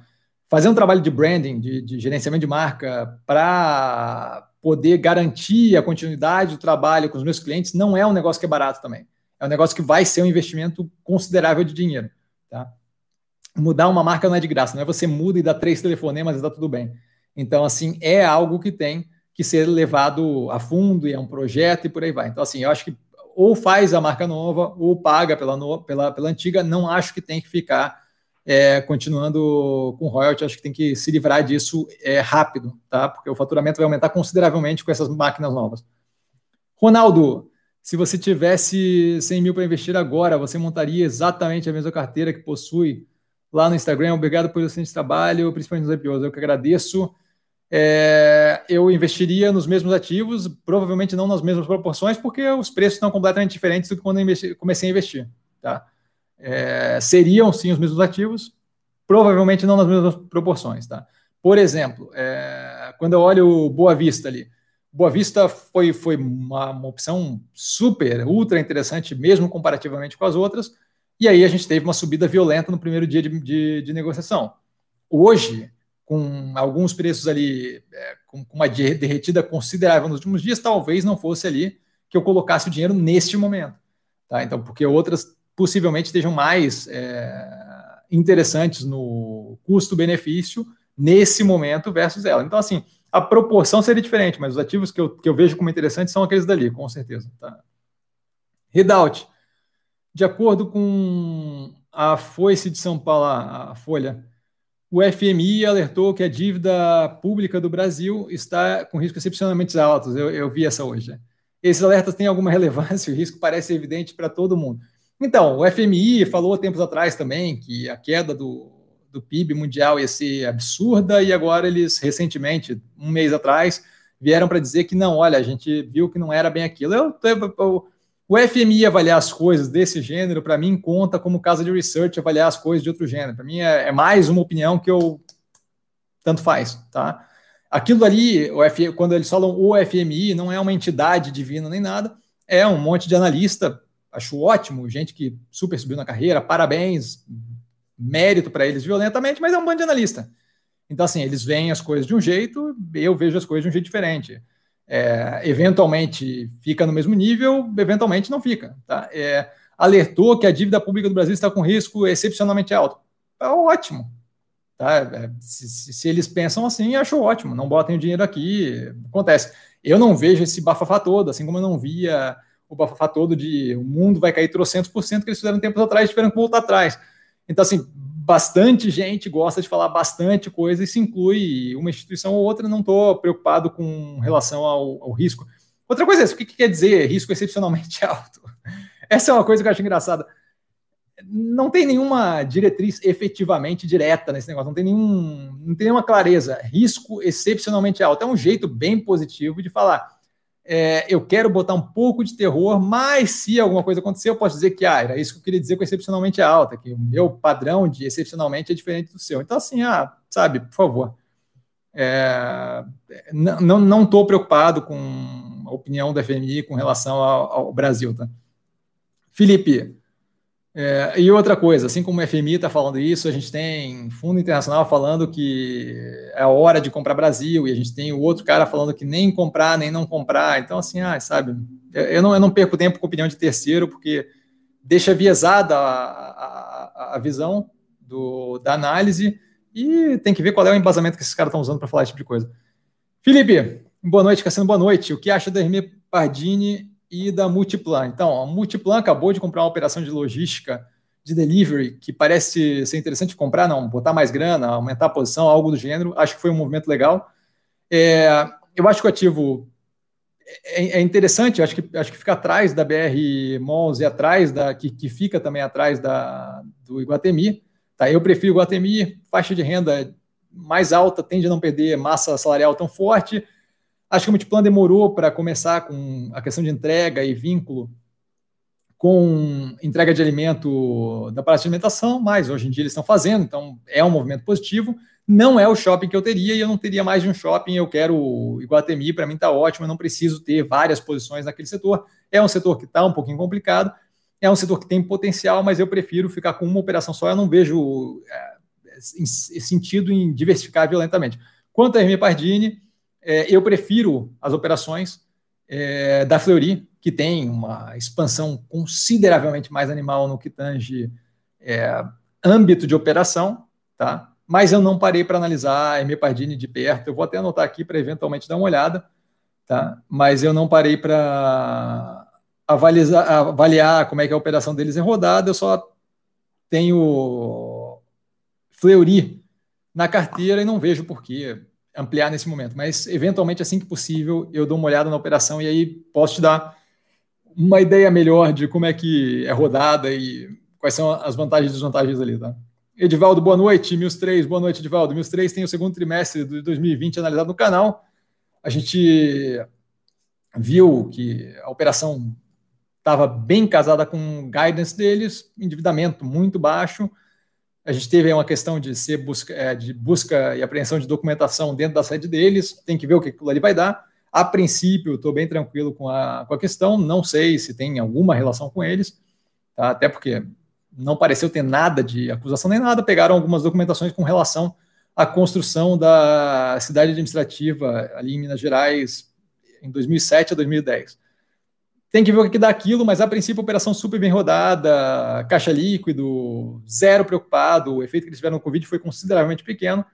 fazer um trabalho de branding, de, de gerenciamento de marca, para poder garantir a continuidade do trabalho com os meus clientes, não é um negócio que é barato também. É um negócio que vai ser um investimento considerável de dinheiro. Tá? Mudar uma marca não é de graça, não é você muda e dá três telefonemas e dá tudo bem. Então, assim, é algo que tem que ser levado a fundo e é um projeto e por aí vai. Então, assim, eu acho que ou faz a marca nova ou paga pela, pela, pela antiga. Não acho que tem que ficar é, continuando com royalty, acho que tem que se livrar disso é, rápido, tá? Porque o faturamento vai aumentar consideravelmente com essas máquinas novas. Ronaldo, se você tivesse 100 mil para investir agora, você montaria exatamente a mesma carteira que possui lá no Instagram. Obrigado pelo excelente trabalho, principalmente nos IPOs. Eu que agradeço é, eu investiria nos mesmos ativos, provavelmente não nas mesmas proporções, porque os preços estão completamente diferentes do que quando eu investi, comecei a investir. Tá? É, seriam sim os mesmos ativos, provavelmente não nas mesmas proporções. Tá? Por exemplo, é, quando eu olho o Boa Vista ali, Boa Vista foi, foi uma, uma, opção super, ultra interessante, mesmo comparativamente com as outras, e aí a gente teve uma subida violenta no primeiro dia de, de, de negociação. Hoje, com alguns preços ali é, com, uma derretida considerável nos últimos dias, talvez não fosse ali que eu colocasse o dinheiro neste momento. Tá? Então, porque outras possivelmente estejam mais é, interessantes no custo-benefício nesse momento versus ela. Então, assim, a proporção seria diferente, mas os ativos que eu, que eu vejo como interessantes são aqueles dali, com certeza. Tá? Redout, de acordo com a Foice de São Paulo, a Folha, o FMI alertou que a dívida pública do Brasil está com riscos excepcionalmente altos. Eu, eu vi essa hoje. Esses alertas têm alguma (laughs) relevância, o risco parece evidente para todo mundo. Então, o FMI falou tempos atrás também que a queda do, do PIB mundial ia ser absurda, e agora eles, recentemente, um mês atrás, vieram para dizer que não, olha, a gente viu que não era bem aquilo. Eu, eu, eu o FMI avaliar as coisas desse gênero, para mim, conta como casa de research avaliar as coisas de outro gênero. Para mim, é, é, mais uma opinião que eu tanto faz, tá? Aquilo ali, F, quando eles falam o FMI, não é uma entidade divina nem nada, é um monte de analista, acho ótimo, gente que super subiu na carreira, parabéns, mérito para eles violentamente, mas é um bando de analista. Então, assim, eles veem as coisas de um jeito, eu vejo as coisas de um jeito diferente é, eventualmente fica no mesmo nível, eventualmente não fica. Tá? É, alertou que a dívida pública do Brasil está com risco excepcionalmente alto. É ótimo. Tá? É, se, se, eles pensam assim, acho ótimo. Não botem o dinheiro aqui. Acontece. Eu não vejo esse bafafá todo, assim como eu não via o bafafá todo de o mundo vai cair trocentos por cento que eles fizeram tempos atrás, tiveram que voltar atrás. Então, assim, bastante gente gosta de falar bastante coisa e se inclui uma instituição ou outra, não estou preocupado com relação ao, ao, risco. Outra coisa é isso, o que, que quer dizer risco excepcionalmente (laughs) alto? Essa é uma coisa que eu acho engraçada. Não tem nenhuma diretriz efetivamente direta nesse negócio, não tem, nenhum, não tem nenhuma clareza. Risco excepcionalmente alto é um jeito bem positivo de falar é, eu quero botar um pouco de terror, mas se alguma coisa acontecer, eu posso dizer que ah, era isso que eu queria dizer com excepcionalmente alta, que o meu padrão de excepcionalmente é diferente do seu. Então, assim, ah, sabe, por favor. É, não estou preocupado com a opinião da FMI com relação ao, ao Brasil. Tá? Felipe, é, e outra coisa, assim como o FMI está falando isso, a gente tem fundo internacional falando que é hora de comprar Brasil, e a gente tem o outro cara falando que nem comprar, nem não comprar. Então, assim, ah, sabe, eu não, eu não perco tempo com opinião de terceiro, porque deixa viesada a, a, a visão do, da análise e tem que ver qual é o embasamento que esses caras estão usando para falar esse tipo de coisa. Felipe, boa noite, Cassiano, boa noite. O que acha da Hermê Pardini e da Multiplan. Então, a Multiplan acabou de comprar uma operação de logística de delivery que parece ser interessante comprar, não, botar mais grana, aumentar a posição, algo do gênero. Acho que foi um movimento legal. É, eu acho que o ativo é, é, interessante, acho que, acho que fica atrás da BR Malls e atrás da que, que fica também atrás da, do Iguatemi. Tá? Eu prefiro Iguatemi, faixa de renda mais alta, tende a não perder massa salarial tão forte Acho que o Multiplan demorou para começar com a questão de entrega e vínculo com entrega de alimento da praça de alimentação, mas hoje em dia eles estão fazendo, então é um movimento positivo. Não é o shopping que eu teria e eu não teria mais de um shopping. Eu quero Iguatemi, para mim está ótimo, eu não preciso ter várias posições naquele setor. É um setor que está um pouquinho complicado, é um setor que tem potencial, mas eu prefiro ficar com uma operação só. Eu não vejo é, sentido em diversificar violentamente. Quanto a Hermia Pardini, eu prefiro as operações é, da Fleury, que tem uma expansão consideravelmente mais animal no que tange é, âmbito de operação, tá? Mas eu não parei para analisar a. Pardini de perto. Eu vou até anotar aqui para eventualmente dar uma olhada, tá? Mas eu não parei para avaliar, avaliar como é que é a operação deles em rodada. Eu só tenho Fleury na carteira e não vejo por quê ampliar nesse momento, mas eventualmente, assim que possível, eu dou uma olhada na operação e aí posso te dar uma ideia melhor de como é que é rodada e quais são as vantagens e desvantagens ali, tá? Edivaldo, boa noite. Mills 3, boa noite, Edivaldo. Mills 3 tem o segundo trimestre de 2020 analisado no canal. A gente viu que a operação estava bem casada com o guidance deles, endividamento muito baixo, a gente teve uma questão de ser busca, é, de busca e apreensão de documentação dentro da sede deles, tem que ver o que aquilo ali vai dar. A princípio, estou bem tranquilo com a, com a questão, não sei se tem alguma relação com eles, tá? até porque não pareceu ter nada de acusação nem nada, pegaram algumas documentações com relação a construção da cidade administrativa ali em Minas Gerais em 2007 a 2010. Tem que ver o que dá aquilo, mas a princípio operação super bem rodada, caixa líquido, zero preocupado, o efeito que eles tiveram no Covid foi consideravelmente pequeno.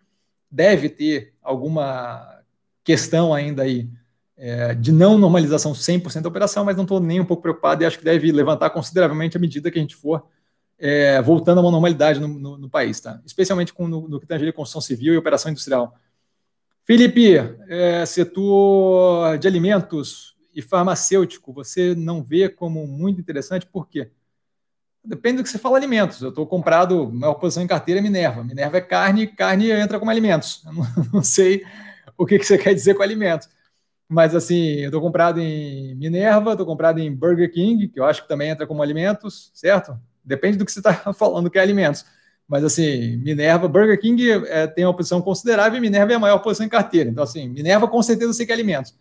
Deve ter alguma questão ainda aí é, de não normalização 100% da operação, mas não estou nem um pouco preocupado e acho que deve levantar consideravelmente à medida que a gente for é, voltando a uma normalidade no, no, no, país, tá? especialmente com, no, no que tange a construção civil e operação industrial. Felipe, é, setor de alimentos e farmacêutico, você não vê como muito interessante, por quê? Depende do que você fala alimentos. Eu estou comprado, maior posição em carteira é Minerva. Minerva é carne, carne entra como alimentos. Eu não, (laughs) não sei o que, que você quer dizer com alimentos. Mas assim, eu estou comprado em Minerva, estou comprado em Burger King, que eu acho que também entra como alimentos, certo? Depende do que você está (laughs) falando que é alimentos. Mas assim, Minerva, Burger King é, tem uma posição considerável e Minerva é a maior posição em carteira. Então, assim, Minerva com certeza eu sei que é alimentos.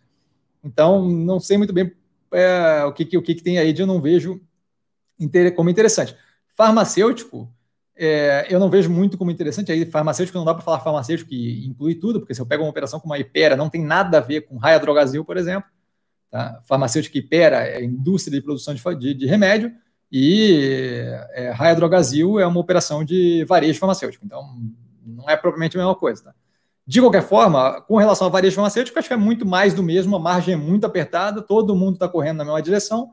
Então, não sei muito bem é, o, que, o que, tem aí de eu não vejo como interessante. Farmacêutico, é, eu não vejo muito como interessante. Aí, farmacêutico não dá para falar farmacêutico que inclui tudo, porque se eu pego uma operação como a Ipera, não tem nada a ver com Raia Drogazil, por exemplo. Tá? Farmacêutico Ipera é indústria de produção de, de, de remédio e é, Raia Drogazil é uma operação de varejo farmacêutico. Então, não é propriamente a mesma coisa. Tá? De qualquer forma, com relação a varejo farmacêutico, acho que é muito mais do mesmo, a margem é muito apertada, todo mundo está correndo na mesma direção,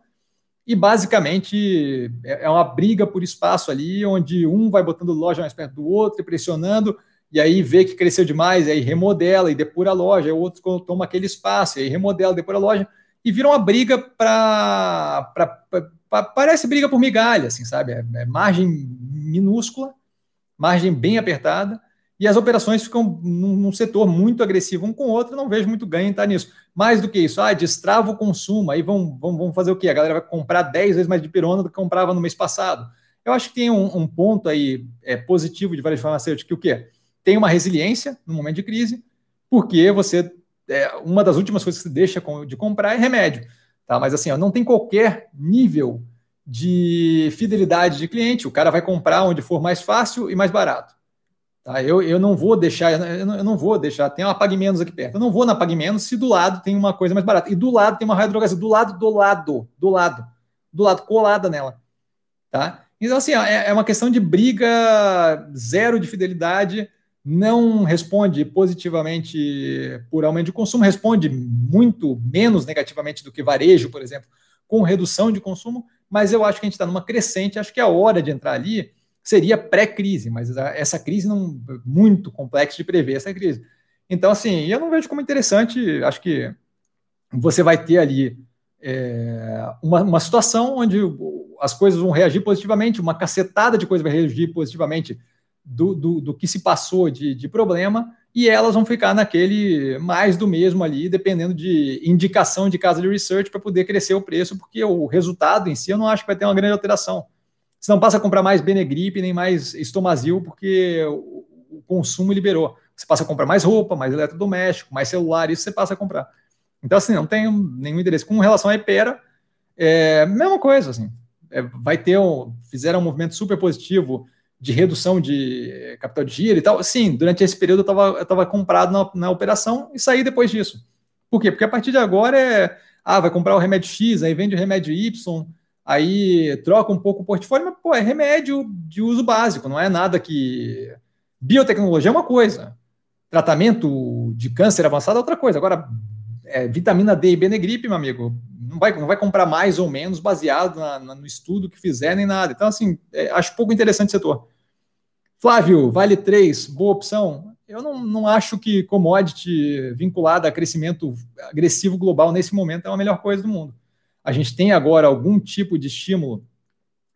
e basicamente é, é uma briga por espaço ali, onde um vai botando loja mais perto do outro e pressionando, e aí vê que cresceu demais, aí remodela e depura a loja, o outro toma aquele espaço, aí remodela, depura a loja, e vira uma briga para parece briga por migalha, assim, sabe? É, é, margem minúscula, margem bem apertada, e as operações ficam num, setor muito agressivo um com o outro, não vejo muito ganho em estar nisso. Mais do que isso, ah, destrava o consumo, aí vão, vão, vão fazer o quê? A galera vai comprar 10 vezes mais de pirona do que comprava no mês passado. Eu acho que tem um, um ponto aí é, positivo de varejo farmacêutico, que o quê? Tem uma resiliência no momento de crise, porque você, é, uma das últimas coisas que você deixa de comprar é remédio. Tá? Mas assim, ó, não tem qualquer nível de fidelidade de cliente. O cara vai comprar onde for mais fácil e mais barato. Tá? Eu, eu não vou deixar, eu não, eu não vou deixar, tem uma Pague Menos aqui perto. Eu não vou na Pague Menos se do lado tem uma coisa mais barata. E do lado tem uma raio drogazil, do lado, do lado, do lado, do lado, colada nela. Tá? Então, assim, é, é uma questão de briga zero de fidelidade não responde positivamente por aumento de consumo, responde muito menos negativamente do que varejo, por exemplo, com redução de consumo, mas eu acho que a gente está numa crescente, acho que a hora de entrar ali seria pré-crise, mas essa crise não muito complexa de prever essa crise. Então, assim, eu não vejo como interessante, acho que você vai ter ali é, uma, uma situação onde as coisas vão reagir positivamente, uma cacetada de coisas vai reagir positivamente do, do, do que se passou de, de problema e elas vão ficar naquele mais do mesmo ali, dependendo de indicação de casa de research para poder crescer o preço, porque o resultado em si eu não acho que vai ter uma grande alteração. Você não passa a comprar mais Benegripe nem mais Estomazil, porque o, consumo liberou. Você passa a comprar mais roupa, mais eletrodoméstico, mais celular, isso você passa a comprar. Então, assim, não tem nenhum interesse. Com relação à Ipera, é mesma coisa, assim. É, vai ter um, fizeram um movimento super positivo de redução de capital de giro e tal. Sim, durante esse período eu estava comprado na, na, operação e saí depois disso. Por quê? Porque a partir de agora é. Ah, vai comprar o remédio X, aí vende o remédio Y, aí troca um pouco o portfólio, mas, pô, é remédio de uso básico, não é nada que. Biotecnologia é uma coisa, tratamento de câncer avançado é outra coisa. Agora, é, vitamina D e Benegripe, meu amigo, não vai, não vai comprar mais ou menos baseado na, na, no estudo que fizer nem nada. Então, assim, é, acho pouco interessante o setor. Flávio, Vale 3, boa opção. Eu não, não acho que commodity vinculada a crescimento agressivo global nesse momento é a melhor coisa do mundo. A gente tem agora algum tipo de estímulo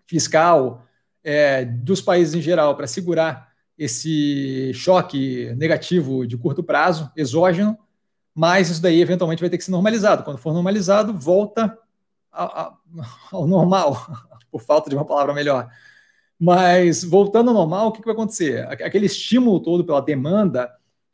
fiscal é, dos países em geral para segurar esse choque negativo de curto prazo, exógeno, mas isso daí eventualmente vai ter que ser normalizado. Quando for normalizado, volta (laughs) ao normal, (laughs) por falta de uma palavra melhor. Mas voltando ao normal, o que, que vai acontecer? Aquele estímulo todo pela demanda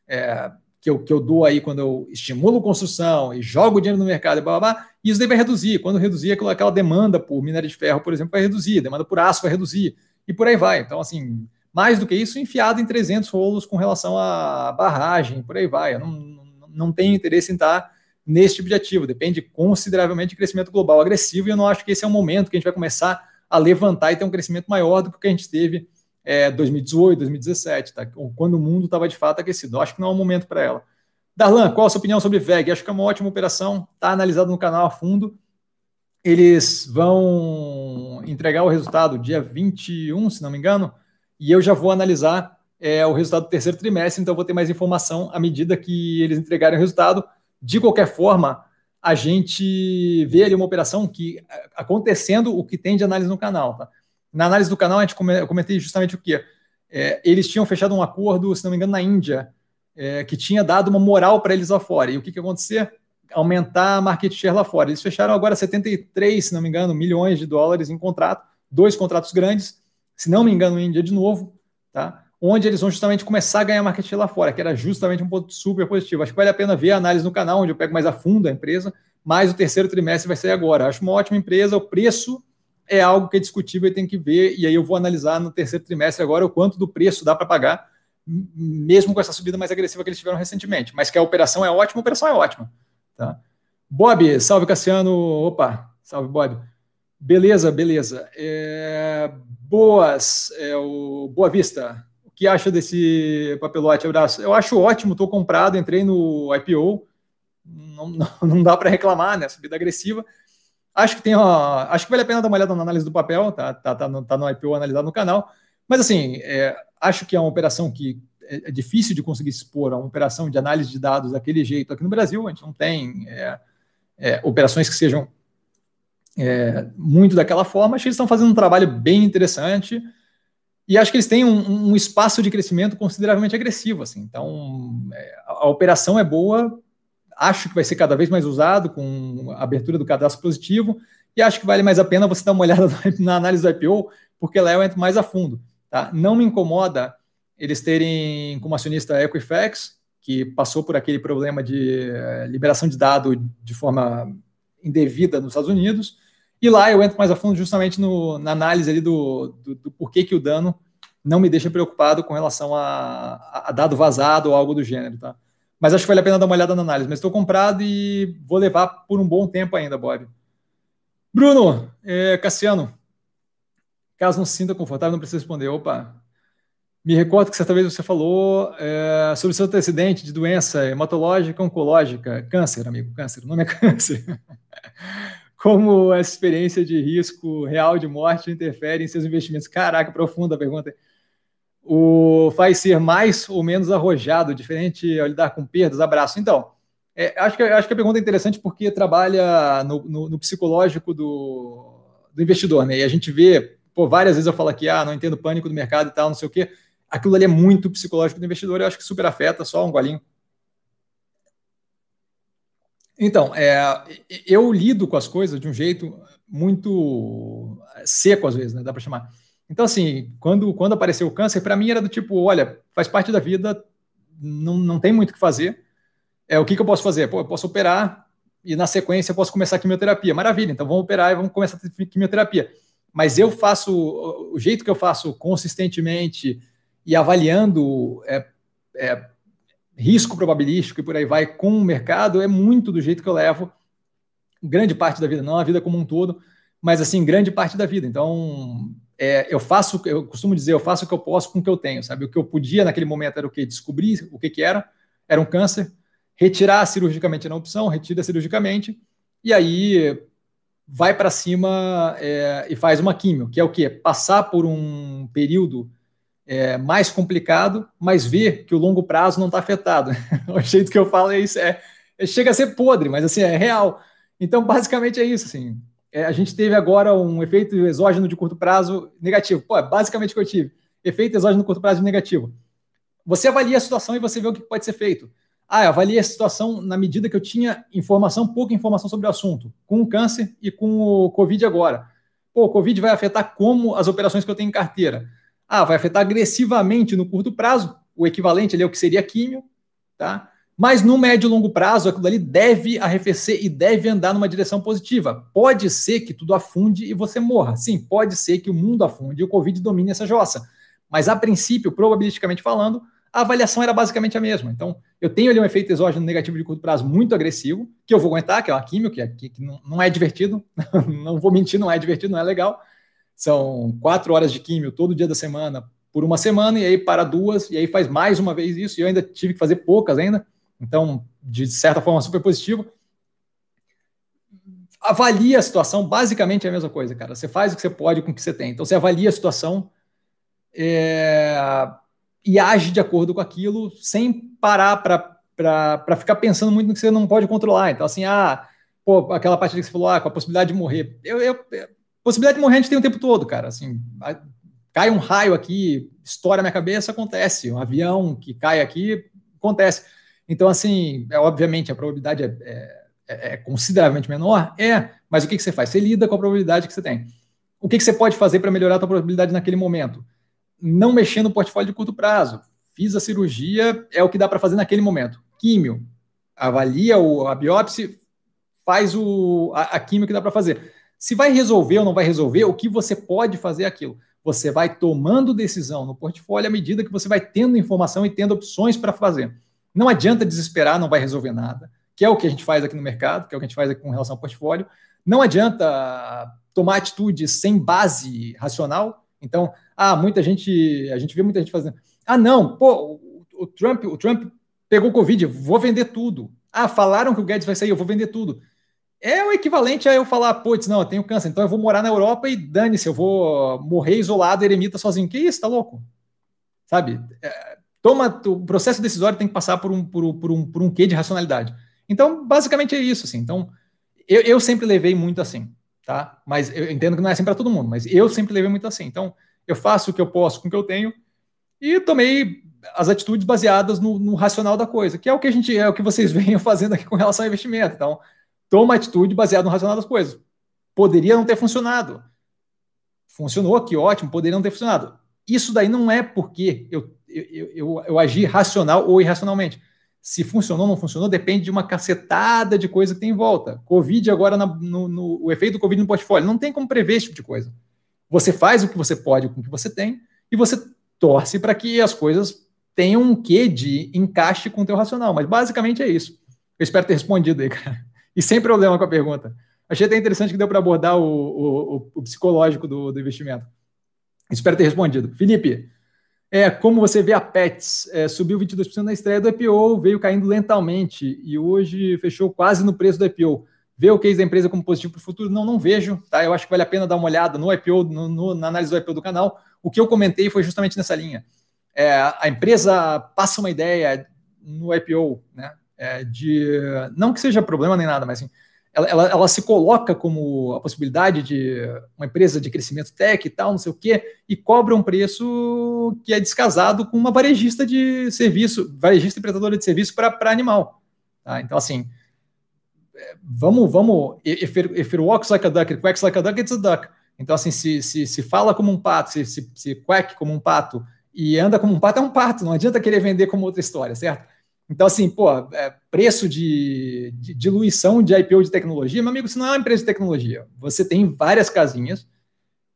é, que, eu, que eu dou aí quando eu estimulo construção e jogo dinheiro no mercado e blá, blá, blá isso daí vai reduzir. Quando reduzir aquela, aquela demanda por minério de ferro, por exemplo, vai reduzir, demanda por aço vai reduzir, e por aí vai. Então, assim, Mais do que isso, enfiado em 300 rolos com relação à barragem, por aí vai. Eu não, não tenho interesse em estar nesse tipo de ativo. Depende consideravelmente de crescimento global agressivo e eu não acho que esse é o momento que a gente vai começar a levantar e ter um crescimento maior do que o que a gente teve é, 2018, 2017, tá? quando o mundo estava de fato aquecido. Eu acho que não é o momento para ela. Darlan, qual a sua opinião sobre VEG? Acho que é uma ótima operação, está analisado no canal a fundo. Eles vão entregar o resultado dia 21, se não me engano, e eu já vou analisar é, o resultado do terceiro trimestre, então vou ter mais informação à medida que eles entregarem o resultado. De qualquer forma, a gente vê ali uma operação que acontecendo o que tem de análise no canal. Tá? Na análise do canal, a gente eu comentei justamente o que? É, eles tinham fechado um acordo, se não me engano, na Índia, é, que tinha dado uma moral para eles lá fora. E o que, que acontecer? Aumentar a market share lá fora. Eles fecharam agora 73, se não me engano, milhões de dólares em contrato, dois contratos grandes, se não me engano, Índia de novo, tá? onde eles vão justamente começar a ganhar market share lá fora, que era justamente um ponto super positivo. Acho que vale a pena ver a análise no canal, onde eu pego mais a fundo a empresa, mas o terceiro trimestre vai ser agora. Acho uma ótima empresa, o preço é algo que é discutível e tem que ver, e aí eu vou analisar no terceiro trimestre agora o quanto do preço dá para pagar, mesmo com essa subida mais agressiva que eles tiveram recentemente. Mas que a operação é ótima, a operação é ótima. Tá? Bob, salve Cassiano. Opa, salve Bob. Beleza, beleza. É, boas, é, o Boa Vista. O que acha desse papelote? Abraço. Eu acho ótimo, estou comprado, entrei no IPO. Não, (laughs) não, não dá para reclamar, né? Subida agressiva. Acho que tem ó, acho que vale a pena dar uma olhada na análise do papel, tá, tá, tá, no, tá no IPO analisado no canal. Mas assim, é, acho que é uma operação que é, é, difícil de conseguir expor a uma operação de análise de dados daquele jeito aqui no Brasil. A gente não tem é, é, operações que sejam é, muito daquela forma. Acho que eles estão fazendo um trabalho bem interessante e acho que eles têm um, um espaço de crescimento consideravelmente agressivo. Assim. Então, é, a operação é boa, acho que vai ser cada vez mais usado com a abertura do cadastro positivo e acho que vale mais a pena você dar uma olhada na análise do IPO, porque lá eu entro mais a fundo. Tá? Não me incomoda eles terem como acionista Equifax, que passou por aquele problema de eh, liberação de dado de forma indevida nos Estados Unidos. E lá eu entro mais a fundo justamente no, na análise ali do, do, do, porquê que o dano não me deixa preocupado com relação a, a, dado vazado ou algo do gênero, tá? Mas acho que vale a pena dar uma olhada na análise. Mas estou comprado e vou levar por um bom tempo ainda, Bob. Bruno, é, Cassiano, caso não se sinta confortável, não precisa responder. Opa, me recordo que certa vez você falou é, sobre seu antecedente de doença hematológica, oncológica, câncer, amigo, câncer, o nome é câncer. (laughs) Como essa experiência de risco real de morte interfere em seus investimentos? Caraca, profunda a pergunta. O faz ser mais ou menos arrojado, diferente ao lidar com perdas? Abraço. Então, é, acho, que, acho que a pergunta é interessante porque trabalha no, no, no psicológico do, do investidor, né? E a gente vê, pô, várias vezes eu falo aqui, ah, não entendo pânico do mercado e tal, não sei o quê aquilo ali é muito psicológico do investidor, eu acho que super afeta, só um golinho. Então, é, eu lido com as coisas de um jeito muito seco, às vezes, né? Dá para chamar. Então, assim, quando, quando apareceu o câncer, para mim era do tipo: olha, faz parte da vida, não, não tem muito o que fazer. É, o que, que eu posso fazer? Pô, eu posso operar e, na sequência, eu posso começar a quimioterapia. Maravilha, então vamos operar e vamos começar a quimioterapia. Mas eu faço, o jeito que eu faço consistentemente, e avaliando é, é, risco probabilístico e por aí vai com o mercado é muito do jeito que eu levo grande parte da vida, não a vida como um todo, mas assim, grande parte da vida. Então, é, eu faço, eu costumo dizer, eu faço o que eu posso com o que eu tenho, sabe? O que eu podia naquele momento era o que? Descobrir o que, que era, era um câncer, retirar cirurgicamente na opção, retira cirurgicamente, e aí vai para cima é, e faz uma químio, que é o que? Passar por um período é, mais complicado, mas ver que o longo prazo não está afetado. (laughs) o jeito que eu falo é isso, é, é, chega a ser podre, mas assim, é real. Então, basicamente é isso, assim. É, a gente teve agora um efeito exógeno de curto prazo negativo. Pô, é basicamente o que eu tive. Efeito exógeno de curto prazo negativo. Você avalia a situação e você vê o que pode ser feito. Ah, eu avaliei a situação na medida que eu tinha informação, pouca informação sobre o assunto, com o câncer e com o Covid agora. Pô, o Covid vai afetar como as operações que eu tenho em carteira ah, vai afetar agressivamente no curto prazo, o equivalente ali ao que seria químio, tá? Mas no médio e longo prazo, aquilo ali deve arrefecer e deve andar numa direção positiva. Pode ser que tudo afunde e você morra. Sim, pode ser que o mundo afunde e o Covid domine essa jossa. Mas, a princípio, probabilisticamente falando, a avaliação era basicamente a mesma. Então, eu tenho ali um efeito exógeno negativo de curto prazo muito agressivo, que eu vou aguentar, que é uma química, que, é, que, que não é divertido, (laughs) não vou mentir, não é divertido, não é legal. São quatro horas de químio todo dia da semana por uma semana, e aí para duas, e aí faz mais uma vez isso, e eu ainda tive que fazer poucas ainda, então, de certa forma, super positivo. Avalia a situação, basicamente é a mesma coisa, cara. Você faz o que você pode com o que você tem. Então, você avalia a situação, é, e age de acordo com aquilo, sem parar para ficar pensando muito no que você não pode controlar. Então, assim, ah, pô, aquela parte que você falou, ah, com a possibilidade de morrer. Eu, eu, possibilidade de morrer a gente tem o tempo todo, cara. Assim, cai um raio aqui, estoura minha cabeça, acontece. Um avião que cai aqui, acontece. Então, assim, é, obviamente a probabilidade é, é, é, é consideravelmente menor, é, mas o que, que você faz? Você lida com a probabilidade que você tem. O que, que você pode fazer para melhorar a sua probabilidade naquele momento? não mexer no portfólio de curto prazo. Fiz a cirurgia, é o que dá para fazer naquele momento. Químio, avalia o, a biópsia, faz o, a, a químio que dá para fazer. Se vai resolver ou não vai resolver, o que você pode fazer é aquilo. Você vai tomando decisão no portfólio à medida que você vai tendo informação e tendo opções para fazer. Não adianta desesperar, não vai resolver nada, que é o que a gente faz aqui no mercado, que é o que a gente faz aqui com relação ao portfólio. Não adianta tomar atitude sem base racional. Então, ah, muita gente, a gente vê muita gente fazendo. Ah, não, pô, o, Trump, o Trump pegou Covid, vou vender tudo. Ah, falaram que o Guedes vai sair, eu vou vender tudo. É o equivalente a eu falar, putz, não, eu tenho câncer, então eu vou morar na Europa e dane-se, eu vou morrer isolado, eremita sozinho. Que isso, tá louco? Sabe? É, toma, o processo decisório tem que passar por um, por, por, um, por um quê de racionalidade. Então, basicamente é isso, assim. Então, eu, eu sempre levei muito assim, tá? Mas eu entendo que não é assim para todo mundo, mas eu sempre levei muito assim. Então, eu faço o que eu posso com o que eu tenho e tomei as atitudes baseadas no, no, racional da coisa, que é o que a gente é o que vocês (laughs) vêm fazendo aqui com relação ao investimento. Então, toma atitude baseada no racional das coisas. Poderia não ter funcionado. Funcionou, que ótimo, poderia não ter funcionado. Isso daí não é porque eu, eu, eu, eu agi racional ou irracionalmente. Se funcionou ou não funcionou, depende de uma cacetada de coisa que tem em volta. Covid agora, na, no, no, o efeito do Covid no portfólio, não tem como prever esse tipo de coisa. Você faz o que você pode com o que você tem e você torce para que as coisas tenham um quê de encaixe com o teu racional. Mas basicamente é isso. Eu espero ter respondido aí, (laughs) cara. E sem problema com a pergunta. Achei até interessante que deu para abordar o, o, o, psicológico do, do, investimento. Espero ter respondido. Felipe, é, como você vê a Pets? É, subiu 22% na estreia do IPO, veio caindo lentamente e hoje fechou quase no preço do IPO. Ver o case da empresa como positivo para o futuro? Não, não vejo. Tá? Eu acho que vale a pena dar uma olhada no IPO, no, no, na análise do IPO do canal. O que eu comentei foi justamente nessa linha. É, a empresa passa uma ideia no IPO, né? É, de não que seja problema nem nada, mas assim, ela, ela, ela, se coloca como a possibilidade de uma empresa de crescimento tech e tal, não sei o quê, e cobra um preço que é descasado com uma varejista de serviço, varejista e prestadora de serviço para animal. Tá? Então, assim, vamos, vamos, if it, if it walks like a duck, it quacks like a duck, it's a duck. Então, assim, se, se, se fala como um pato, se, se, se quack como um pato e anda como um pato, é um pato, não adianta querer vender como outra história, certo? Então, assim, pô, é, preço de, de diluição de IPO de tecnologia, meu amigo, isso não é uma empresa de tecnologia. Você tem várias casinhas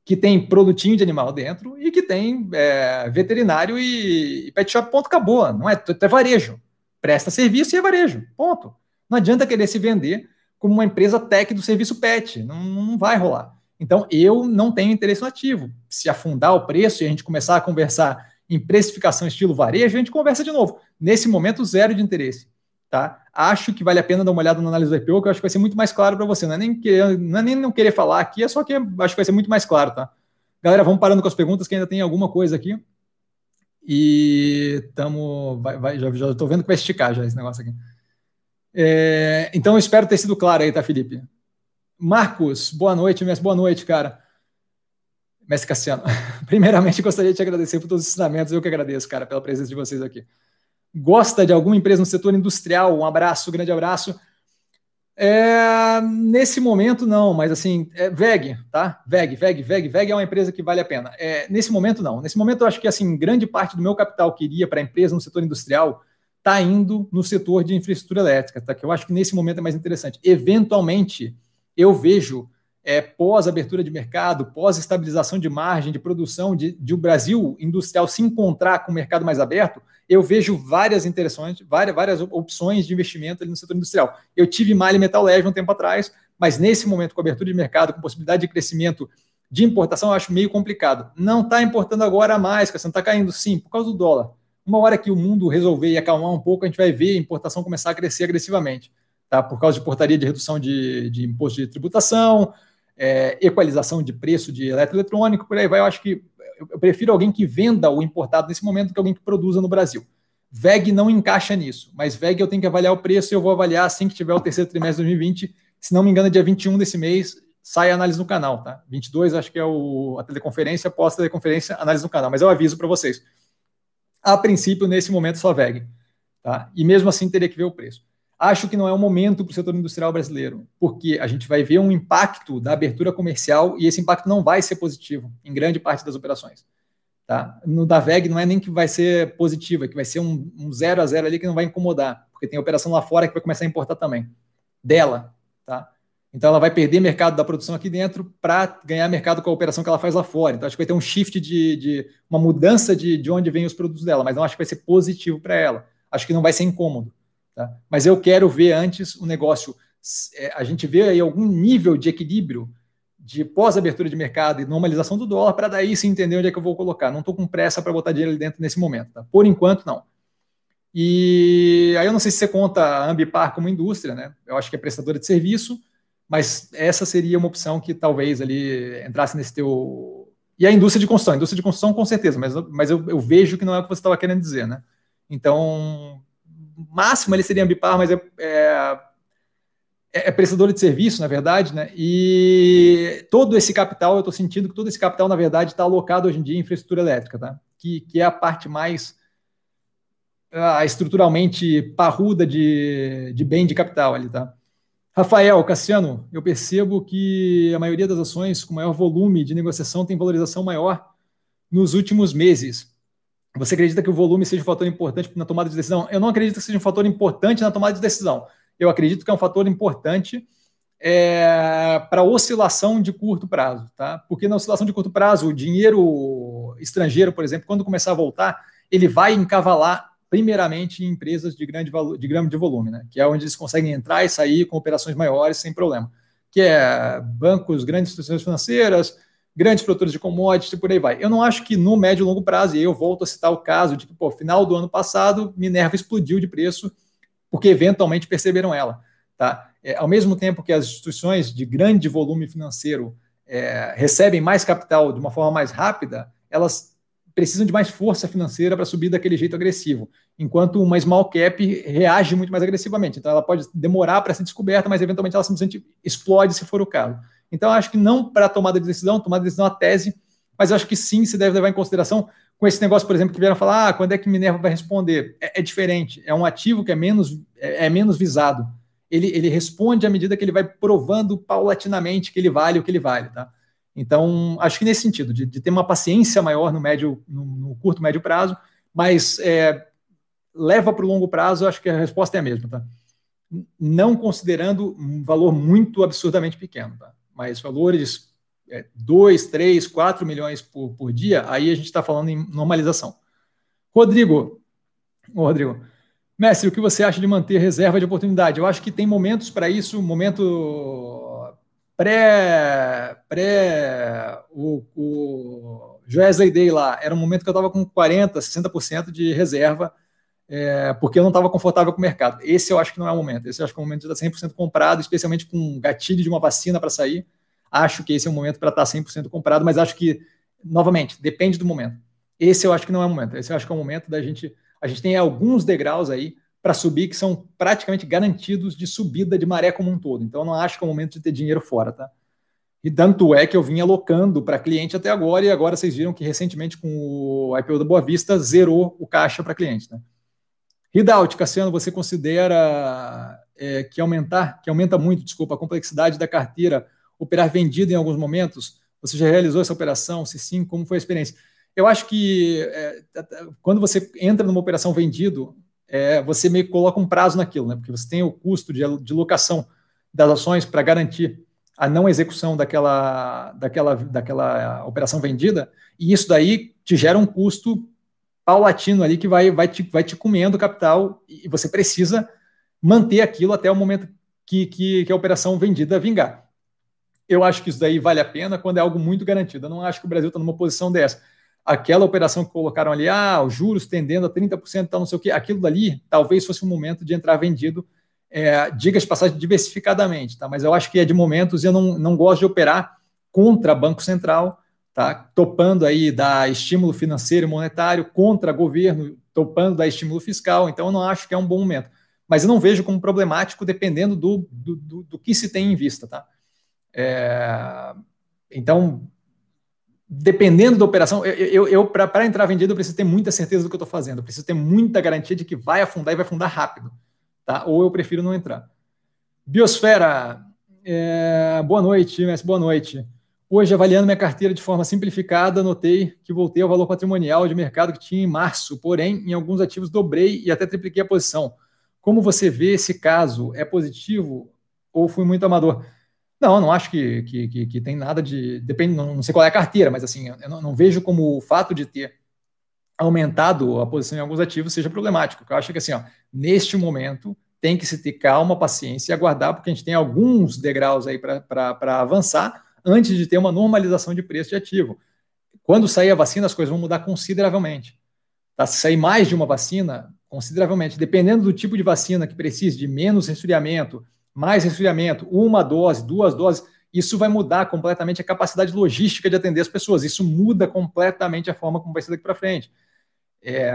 que tem produtinho de animal dentro e que tem é, veterinário e, e, pet shop, ponto, acabou. Não é, é varejo. Presta serviço e é varejo, ponto. Não adianta querer se vender como uma empresa tech do serviço pet. Não, não vai rolar. Então, eu não tenho interesse no ativo. Se afundar o preço e a gente começar a conversar em precificação estilo varejo, a gente conversa de novo. Nesse momento, zero de interesse. Tá? Acho que vale a pena dar uma olhada na análise do IPO, que eu acho que vai ser muito mais claro para você. Não é, nem querer, não é nem não querer falar aqui, é só que acho que vai ser muito mais claro. Tá? Galera, vamos parando com as perguntas, que ainda tem alguma coisa aqui. E estamos. Já estou vendo que vai esticar já esse negócio aqui. É, então, espero ter sido claro aí, tá, Felipe? Marcos, boa noite, mestre. Boa noite, cara. Mestre Cassiano. (laughs) Primeiramente, gostaria de te agradecer por todos os ensinamentos. Eu que agradeço, cara, pela presença de vocês aqui. Gosta de alguma empresa no setor industrial? Um abraço, um grande abraço. É, nesse momento, não, mas assim, é VEG, tá? VEG, VEG, VEG, VEG é uma empresa que vale a pena. É, nesse momento, não. Nesse momento, eu acho que assim, grande parte do meu capital que iria para a empresa no setor industrial está indo no setor de infraestrutura elétrica, tá? que eu acho que nesse momento é mais interessante. Eventualmente, eu vejo é, pós-abertura de mercado, pós-estabilização de margem, de produção, de, de o Brasil industrial se encontrar com o mercado mais aberto, eu vejo várias interessantes, várias, várias opções de investimento no setor industrial. Eu tive Mali Metal Leve um tempo atrás, mas nesse momento, com abertura de mercado, com possibilidade de crescimento de importação, eu acho meio complicado. Não está importando agora mais, não está caindo, sim, por causa do dólar. Uma hora que o mundo resolver e acalmar um pouco, a gente vai ver a importação começar a crescer agressivamente, tá? Por causa de portaria de redução de, de imposto de tributação, é, equalização de preço de eletroeletrônico, por aí vai. Eu acho que eu prefiro alguém que venda o importado nesse momento do que alguém que produza no Brasil. VEG não encaixa nisso, mas VEG eu tenho que avaliar o preço e eu vou avaliar assim que tiver o terceiro trimestre de 2020. Se não me engano, é dia 21 desse mês, sai a análise no canal, tá? 22 acho que é o, a teleconferência, pós-teleconferência, análise no canal, mas eu aviso para vocês. A princípio, nesse momento, só VEG, tá? E mesmo assim teria que ver o preço. Acho que não é o momento para o setor industrial brasileiro, porque a gente vai ver um impacto da abertura comercial e esse impacto não vai ser positivo em grande parte das operações. Tá? No da VEG não é nem que vai ser positiva, é que vai ser um, um zero a zero ali que não vai incomodar, porque tem operação lá fora que vai começar a importar também. Dela. Tá? Então ela vai perder mercado da produção aqui dentro para ganhar mercado com a operação que ela faz lá fora. Então acho que vai ter um shift de, de uma mudança de, de onde vêm os produtos dela, mas não acho que vai ser positivo para ela. Acho que não vai ser incômodo. Tá? Mas eu quero ver antes o negócio, é, a gente vê aí algum nível de equilíbrio de pós-abertura de mercado e normalização do dólar, para daí se entender onde é que eu vou colocar. Não estou com pressa para botar dinheiro ali dentro nesse momento. Tá? Por enquanto, não. E aí eu não sei se você conta a Ambipar como indústria, né? Eu acho que é prestadora de serviço, mas essa seria uma opção que talvez ali entrasse nesse teu. E a indústria de construção, indústria de construção com certeza, mas, mas eu, eu vejo que não é o que você estava querendo dizer, né? Então, máximo ele seria Ambipar, mas é, é, é, prestador de serviço, na verdade, né? E todo esse capital, eu estou sentindo que todo esse capital, na verdade, está alocado hoje em dia em infraestrutura elétrica, tá? Que, que é a parte mais uh, estruturalmente parruda de, de bem de capital ali, tá? Rafael, Cassiano, eu percebo que a maioria das ações com maior volume de negociação tem valorização maior nos últimos meses. Você acredita que o volume seja um fator importante na tomada de decisão? Eu não acredito que seja um fator importante na tomada de decisão. Eu acredito que é um fator importante é, para oscilação de curto prazo, tá? Porque na oscilação de curto prazo, o dinheiro estrangeiro, por exemplo, quando começar a voltar, ele vai encavalar primeiramente em empresas de grande valor, de grande volume, né? Que é onde eles conseguem entrar e sair com operações maiores sem problema. Que é bancos, grandes instituições financeiras, grandes produtores de commodities e por aí vai. Eu não acho que no médio e longo prazo, e eu volto a citar o caso de que, pô, final do ano passado, Minerva explodiu de preço porque eventualmente perceberam ela. Tá? É, ao mesmo tempo que as instituições de grande volume financeiro é, recebem mais capital de uma forma mais rápida, elas precisam de mais força financeira para subir daquele jeito agressivo, enquanto uma small cap reage muito mais agressivamente. Então, ela pode demorar para ser descoberta, mas eventualmente ela simplesmente explode se for o caso. Então, acho que não para tomada de decisão, tomada de decisão é a tese, mas acho que sim se deve levar em consideração com esse negócio, por exemplo, que vieram falar, ah, quando é que Minerva vai responder? É, é diferente, é um ativo que é menos, é, é, menos visado. Ele, ele responde à medida que ele vai provando paulatinamente que ele vale o que ele vale, tá? Então, acho que nesse sentido, de, de ter uma paciência maior no médio, no, no curto, médio prazo, mas é, leva para o longo prazo, acho que a resposta é a mesma, tá? Não considerando um valor muito absurdamente pequeno, tá? Mas valores é, 2, 3, 4 milhões por, por dia, aí a gente está falando em normalização. Rodrigo, ô Rodrigo, mestre, o que você acha de manter reserva de oportunidade? Eu acho que tem momentos para isso, momento pré, pré o, o Joesley Day lá, era um momento que eu estava com 40%, 60% de reserva, é, porque eu não estava confortável com o mercado. Esse eu acho que não é o momento. Esse eu acho que é o momento de estar 100% comprado, especialmente com um gatilho de uma vacina para sair. Acho que esse é o momento para estar 100% comprado, mas acho que, novamente, depende do momento. Esse eu acho que não é o momento. Esse eu acho que é o momento da gente. A gente tem alguns degraus aí para subir que são praticamente garantidos de subida de maré como um todo. Então, eu não acho que é o momento de ter dinheiro fora, tá? E tanto é que eu vim alocando para cliente até agora, e agora vocês viram que recentemente com o IPO da Boa Vista zerou o caixa para cliente, né? Ridaut, Cassiano, você considera é, que aumentar, que aumenta muito, desculpa, a complexidade da carteira, operar vendido em alguns momentos? Você já realizou essa operação? Se sim, como foi a experiência? Eu acho que é, quando você entra numa operação vendido, é, você meio que coloca um prazo naquilo, né? Porque você tem o custo de, de locação das ações para garantir a não execução daquela, daquela, daquela operação vendida, e isso daí te gera um custo paulatino ali que vai, vai, te, vai te comendo capital e você precisa manter aquilo até o momento que, que, que a operação vendida vingar. Eu acho que isso daí vale a pena quando é algo muito garantido. Eu não acho que o Brasil está numa posição dessa. Aquela operação que colocaram ali, ah, os juros tendendo a 30%, tal, não sei o quê, aquilo dali talvez fosse um momento de entrar vendido, é, diga-se passagem, diversificadamente, tá? Mas eu acho que é de momentos e eu não, não gosto de operar contra Banco Central, tá? Topando aí da estímulo financeiro e monetário contra governo, topando da estímulo fiscal, então eu não acho que é um bom momento. Mas eu não vejo como problemático dependendo do, do, do, do que se tem em vista, tá? É, então, dependendo da operação, eu, eu, eu para entrar vendido, eu preciso ter muita certeza do que eu estou fazendo, eu preciso ter muita garantia de que vai afundar e vai afundar rápido, tá? Ou eu prefiro não entrar. Biosfera, é, boa noite, Messi, boa noite. Hoje, avaliando minha carteira de forma simplificada, notei que voltei ao valor patrimonial de mercado que tinha em março, porém, em alguns ativos dobrei e até tripliquei a posição. Como você vê esse caso? É positivo ou fui muito amador? Não, não acho que, que, que, que, tem nada de. Depende, não, não sei qual é a carteira, mas assim, eu não, não, vejo como o fato de ter aumentado a posição em alguns ativos seja problemático. Eu acho que assim, ó, neste momento tem que se ter calma, paciência e aguardar, porque a gente tem alguns degraus aí para avançar antes de ter uma normalização de preço de ativo. Quando sair a vacina, as coisas vão mudar consideravelmente. Tá? Se sair mais de uma vacina, consideravelmente, dependendo do tipo de vacina que precise de menos resfriamento, mais resfriamento, uma dose, duas doses, isso vai mudar completamente a capacidade logística de atender as pessoas. Isso muda completamente a forma como vai ser daqui para frente. É,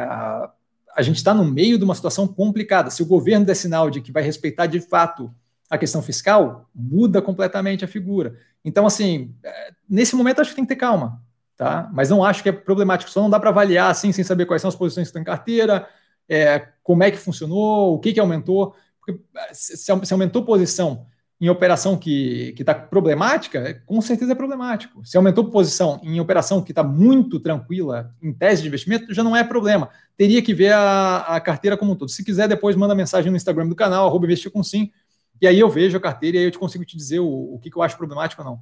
a gente está no meio de uma situação complicada. Se o governo der sinal de que vai respeitar de fato a questão fiscal, muda completamente a figura. Então, assim, é, nesse momento acho que tem que ter calma, tá? Mas não acho que é problemático. Só não dá para avaliar assim sem saber quais são as posições que estão em carteira, é, como é que funcionou, o que, que aumentou. Porque se, aumentou posição em operação que está problemática, com certeza é problemático. Se aumentou posição em operação que está muito tranquila, em tese de investimento, já não é problema. Teria que ver a, a, carteira como um todo. Se quiser, depois manda mensagem no Instagram do canal, arroba investir com sim, e aí eu vejo a carteira e aí eu te consigo te dizer o, o que, que eu acho problemático ou não.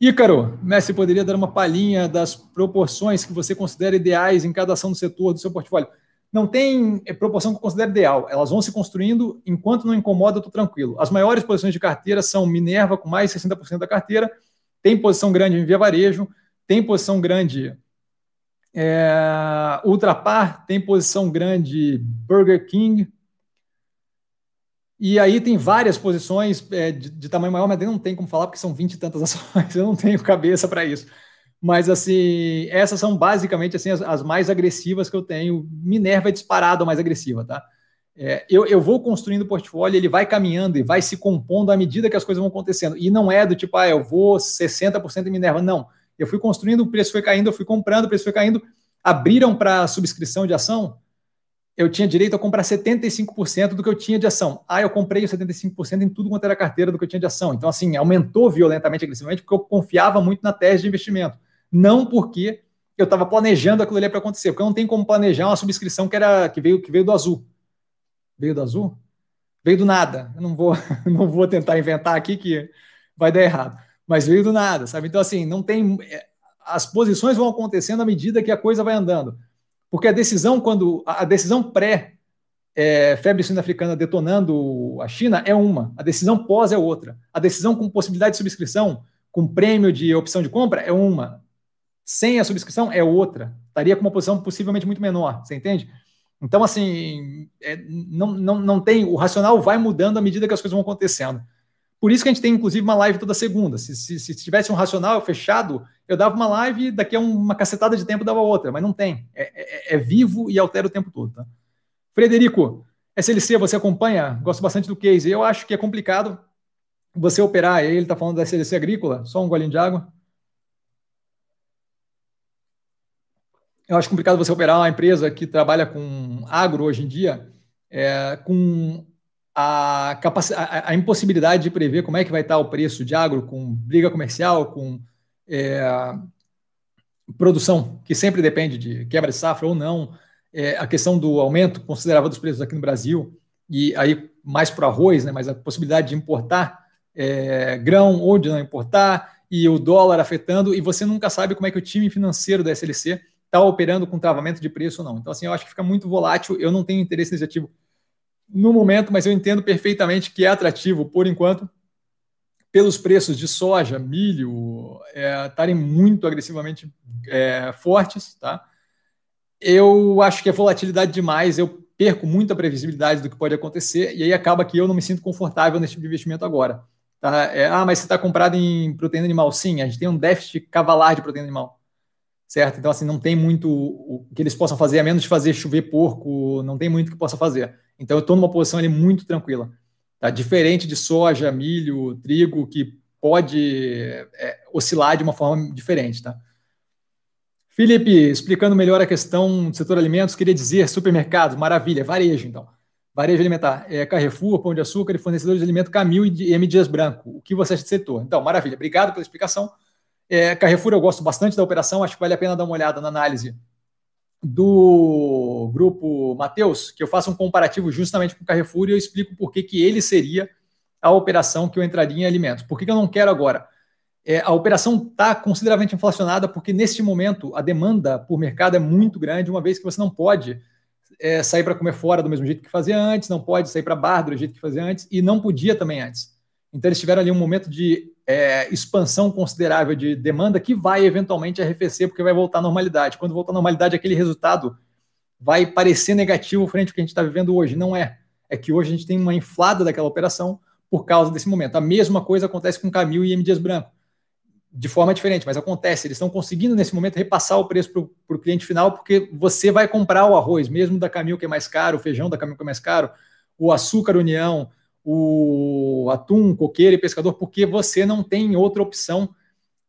Ícaro, Messi poderia dar uma palhinha das proporções que você considera ideais em cada ação do setor do seu portfólio não tem é, proporção que eu considero ideal. Elas vão se construindo enquanto não incomoda, eu estou tranquilo. As maiores posições de carteira são Minerva, com mais de 60% da carteira, tem posição grande em Via Varejo, tem posição grande é, Ultrapar, tem posição grande Burger King. E aí tem várias posições é, de, de, tamanho maior, mas não tem como falar porque são 20 e tantas (laughs) ações, eu não tenho cabeça para isso. Mas, assim, essas são basicamente assim, as, as mais agressivas que eu tenho. Minerva é disparado a mais agressiva, tá? É, eu, eu vou construindo o portfólio, ele vai caminhando e vai se compondo à medida que as coisas vão acontecendo. E não é do tipo, ah, eu vou 60% em Minerva. Não. Eu fui construindo, o preço foi caindo, eu fui comprando, o preço foi caindo. Abriram para subscrição de ação, eu tinha direito a comprar 75% do que eu tinha de ação. Ah, eu comprei os 75% em tudo quanto era carteira do que eu tinha de ação. Então, assim, aumentou violentamente, agressivamente, porque eu confiava muito na tese de investimento não porque eu estava planejando aquilo ali para acontecer, porque eu não tenho como planejar uma subscrição que era que veio que veio do azul. Veio do azul? Veio do nada. Eu não vou (laughs) não vou tentar inventar aqui que vai dar errado, mas veio do nada, sabe? Então assim, não tem é, as posições vão acontecendo à medida que a coisa vai andando. Porque a decisão quando a decisão pré é, febre suína africana detonando a China é uma, a decisão pós é outra. A decisão com possibilidade de subscrição, com prêmio de opção de compra é uma sem a subscrição é outra. Estaria com uma posição possivelmente muito menor, você entende? Então, assim, é, não, não, não tem. O racional vai mudando à medida que as coisas vão acontecendo. Por isso que a gente tem, inclusive, uma live toda segunda. Se, se, se tivesse um racional fechado, eu dava uma live e daqui a uma cacetada de tempo dava outra, mas não tem. É, é, é vivo e altera o tempo todo. Tá? Frederico, SLC, você acompanha? Gosto bastante do case. Eu acho que é complicado você operar. Ele está falando da SLC agrícola, só um golinho de água. eu acho complicado você operar uma empresa que trabalha com agro hoje em dia, é, com a, a, a, impossibilidade de prever como é que vai estar o preço de agro, com briga comercial, com é, produção, que sempre depende de quebra de safra ou não, é, a questão do aumento considerável dos preços aqui no Brasil, e aí mais para o arroz, né, mas a possibilidade de importar é, grão ou de não importar, e o dólar afetando, e você nunca sabe como é que o time financeiro da SLC está operando com travamento de preço ou não. Então, assim, eu acho que fica muito volátil. Eu não tenho interesse nesse ativo no momento, mas eu entendo perfeitamente que é atrativo por enquanto, pelos preços de soja, milho é, estarem muito agressivamente é, fortes, tá? Eu acho que é volatilidade demais, eu perco muita previsibilidade do que pode acontecer, e aí acaba que eu não me sinto confortável nesse tipo de investimento agora. Tá? É, ah, mas você está comprado em proteína animal? Sim, a gente tem um déficit cavalar de proteína animal. Certo? Então, assim, não tem muito o que eles possam fazer, a menos de fazer chover porco, não tem muito que possa fazer. Então, eu estou numa posição ali muito tranquila. Tá? Diferente de soja, milho, trigo, que pode é, oscilar de uma forma diferente. Tá? Felipe, explicando melhor a questão do setor alimentos, queria dizer supermercados, maravilha, varejo, então. Varejo alimentar, é, Carrefour, Pão de Açúcar e fornecedores de alimento Camil e M. Dias Branco. O que você acha de setor? Então, maravilha, obrigado pela explicação. É, Carrefour, eu gosto bastante da operação, acho que vale a pena dar uma olhada na análise do grupo Mateus, que eu faço um comparativo justamente com o Carrefour e eu explico por que, que ele seria a operação que eu entraria em alimentos. Por que, que eu não quero agora? É, a operação está consideravelmente inflacionada porque, neste momento, a demanda por mercado é muito grande, uma vez que você não pode é, sair para comer fora do mesmo jeito que fazia antes, não pode sair para bar do jeito que fazia antes e não podia também antes. Então eles tiveram ali um momento de é, expansão considerável de demanda que vai eventualmente arrefecer porque vai voltar à normalidade. Quando voltar à normalidade, aquele resultado vai parecer negativo frente ao que a gente está vivendo hoje. Não é. É que hoje a gente tem uma inflada daquela operação por causa desse momento. A mesma coisa acontece com Camil e M. Dias Branco de forma diferente, mas acontece. Eles estão conseguindo, nesse momento, repassar o preço para o cliente final, porque você vai comprar o arroz, mesmo da Camil, que é mais caro, o feijão da Camil, que é mais caro, o açúcar União, o atum, coqueiro e pescador, porque você não tem outra opção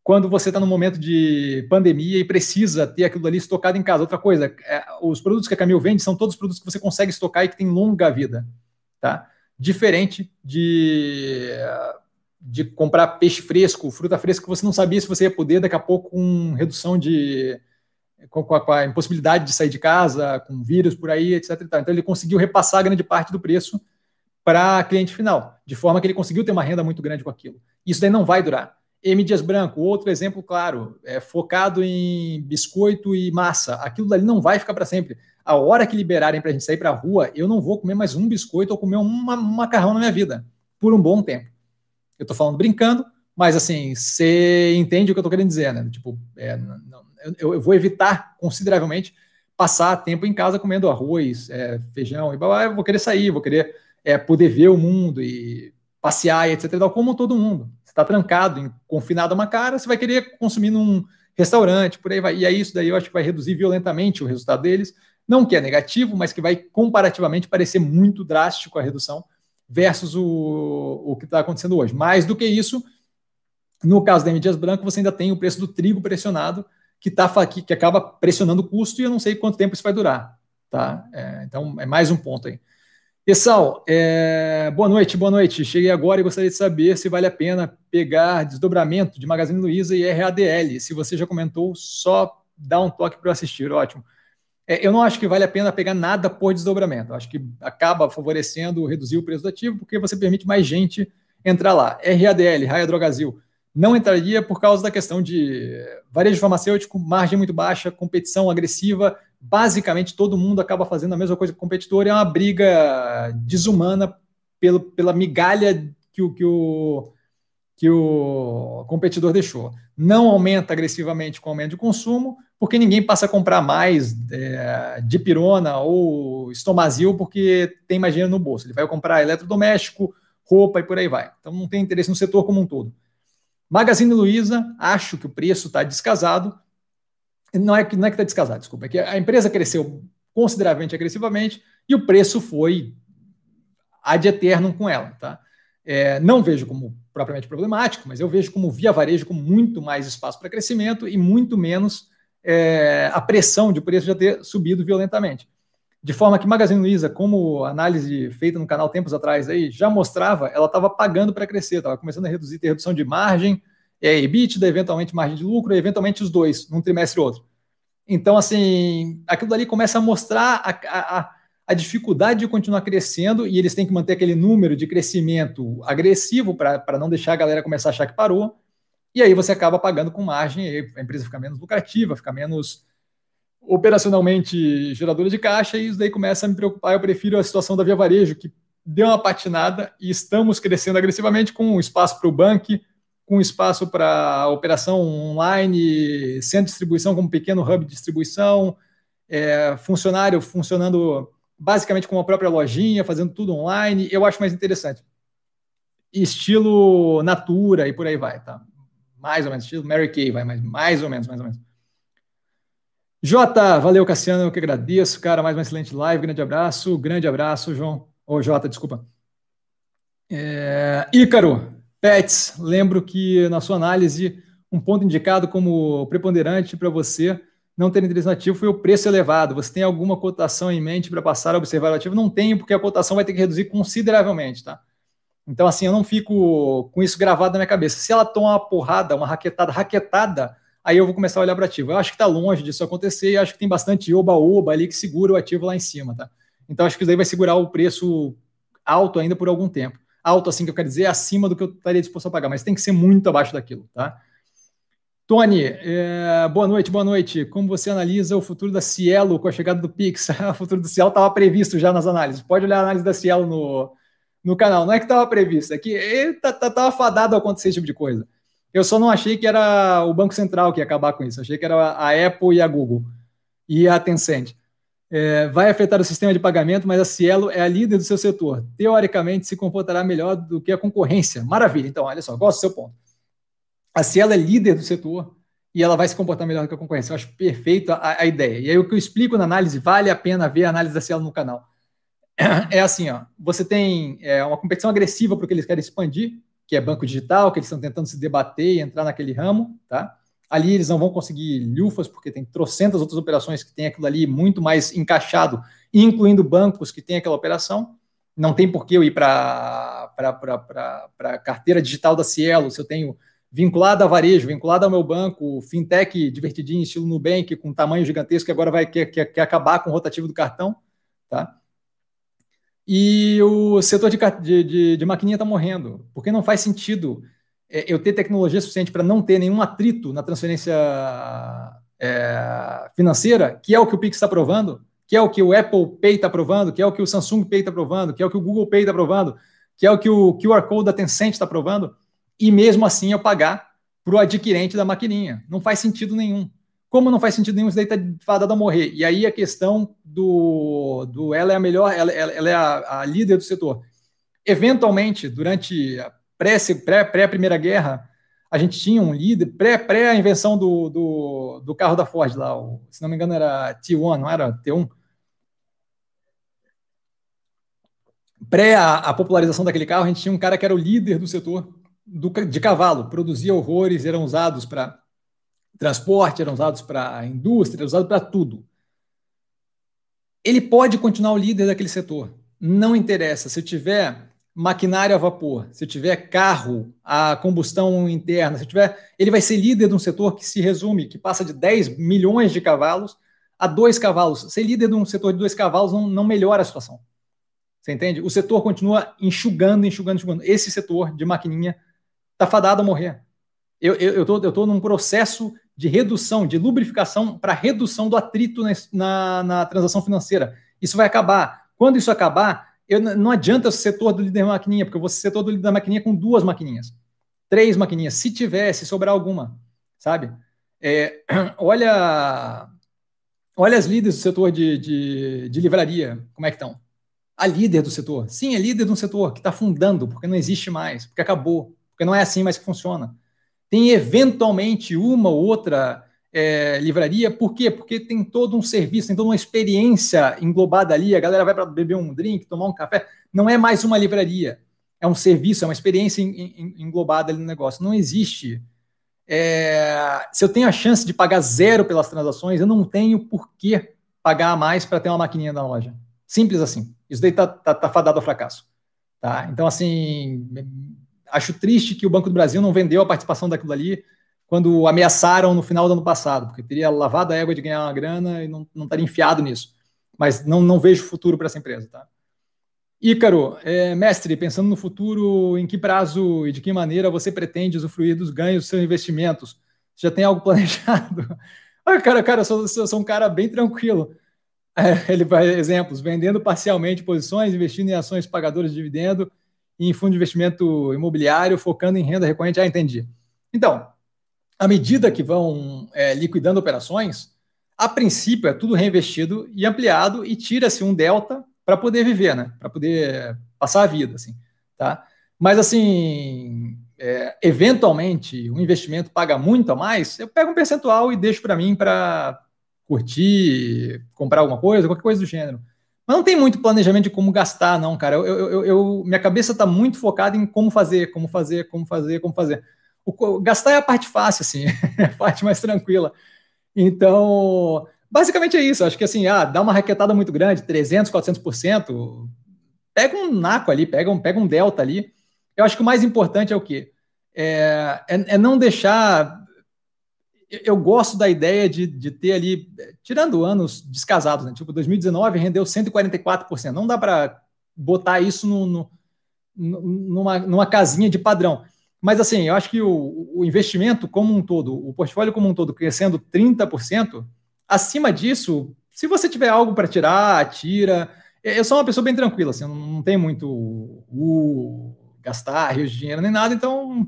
quando você está no momento de pandemia e precisa ter aquilo ali estocado em casa. Outra coisa, é, os produtos que a Camil vende são todos produtos que você consegue estocar e que têm longa vida, tá? Diferente de de comprar peixe fresco, fruta fresca, que você não sabia se você ia poder, daqui a pouco, com redução de. Com a, com a impossibilidade de sair de casa, com vírus por aí, etc. Então, ele conseguiu repassar grande parte do preço para cliente final, de forma que ele conseguiu ter uma renda muito grande com aquilo. Isso daí não vai durar. M. Dias Branco, outro exemplo claro, é focado em biscoito e massa. Aquilo dali não vai ficar para sempre. A hora que liberarem para a gente sair para a rua, eu não vou comer mais um biscoito ou comer um macarrão na minha vida, por um bom tempo. Eu estou falando brincando, mas assim, você entende o que eu estou querendo dizer, né? Tipo, é, não, eu, eu, vou evitar consideravelmente passar tempo em casa comendo arroz, é, feijão e blá, eu vou querer sair, vou querer é, poder ver o mundo e passear etc. Como todo mundo. Você está trancado, confinado a uma cara, você vai querer consumir num restaurante, por aí vai. E aí isso daí eu acho que vai reduzir violentamente o resultado deles. Não que é negativo, mas que vai comparativamente parecer muito drástico a redução versus o, o que está acontecendo hoje. Mais do que isso, no caso da. Dias Branco, você ainda tem o preço do trigo pressionado, que, tá, que, que acaba pressionando o custo, e eu não sei quanto tempo isso vai durar. Tá? É, então, é mais um ponto aí. Pessoal, é, boa noite, boa noite. Cheguei agora e gostaria de saber se vale a pena pegar desdobramento de Magazine Luiza e RADL. Se você já comentou, só dá um toque para assistir. Ótimo. É, eu não acho que vale a pena pegar nada por desdobramento. Eu acho que acaba favorecendo reduzir o preço do ativo, porque você permite mais gente entrar lá. RADL, Raia Drogazil, não entraria por causa da questão de varejo farmacêutico, margem muito baixa, competição agressiva. Basicamente, todo mundo acaba fazendo a mesma coisa que o competidor. É uma briga desumana pelo, pela migalha que o, que o, que o competidor deixou. Não aumenta agressivamente com o aumento de consumo, porque ninguém passa a comprar mais é, dipirona ou estomazil porque tem mais dinheiro no bolso. Ele vai comprar eletrodoméstico, roupa e por aí vai. Então não tem interesse no setor como um todo. Magazine Luiza, acho que o preço está descasado. Não é que não é que está descasado, desculpa, é que a empresa cresceu consideravelmente agressivamente e o preço foi ad eternum com ela, tá? É, não vejo como propriamente problemático, mas eu vejo como via varejo com muito mais espaço para crescimento e muito menos é, a pressão de preço já ter subido violentamente. De forma que Magazine Luiza, como análise feita no canal tempos atrás aí, já mostrava, ela estava pagando para crescer, estava começando a reduzir, ter redução de margem, é, EBITDA, eventualmente margem de lucro, eventualmente os dois, num trimestre ou outro. Então, assim, aquilo dali começa a mostrar a, a, a dificuldade de continuar crescendo e eles têm que manter aquele número de crescimento agressivo para não deixar a galera começar a achar que parou. E aí você acaba pagando com margem, a empresa fica menos lucrativa, fica menos operacionalmente geradora de caixa, e isso daí começa a me preocupar. Eu prefiro a situação da Via Varejo, que deu uma patinada e estamos crescendo agressivamente com espaço para o banco, com espaço para operação online, centro de distribuição como pequeno hub de distribuição, é, funcionário funcionando basicamente com a própria lojinha, fazendo tudo online. Eu acho mais interessante. Estilo Natura e por aí vai, tá? Mais ou menos, estilo Mary Kay, vai, mais, mais ou menos, mais ou menos. Jota, valeu, Cassiano, eu que agradeço, cara, mais uma excelente live, grande abraço, grande abraço, João, ou Jota, desculpa. É, Ícaro, Pets, lembro que na sua análise, um ponto indicado como preponderante para você não ter interesse no ativo foi o preço elevado. Você tem alguma cotação em mente para passar a observar o ativo? Não tenho, porque a cotação vai ter que reduzir consideravelmente, tá? Então, assim, eu não fico com isso gravado na minha cabeça. Se ela toma uma porrada, uma raquetada, raquetada, aí eu vou começar a olhar para o ativo. Eu acho que está longe disso acontecer e acho que tem bastante oba-oba ali que segura o ativo lá em cima, tá? Então, acho que isso aí vai segurar o preço alto ainda por algum tempo. Alto, assim, que eu quero dizer, acima do que eu estaria disposto a pagar, mas tem que ser muito abaixo daquilo, tá? Tony, é, boa noite, boa noite. Como você analisa o futuro da Cielo com a chegada do Pix? (laughs) o futuro do Cielo estava previsto já nas análises. Pode olhar a análise da Cielo no, no canal. Não é que estava previsto, é que estava tá, fadado a acontecer esse tipo de coisa. Eu só não achei que era o Banco Central que ia acabar com isso. Achei que era a Apple e a Google e a Tencent. É, vai afetar o sistema de pagamento, mas a Cielo é a líder do seu setor. Teoricamente, se comportará melhor do que a concorrência. Maravilha. Então, olha só, gosto do seu ponto. A Cielo é líder do setor e ela vai se comportar melhor do que a concorrência. Eu acho perfeito a, a ideia. E aí, o que eu explico na análise, vale a pena ver a análise da Cielo no canal é assim, ó, você tem é, uma competição agressiva porque eles querem expandir, que é banco digital, que eles estão tentando se debater e entrar naquele ramo, tá? Ali eles não vão conseguir lufas, porque tem trocentas outras operações que tem aquilo ali muito mais encaixado, incluindo bancos que tem aquela operação. Não tem por que eu ir para a carteira digital da Cielo, se eu tenho vinculado a varejo, vinculado ao meu banco, fintech divertidinho, estilo Nubank, com tamanho gigantesco, que agora vai quer, quer, quer acabar com o rotativo do cartão, tá? E o setor de, de, de maquininha está morrendo, porque não faz sentido é, eu ter tecnologia suficiente para não ter nenhum atrito na transferência é, financeira, que é o que o Pix está provando, que é o que o Apple Pay está provando, que é o que o Samsung Pay está provando, que é o que o Google Pay está provando, que é o que o QR Code da Tencent está provando, e mesmo assim eu pagar para o adquirente da maquininha. Não faz sentido nenhum. Como não faz sentido nenhum, isso daí está fadado a morrer. E aí a questão do, do ela é a melhor, ela, ela é a, a, líder do setor. Eventualmente, durante pré, pré, pré Guerra, a gente tinha um líder, pré, pré invenção do, do, do carro da Ford lá, o, se não me engano era T1, não era T1? Pré a, a popularização daquele carro, a gente tinha um cara que era o líder do setor do, de cavalo, produzia horrores, eram usados para transporte, eram usados para indústria, eram usados para tudo. Ele pode continuar o líder daquele setor. Não interessa. Se tiver maquinário a vapor, se tiver carro a combustão interna, se tiver, ele vai ser líder de um setor que se resume, que passa de 10 milhões de cavalos a dois cavalos. Ser líder de um setor de dois cavalos não, não melhora a situação. Você entende? O setor continua enxugando, enxugando, enxugando. Esse setor de maquininha está fadado a morrer. Eu estou eu, tô, eu tô num processo de redução, de lubrificação para redução do atrito na, na, transação financeira. Isso vai acabar. Quando isso acabar, eu, não adianta o setor do líder maquininha, porque eu vou ser setor do líder maquininha com duas maquininhas, três maquininhas, se tiver, se sobrar alguma, sabe? É, (clears throat) olha, olha as líderes do setor de, de, de livraria, como é que estão? A líder do setor. Sim, é líder de um setor que está fundando, porque não existe mais, porque acabou, porque não é assim mais que funciona. Tem eventualmente uma ou outra é, livraria, por quê? Porque tem todo um serviço, tem toda uma experiência englobada ali, a galera vai para beber um drink, tomar um café, não é mais uma livraria, é um serviço, é uma experiência englobada ali no negócio. Não existe. É, se eu tenho a chance de pagar zero pelas transações, eu não tenho por que pagar mais para ter uma maquininha na loja. Simples assim. Isso daí tá, tá, tá fadado ao fracasso. Tá? Então, assim, Acho triste que o Banco do Brasil não vendeu a participação daquilo ali quando ameaçaram no final do ano passado, porque teria lavado a égua de ganhar uma grana e não, não estaria enfiado nisso. mas não, não vejo futuro para essa empresa, tá? Ícaro, é, mestre, pensando no futuro, em que prazo e de que maneira você pretende usufruir dos ganhos dos seus investimentos? Já tem algo planejado? (laughs) ah, cara, cara, eu sou, sou, um cara bem tranquilo. (laughs) É, ele vai, exemplos, vendendo parcialmente posições, investindo em ações pagadoras de dividendo e em fundo de investimento imobiliário, focando em renda recorrente. Ah, entendi. Então, à medida que vão é, liquidando operações, a princípio é tudo reinvestido e ampliado e tira-se um delta para poder viver, né? Para poder passar a vida, assim, tá? Mas assim, é, eventualmente o investimento paga muito a mais, eu pego um percentual e deixo para mim para curtir, comprar alguma coisa, qualquer coisa do gênero. Mas não tem muito planejamento de como gastar, não, cara. Eu, eu, eu minha cabeça está muito focada em como fazer, como fazer, como fazer, como fazer. O, gastar é a parte fácil, assim, (laughs) é a parte mais tranquila. Então, Basicamente é isso. Acho que assim, ah, dá uma raquetada muito grande, 300, 400%. Pega um naco ali, pega um, pega um delta ali. Eu acho que o mais importante é o quê? É, é, é não deixar. Eu gosto da ideia de, de ter ali, tirando anos descasados, né? Tipo, 2019 rendeu 144%. Não dá para botar isso no, no, numa, numa casinha de padrão. Mas assim, eu acho que o, o investimento como um todo, o portfólio como um todo crescendo 30%, acima disso, se você tiver algo para tirar, tira. Eu sou uma pessoa bem tranquila, assim, não, tenho muito uh, gastar rios de dinheiro nem nada, então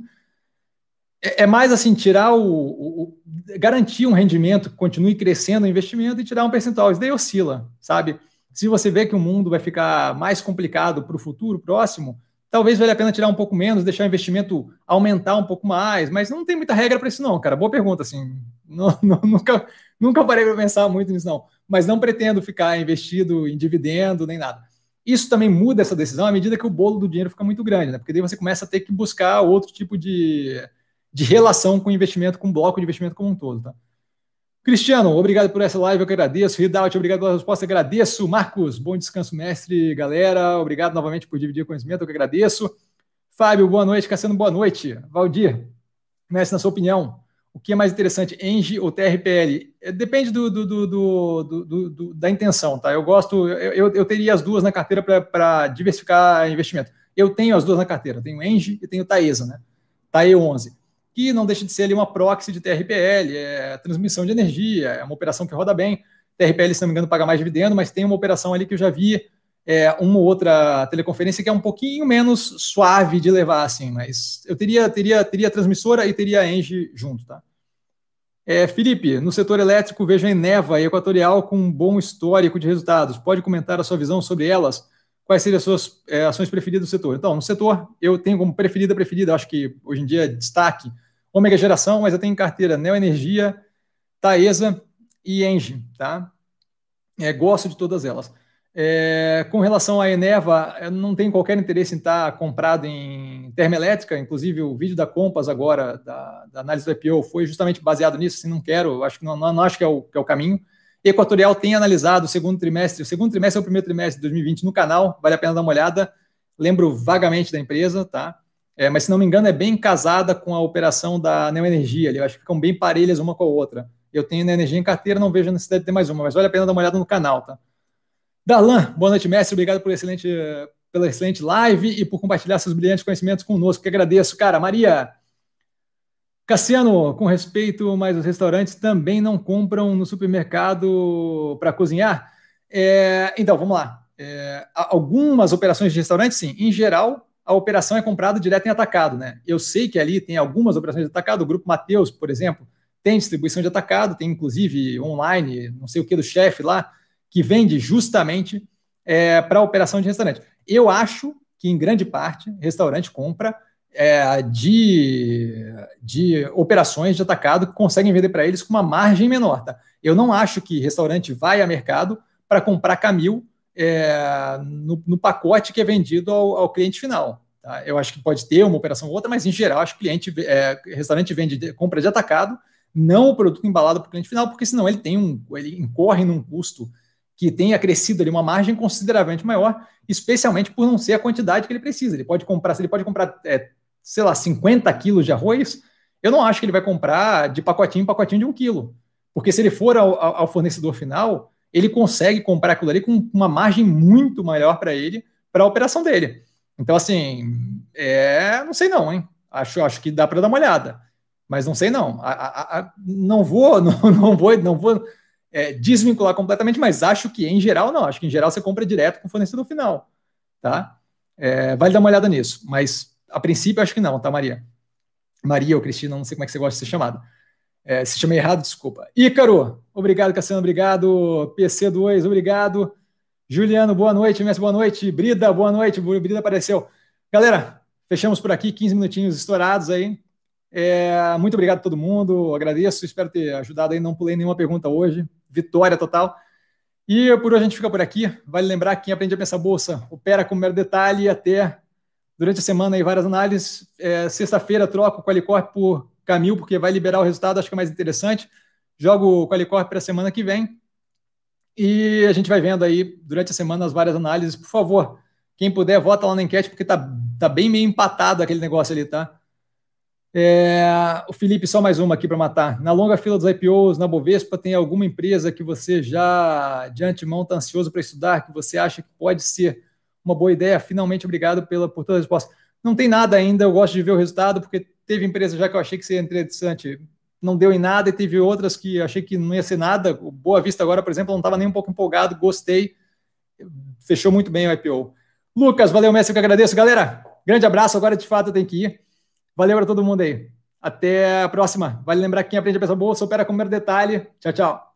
é, é mais assim, tirar o, o, garantir um rendimento que continue crescendo o investimento e tirar um percentual. Isso daí oscila, sabe? Se você vê que o mundo vai ficar mais complicado para o futuro próximo, talvez valha a pena tirar um pouco menos, deixar o investimento aumentar um pouco mais, mas não tem muita regra para isso não, cara. Boa pergunta, assim. Não, (laughs) não, nunca, nunca parei para pensar muito nisso não, mas não pretendo ficar investido em dividendo nem nada. Isso também muda essa decisão à medida que o bolo do dinheiro fica muito grande, né? Porque daí você começa a ter que buscar outro tipo de, de relação com o investimento, com o bloco de investimento como um todo, tá? Cristiano, obrigado por essa live, eu que agradeço. Ridaut, obrigado pela resposta, agradeço. Marcos, bom descanso, mestre, galera. Obrigado novamente por dividir o conhecimento, eu que agradeço. Fábio, boa noite. Cassiano, boa noite. Valdir, mestre, na sua opinião, o que é mais interessante, Engie ou TRPL? É, depende do, do, do, do, da intenção, tá? Eu gosto, eu, eu teria as duas na carteira para diversificar investimento. Eu tenho as duas na carteira, tenho Engie e tenho Taesa, né? TAE 11 que não deixa de ser ali uma proxy de TRPL, é transmissão de energia, é uma operação que roda bem. TRPL, se não me engano, paga mais dividendo, mas tem uma operação ali que eu já vi, é, uma ou outra teleconferência que é um pouquinho menos suave de levar, assim, mas eu teria, teria, teria transmissora e teria a Engie junto, tá? É, Felipe, no setor elétrico, vejo a Eneva e Equatorial com um bom histórico de resultados. Pode comentar a sua visão sobre elas? Quais seriam as suas é, ações preferidas do setor? Então, no setor, eu tenho como preferida, preferida, acho que hoje em dia destaque, Ômega Geração, mas eu tenho carteira Neoenergia, Taesa e Engie, tá? É, gosto de todas elas. É, com relação à Eneva, eu não tenho qualquer interesse em estar comprado em termoelétrica, inclusive o vídeo da Compass agora, da, da análise do IPO, foi justamente baseado nisso, assim, não quero, acho que não, não, não acho que é, o, que é o caminho. Equatorial tem analisado o segundo trimestre, o segundo trimestre é o primeiro trimestre de 2020 no canal, vale a pena dar uma olhada, lembro vagamente da empresa, tá? É, mas se não me engano, é bem casada com a operação da Neoenergia. Eu acho que ficam bem parelhas uma com a outra. Eu tenho Neoenergia em carteira, não vejo a necessidade de ter mais uma, mas vale a pena dar uma olhada no canal, tá? Darlan, boa noite, mestre. Obrigado por excelente, pela excelente live e por compartilhar seus brilhantes conhecimentos conosco, que agradeço. Cara, Maria, Cassiano, com respeito, mas os restaurantes também não compram no supermercado para cozinhar? É, então, vamos lá. É, algumas operações de restaurante, sim. Em geral, a operação é comprada direto em atacado, né? Eu sei que ali tem algumas operações de atacado, o Grupo Mateus, por exemplo, tem distribuição de atacado, tem inclusive online, não sei o que do chefe lá, que vende justamente é, para operação de restaurante. Eu acho que, em grande parte, restaurante compra é, de, de operações de atacado que conseguem vender para eles com uma margem menor. Tá? Eu não acho que restaurante vai a mercado para comprar Camil é, no, no, pacote que é vendido ao, ao cliente final. Tá? Eu acho que pode ter uma operação ou outra, mas em geral, acho que cliente, é, restaurante vende compra de atacado, não o produto embalado para o cliente final, porque senão ele tem um, ele incorre num custo que tenha crescido ali uma margem consideravelmente maior, especialmente por não ser a quantidade que ele precisa. Ele pode comprar, se ele pode comprar, é, sei lá, 50 quilos de arroz, eu não acho que ele vai comprar de pacotinho em pacotinho de um quilo. Porque se ele for ao, ao fornecedor final, ele consegue comprar aquilo ali com uma margem muito maior para ele, para a operação dele. Então, assim, é, não sei não, hein? Acho, acho que dá para dar uma olhada, mas não sei não. A, a, a, não vou, (laughs) não, não vou, não vou é, desvincular completamente, mas acho que em geral não. Acho que em geral você compra direto com o fornecedor final, tá? É, vale dar uma olhada nisso, mas a princípio acho que não, tá, Maria? Maria ou Cristina, não sei como é que você gosta de ser chamada. É, se chamei errado, desculpa. Ícaro, obrigado, Cassiano, obrigado. PC2, obrigado. Juliano, boa noite. Mestre, boa noite. Brida, boa noite. Brida apareceu. Galera, fechamos por aqui, 15 minutinhos estourados aí. É, muito obrigado a todo mundo, agradeço, espero ter ajudado aí, não pulei nenhuma pergunta hoje. Vitória total. E por hoje a gente fica por aqui. Vale lembrar que quem aprende a pensar bolsa opera com mero detalhe até durante a semana aí várias análises. É, Sexta-feira troco o Qualicorp por Camil, porque vai liberar o resultado, acho que é mais interessante. Jogo o Qualicorp para a semana que vem. E a gente vai vendo aí durante a semana as várias análises. Por favor, quem puder, vota lá na enquete, porque tá, tá bem meio empatado aquele negócio ali, tá? É, o Felipe, só mais uma aqui para matar. Na longa fila dos IPOs, na Bovespa, tem alguma empresa que você já de antemão está ansioso para estudar, que você acha que pode ser uma boa ideia? Finalmente, obrigado pela, por toda a resposta. Não tem nada ainda, eu gosto de ver o resultado, porque teve empresa já que eu achei que seria interessante, não deu em nada, e teve outras que achei que não ia ser nada. O Boa Vista agora, por exemplo, não estava nem um pouco empolgado, gostei, fechou muito bem o IPO. Lucas, valeu, Messi, eu que agradeço. Galera, grande abraço, agora de fato eu tenho que ir. Valeu para todo mundo aí. Até a próxima. Vale lembrar que quem aprende a pensar bolsa opera com o mero detalhe. Tchau, tchau.